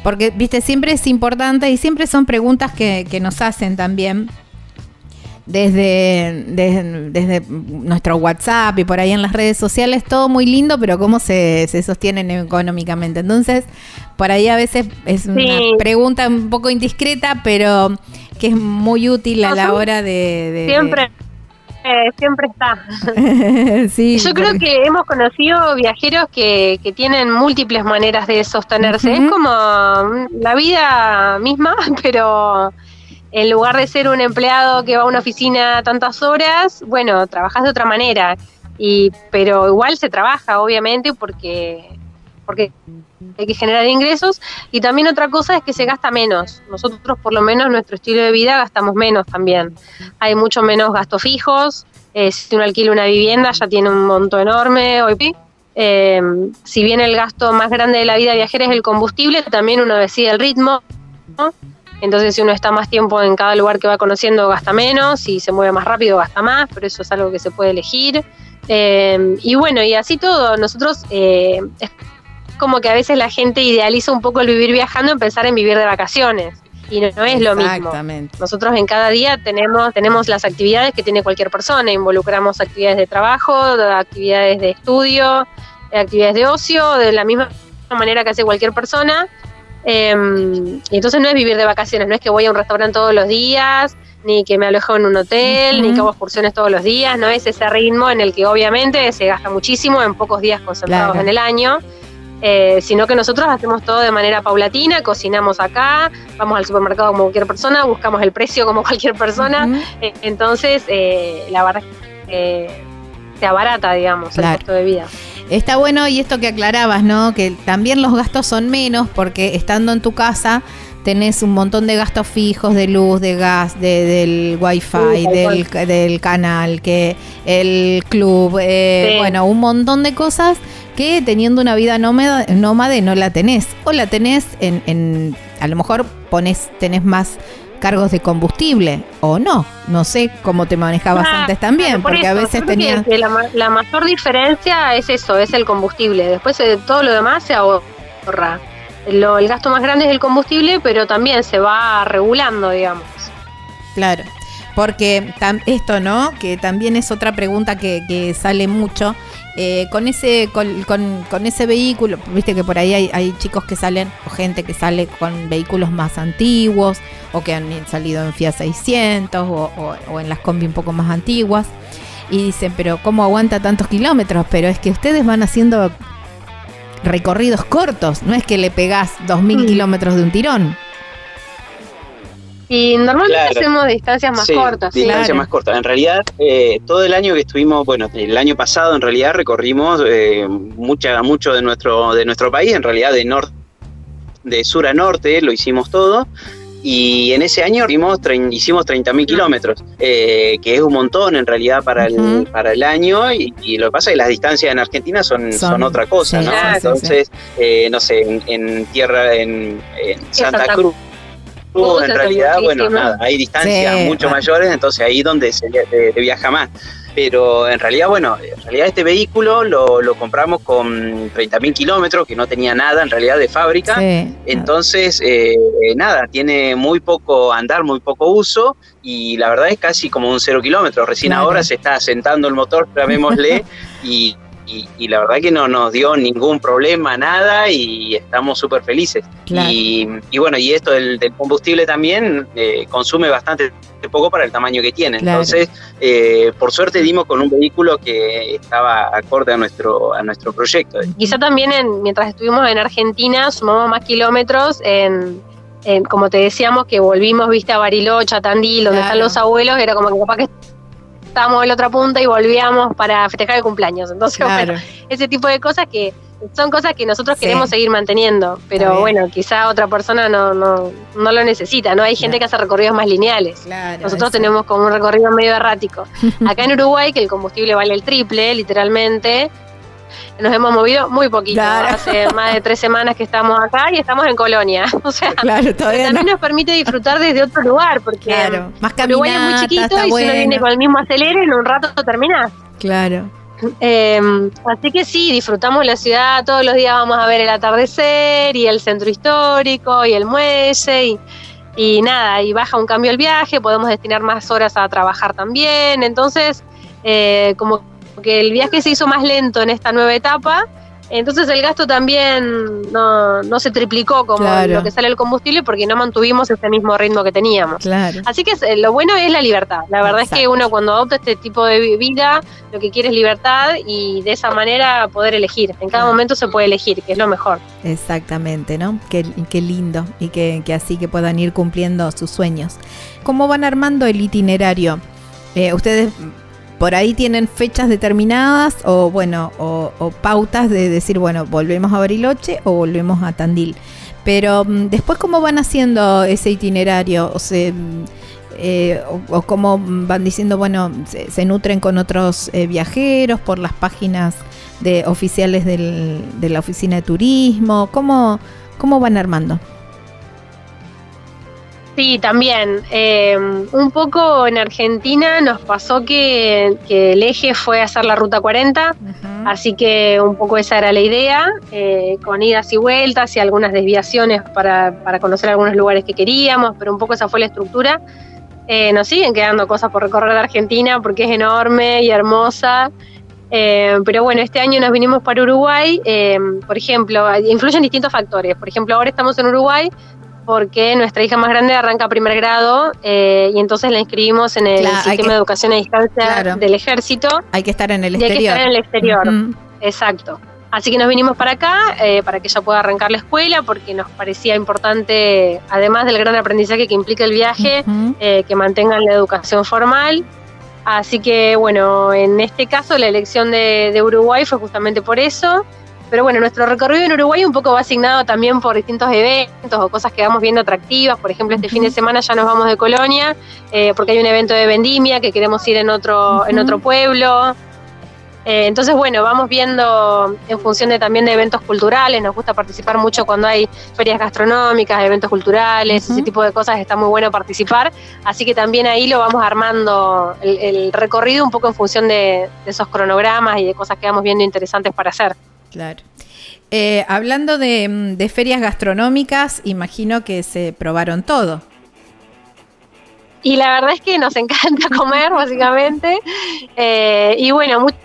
Porque, viste, siempre es importante y siempre son preguntas que, que nos hacen también desde, desde, desde nuestro WhatsApp y por ahí en las redes sociales, todo muy lindo, pero cómo se, se sostienen económicamente. Entonces, por ahí a veces es una pregunta un poco indiscreta, pero que es muy útil a la hora de... de- de- Siempre, eh, siempre está. sí, Yo creo que hemos conocido viajeros que, que tienen múltiples maneras de sostenerse. Es como mm, la vida misma, pero en lugar de ser un empleado que va a una oficina tantas horas, bueno, trabajas de otra manera. Y, pero igual se trabaja, obviamente, porque, porque hay que generar ingresos. Y también otra cosa es que se gasta menos. Nosotros, por lo menos, nuestro estilo de vida gastamos menos también. Hay mucho menos gastos fijos. Eh, si uno alquila una vivienda ya tiene un monto enorme hoy. Eh, si bien el gasto más grande de la vida viajera es el combustible, también uno decide el ritmo. ¿no? Entonces, si uno está más tiempo en cada lugar que va conociendo, gasta menos. Si se mueve más rápido, gasta más, pero eso es algo que se puede elegir. Eh, y bueno, y así todo. Nosotros como que a veces la gente idealiza un poco el vivir viajando en pensar en vivir de vacaciones. Y no, no es lo mismo. Exactamente. Nosotros en cada día tenemos, tenemos las actividades que tiene cualquier persona, involucramos actividades de trabajo, de actividades de estudio, de actividades de ocio, de la misma manera que hace cualquier persona. Eh, y entonces no es vivir de vacaciones, no es que voy a un restaurante todos los días, ni que me alojo en un hotel, ni que hago excursiones todos los días, no es ese ritmo en el que obviamente se gasta muchísimo en pocos días concentrados Claro. en el año. Eh, sino que nosotros hacemos todo de manera paulatina, cocinamos acá, vamos al supermercado como cualquier persona, buscamos el precio como cualquier persona, eh, entonces eh, la verdad que eh, se abarata, digamos, Claro. el costo de vida. Está bueno y esto que aclarabas, ¿no? Que también los gastos son menos porque estando en tu casa tenés un montón de gastos fijos de luz, de gas, de, del wifi, Sí, del, del canal, que el club, eh, Sí. bueno, un montón de cosas que teniendo una vida nómada, nómade no la tenés. O la tenés en, en a lo mejor pones, tenés más cargos de combustible o no. No sé cómo te manejabas Claro, antes también, claro, por porque a veces que- tenías... que la mayor diferencia es eso, es el combustible. Después eh, todo lo demás se ahorra. Lo- el gasto más grande es el combustible, pero también se va regulando, digamos. Claro, porque esto, ¿no? Que también es otra pregunta que, que sale mucho eh, con ese con, con- con ese vehículo, viste que por ahí hay, hay chicos que salen o gente que sale con vehículos más antiguos o que han salido en Fiat 600 o, o- o en las combi un poco más antiguas y dicen, pero ¿cómo aguanta tantos kilómetros? Pero es que ustedes van haciendo recorridos cortos, no es que le pegás 2.000 Mm. kilómetros de un tirón. Y normalmente Claro. hacemos distancias más Sí, cortas. sí. distancia Claro. más corta. En realidad, eh, todo el año que estuvimos, bueno, el año pasado en realidad recorrimos eh, mucha, mucho de nuestro, de nuestro país, en realidad de norte, de sur a norte, lo hicimos todo. Y en ese año hicimos, trein- hicimos 30.000 kilómetros, eh, que es un montón en realidad para, el, para el año. Y, y lo que pasa es que las distancias en Argentina son, Son- son, otra cosa, sí, ¿no? sí, sí, sí. Entonces, eh, no sé, en, en tierra, en, en Santa, Santa Cruz. Cruz en realidad, bueno, nada, hay distancias mucho ah. mayores, entonces ahí donde se, se- se viaja más. Pero en realidad, bueno, en realidad este vehículo lo, lo compramos con 30.000 kilómetros, que no tenía nada en realidad de fábrica. Sí. Entonces, eh, eh, nada, tiene muy poco andar, muy poco uso y la verdad es casi como un cero kilómetro. Recién Claro. ahora se está asentando el motor, llamémosle, y, y, y la verdad que no nos dio ningún problema, nada y estamos súper felices. Claro. Y, y bueno, y esto del, del combustible también eh, consume bastante poco para el tamaño que tiene. Claro. Entonces, eh, por suerte dimos con un vehículo que estaba acorde a nuestro, a nuestro proyecto. Quizá también en- mientras estuvimos en Argentina sumamos más kilómetros en, en, como te decíamos, que volvimos, viste, a Bariloche, a Tandil, donde Claro. están los abuelos, era como que capaz que estábamos en la otra punta y volvíamos para festejar el cumpleaños. Entonces, Claro. bueno, ese tipo de cosas que son cosas que nosotros Sí. queremos seguir manteniendo, pero bueno, quizá otra persona no, no, no lo necesita, ¿no? Hay gente que hace recorridos más lineales. Claro, Nosotros eso. tenemos como un recorrido medio errático. Acá en Uruguay, que el combustible vale el triple, literalmente, nos hemos movido muy poquito. Claro. Hace más de tres semanas que estamos acá y estamos en Colonia. O sea, Claro, todavía no. también nos permite disfrutar desde otro lugar, porque Claro, más Uruguay es muy chiquito y si uno viene con el mismo acelere, en un rato terminás. Claro. Eh, así que sí, disfrutamos la ciudad, todos los días vamos a ver el atardecer y el centro histórico y el muelle y, y nada, y baja un cambio el viaje, podemos destinar más horas a trabajar también, entonces eh, como que el viaje se hizo más lento en esta nueva etapa, entonces el gasto también no, no se triplicó como Claro. lo que sale el combustible porque no mantuvimos ese mismo ritmo que teníamos. Claro. Así que es- lo bueno es la libertad. La verdad es que uno cuando adopta este tipo de vi- vida, lo que quiere es libertad y de esa manera poder elegir. En cada momento se puede elegir, que es lo mejor. Exactamente, ¿no? Qué, qué lindo y que, que así que puedan ir cumpliendo sus sueños. ¿Cómo van armando el itinerario? Eh, ¿Ustedes por ahí tienen fechas determinadas o bueno, o, pautas de decir, bueno, volvemos a Bariloche o volvemos a Tandil? Pero mm, después, ¿cómo van haciendo ese itinerario? O sea, mm, eh, o, cómo van diciendo, bueno, se, se nutren con otros eh, viajeros por las páginas de oficiales del- de la oficina de turismo, ¿cómo, cómo van armando? Sí, también. eh, un poco en Argentina nos pasó que, que el eje fue hacer la ruta 40, así que un poco esa era la idea, eh, con idas y vueltas y algunas desviaciones para, para conocer algunos lugares que queríamos, pero un poco esa fue la estructura. Eh, nos siguen quedando cosas por recorrer de Argentina porque es enorme y hermosa. Eh, pero bueno, este año nos vinimos para Uruguay. eh, por ejemplo, influyen distintos factores. Por ejemplo, ahora estamos en Uruguay porque nuestra hija más grande arranca primer grado eh, y entonces la inscribimos en el Claro, sistema que- de educación a distancia Claro. del ejército Hay que estar en el y hay que exterior. estar en el exterior. Exacto. Así que nos vinimos para acá eh, para que ella pueda arrancar la escuela porque nos parecía importante, además del gran aprendizaje que implica el viaje, eh, que mantengan la educación formal. Así que bueno, en este caso la elección de, de Uruguay fue justamente por eso. Pero bueno, nuestro recorrido en Uruguay un poco va asignado también por distintos eventos o cosas que vamos viendo atractivas. Por ejemplo, este fin de semana ya nos vamos de Colonia eh, porque hay un evento de vendimia que queremos ir en otro, en otro pueblo. Eh, entonces, bueno, vamos viendo en función de también de eventos culturales. Nos gusta participar mucho cuando hay ferias gastronómicas, eventos culturales, ese tipo de cosas. Está muy bueno participar. Así que también ahí lo vamos armando el, el recorrido un poco en función de, de esos cronogramas y de cosas que vamos viendo interesantes para hacer. Claro. Eh, hablando de, mm, de ferias gastronómicas, imagino que se probaron todo. Y la verdad es que nos encanta comer, básicamente. Eh, y bueno, mucho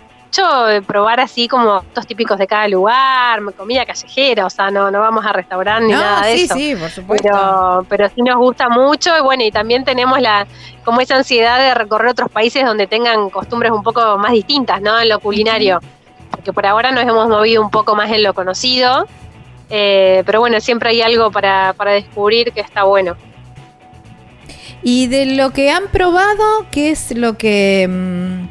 probar así como estos típicos de cada lugar, comida callejera, o sea, no, no vamos a restaurar ni No, nada de sí, eso. sí, por supuesto. Pero, pero sí nos gusta mucho y bueno, y también tenemos la como esa ansiedad de recorrer otros países donde tengan costumbres un poco más distintas, ¿no? En lo culinario. Porque por ahora nos hemos movido un poco más en lo conocido. eh, pero bueno, siempre hay algo para, para descubrir que está bueno. Y de lo que han probado, ¿qué es lo que mm,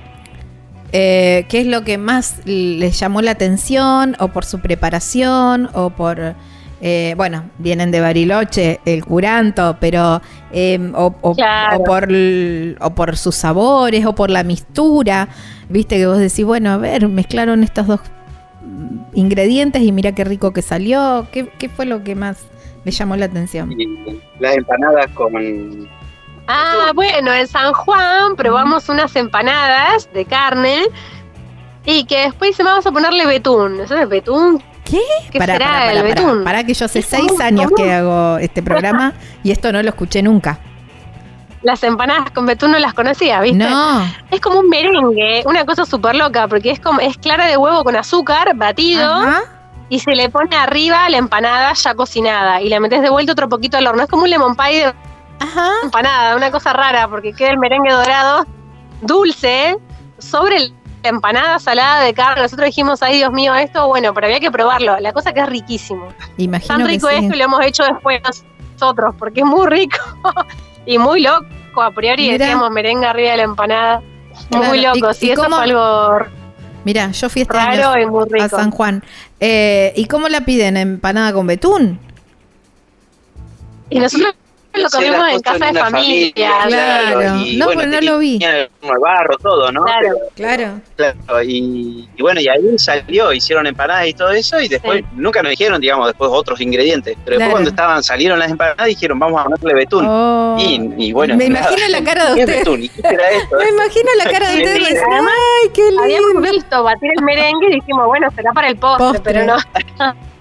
eh, qué es lo que más les llamó la atención o por su preparación o por eh, bueno vienen de Bariloche el curanto pero eh, o, o- Claro. o por o por sus sabores o por la mistura viste que vos decís bueno a ver mezclaron estos dos ingredientes y mira qué rico que salió qué, qué fue lo que más les llamó la atención las empanadas con Ah, bueno, en San Juan probamos unas empanadas de carne y que después se vamos a ponerle betún. ¿Eso es betún? ¿Qué? ¿Qué Pará, será pará, el betún? Pará que yo hace seis años que hago este programa y esto no lo escuché nunca. Las empanadas con betún no las conocía, ¿viste? No. Es como un merengue, una cosa súper loca, porque es como es clara de huevo con azúcar, batido, Ajá. y se le pone arriba la empanada ya cocinada, y la metes de vuelta otro poquito al horno. Es como un lemon pie de Ajá. empanada, una cosa rara, porque queda el merengue dorado, dulce, sobre la empanada salada de carne. Nosotros dijimos, ay Dios mío, esto, bueno, pero había que probarlo. La cosa que es riquísimo. Imagino Tan que rico sí. es que lo hemos hecho después nosotros, porque es muy rico y muy loco. A priori Mirá. decíamos merengue arriba de la empanada. Muy loco, ¿Y- sí, y eso cómo- fue algo Mira, yo fui este raro año y muy a. San Juan. Eh, ¿Y cómo la piden? ¿Empanada con betún? Y nosotros lo comimos en casa de familia. claro. y No, bueno, pues no lo vi. el barro, todo, ¿no? Claro. Claro. Pero, claro, y, y bueno, y ahí salió, hicieron empanadas y todo eso, y después Sí. nunca nos dijeron, digamos, después otros ingredientes. Pero después cuando estaban, salieron las empanadas, dijeron, vamos a ponerle betún. Oh. Y, y bueno, Me imagino la cara de ¿Qué es ustedes. betún? ¿Y qué será esto? Me imagino la cara de ustedes. sí, Ay, qué Habíamos lindo. visto batir el merengue y dijimos, bueno, será para el postre, Postre. pero no.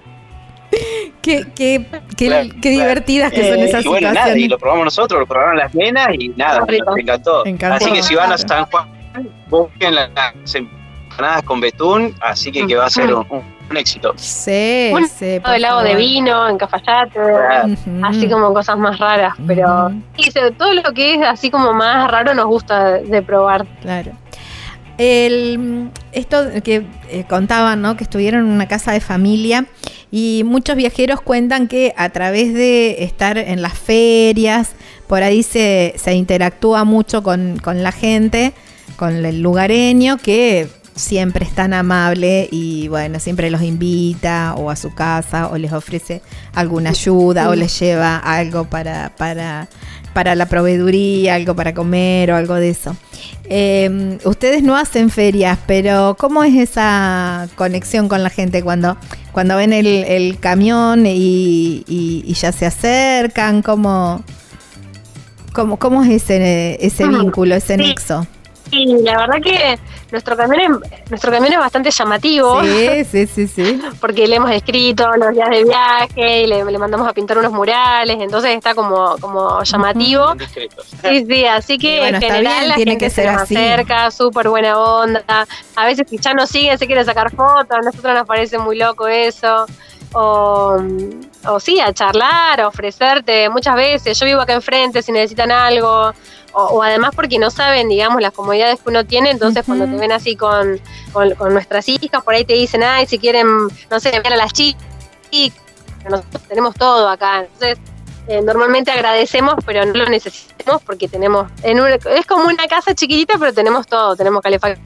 Qué, qué, qué, Claro, qué divertidas que son Eh, esas y bueno, nada, situaciones. y lo probamos nosotros, lo probaron las nenas y nada, nos encantó. Encantó. Así que si van a. San Juan, busquen las empanadas con betún, así que, que va a ser un, un- un éxito. Sí, Bueno, sí. helado de vino, en Cafayate. Así como cosas más raras, pero sí, todo lo que es así como más raro nos gusta de, de probar. Claro. El, esto que eh, contaban, ¿no? Que estuvieron en una casa de familia y muchos viajeros cuentan que a través de estar en las ferias, por ahí se, se interactúa mucho con, con la gente, con el lugareño, que siempre es tan amable y bueno, siempre los invita o a su casa o les ofrece alguna ayuda o les lleva algo para, para, para la proveeduría, algo para comer o algo de eso. Eh, ustedes no hacen ferias, pero ¿cómo es esa conexión con la gente cuando, cuando ven el, el camión y, y- y ya se acercan? ¿Cómo, cómo, cómo es ese, ese vínculo, ese sí. nexo? Y la verdad que nuestro camión es, nuestro camión es bastante llamativo. Sí, sí, sí, sí. Porque le hemos escrito los días de viaje y le, le mandamos a pintar unos murales, entonces está como, como llamativo. Sí, sí, así que bueno, en está general bien, la tiene gente que se ser nos así. acerca, súper buena onda. A veces si ya nos siguen se quieren sacar fotos, a nosotros nos parece muy loco eso. O, o sí, a charlar, a ofrecerte muchas veces. Yo vivo acá enfrente si necesitan algo. O, o además porque no saben, digamos, las comodidades que uno tiene, entonces cuando te ven así con, con, con nuestras hijas, por ahí te dicen, ay, si quieren, no sé, enviar a las chicas, nosotros tenemos todo acá. Entonces, eh, normalmente agradecemos, pero no lo necesitamos porque tenemos, en un- es como una casa chiquitita, pero tenemos todo, tenemos calefacción,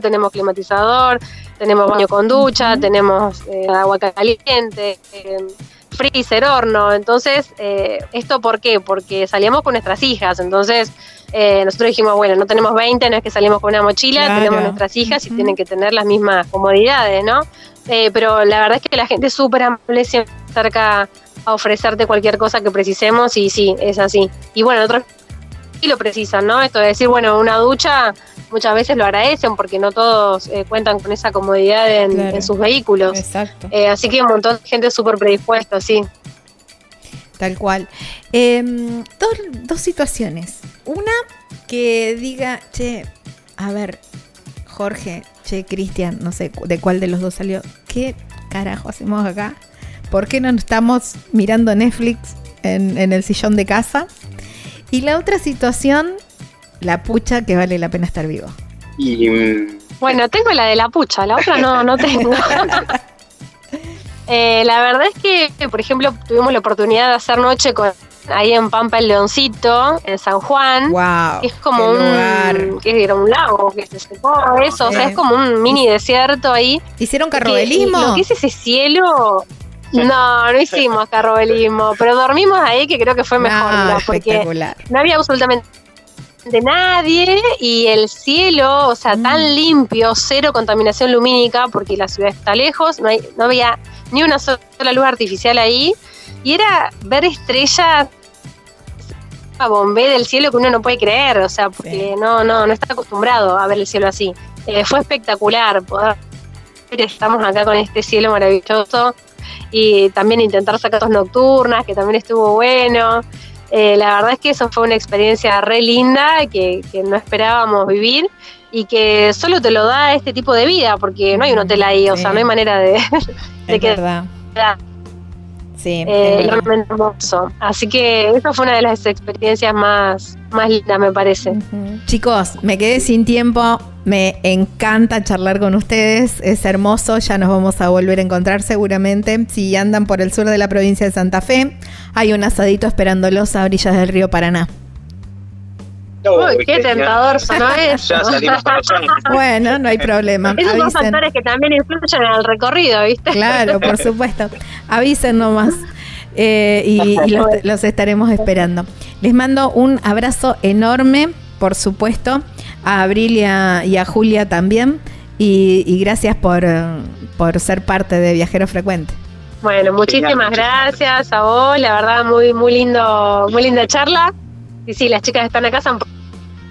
tenemos climatizador, tenemos baño con ducha, tenemos eh, agua caliente, eh, freezer, horno, entonces, eh, ¿esto por qué? Porque salíamos con nuestras hijas, entonces eh, nosotros dijimos, bueno, no tenemos 20, no es que salimos con una mochila, Claro. tenemos nuestras hijas y tienen que tener las mismas comodidades, ¿no? Pero la verdad es que la gente es súper amable, siempre se acerca a ofrecerte cualquier cosa que precisemos y sí, es así. Y bueno, otros sí lo precisan, ¿no? Esto de decir, bueno, una ducha muchas veces lo agradecen porque no todos eh, cuentan con esa comodidad en, Claro. en sus vehículos. Exacto. Eh, así que un montón de gente súper predispuesta, sí. Tal cual. Eh, dos, dos situaciones. Una que diga, che, a ver, Jorge, che, Cristian, no sé de cuál de los dos salió, ¿qué carajo hacemos acá? ¿Por qué no estamos mirando Netflix en, en el sillón de casa? Y la otra situación, la pucha que vale la pena estar vivo. Y mm, Bueno, tengo la de la pucha, la otra no, no tengo. Eh, la verdad es que, por ejemplo, tuvimos la oportunidad de hacer noche con ahí en Pampa el Leoncito, en San Juan. Wow. que es como un, lugar. que era un lago que se secó, eso, o sea, es como un mini desierto ahí. ¿Hicieron Que- carrobelismo? Lo que es ese cielo. No, no hicimos carrobelismo, pero dormimos ahí que creo que fue mejor, No, mira, porque espectacular. no había absolutamente de nadie y el cielo, o sea, Mm. tan limpio, cero contaminación lumínica, porque la ciudad está lejos, no, hay, no había ni una sola luz artificial ahí, y era ver estrellas a bombé del cielo que uno no puede creer, o sea, porque no, no, no está acostumbrado a ver el cielo así. Eh, fue espectacular poder estamos acá con este cielo maravilloso y también intentar sacar fotos nocturnas, que también estuvo bueno. Eh, la verdad es que eso fue una experiencia re linda que, que no esperábamos vivir y que solo te lo da este tipo de vida, porque no hay un hotel ahí, o sea, Sí. no hay manera de, de Es que verdad. Sí, eh, realmente hermoso. Así que esa fue una de las experiencias más, más lindas, me parece. Chicos, me quedé sin tiempo. Me encanta charlar con ustedes. Es hermoso. Ya nos vamos a volver a encontrar seguramente. Si andan por el sur de la provincia de Santa Fe, hay un asadito esperándolos a orillas del río Paraná. Uy, qué tentador sonó eso. Bueno, no hay problema. Esos son Avisen. factores que también influyen en el recorrido, ¿viste? Claro, por supuesto. Avisen nomás. Eh, y y los, los estaremos esperando. Les mando un abrazo enorme, por supuesto, a Abril y a, y a Julia también. Y, y gracias por, por ser parte de Viajero Frecuente. Bueno, muchísimas gracias a vos, la verdad muy muy lindo, muy linda charla. Y sí, las chicas están acá se han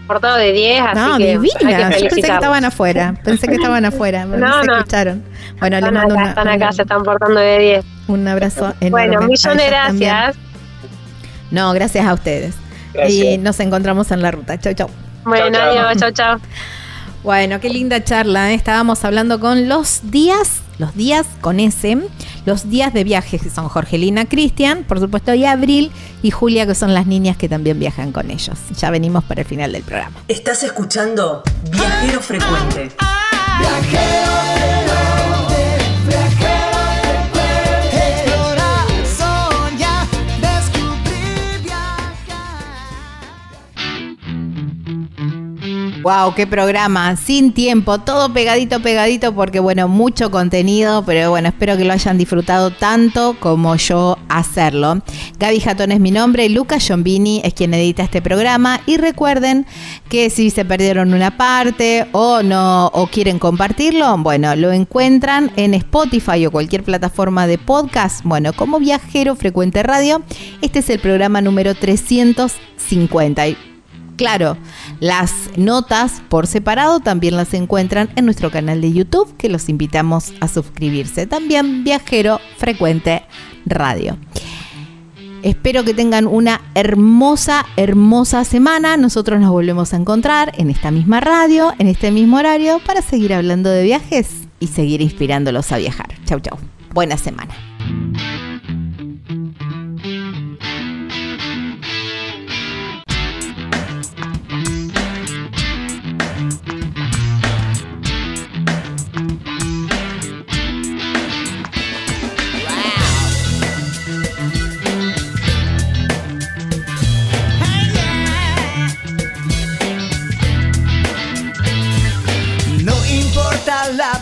portado de 10, así No, que hay divina. que Yo pensé que estaban afuera. Pensé que estaban afuera. No, No, se no. escucharon. Bueno, les Están mando acá, una- están acá, una- se están portando de 10. un abrazo enorme. Bueno, millón de también. gracias. No, gracias a ustedes. Y nos encontramos en la ruta. Chau, chau. Bueno, Chau, chau. adiós, chao, chao. Bueno, qué linda charla. ¿eh? Estábamos hablando con los días, los días con S, los días de viajes que son Jorgelina, Cristian, por supuesto, y Abril y Julia, que son las niñas que también viajan con ellos. Ya venimos para el final del programa. Estás escuchando Viajero Frecuente. Explorar, Wow, qué programa, sin tiempo, todo pegadito, pegadito, porque bueno, mucho contenido, pero bueno, espero que lo hayan disfrutado tanto como yo hacerlo. Gaby Jatón es mi nombre, Lucas Giombini es quien edita este programa y recuerden que si se perdieron una parte o no o quieren compartirlo, bueno, lo encuentran en Spotify o cualquier plataforma de podcast, bueno, como Viajero Frecuente Radio. Este es el programa número 350. Claro, las notas por separado también las encuentran en nuestro canal de YouTube, que los invitamos a suscribirse. También Viajero Frecuente Radio. Espero que tengan una hermosa, hermosa semana. Nosotros nos volvemos a encontrar en esta misma radio, en este mismo horario, para seguir hablando de viajes y seguir inspirándolos a viajar. Chau, chau. Buena semana.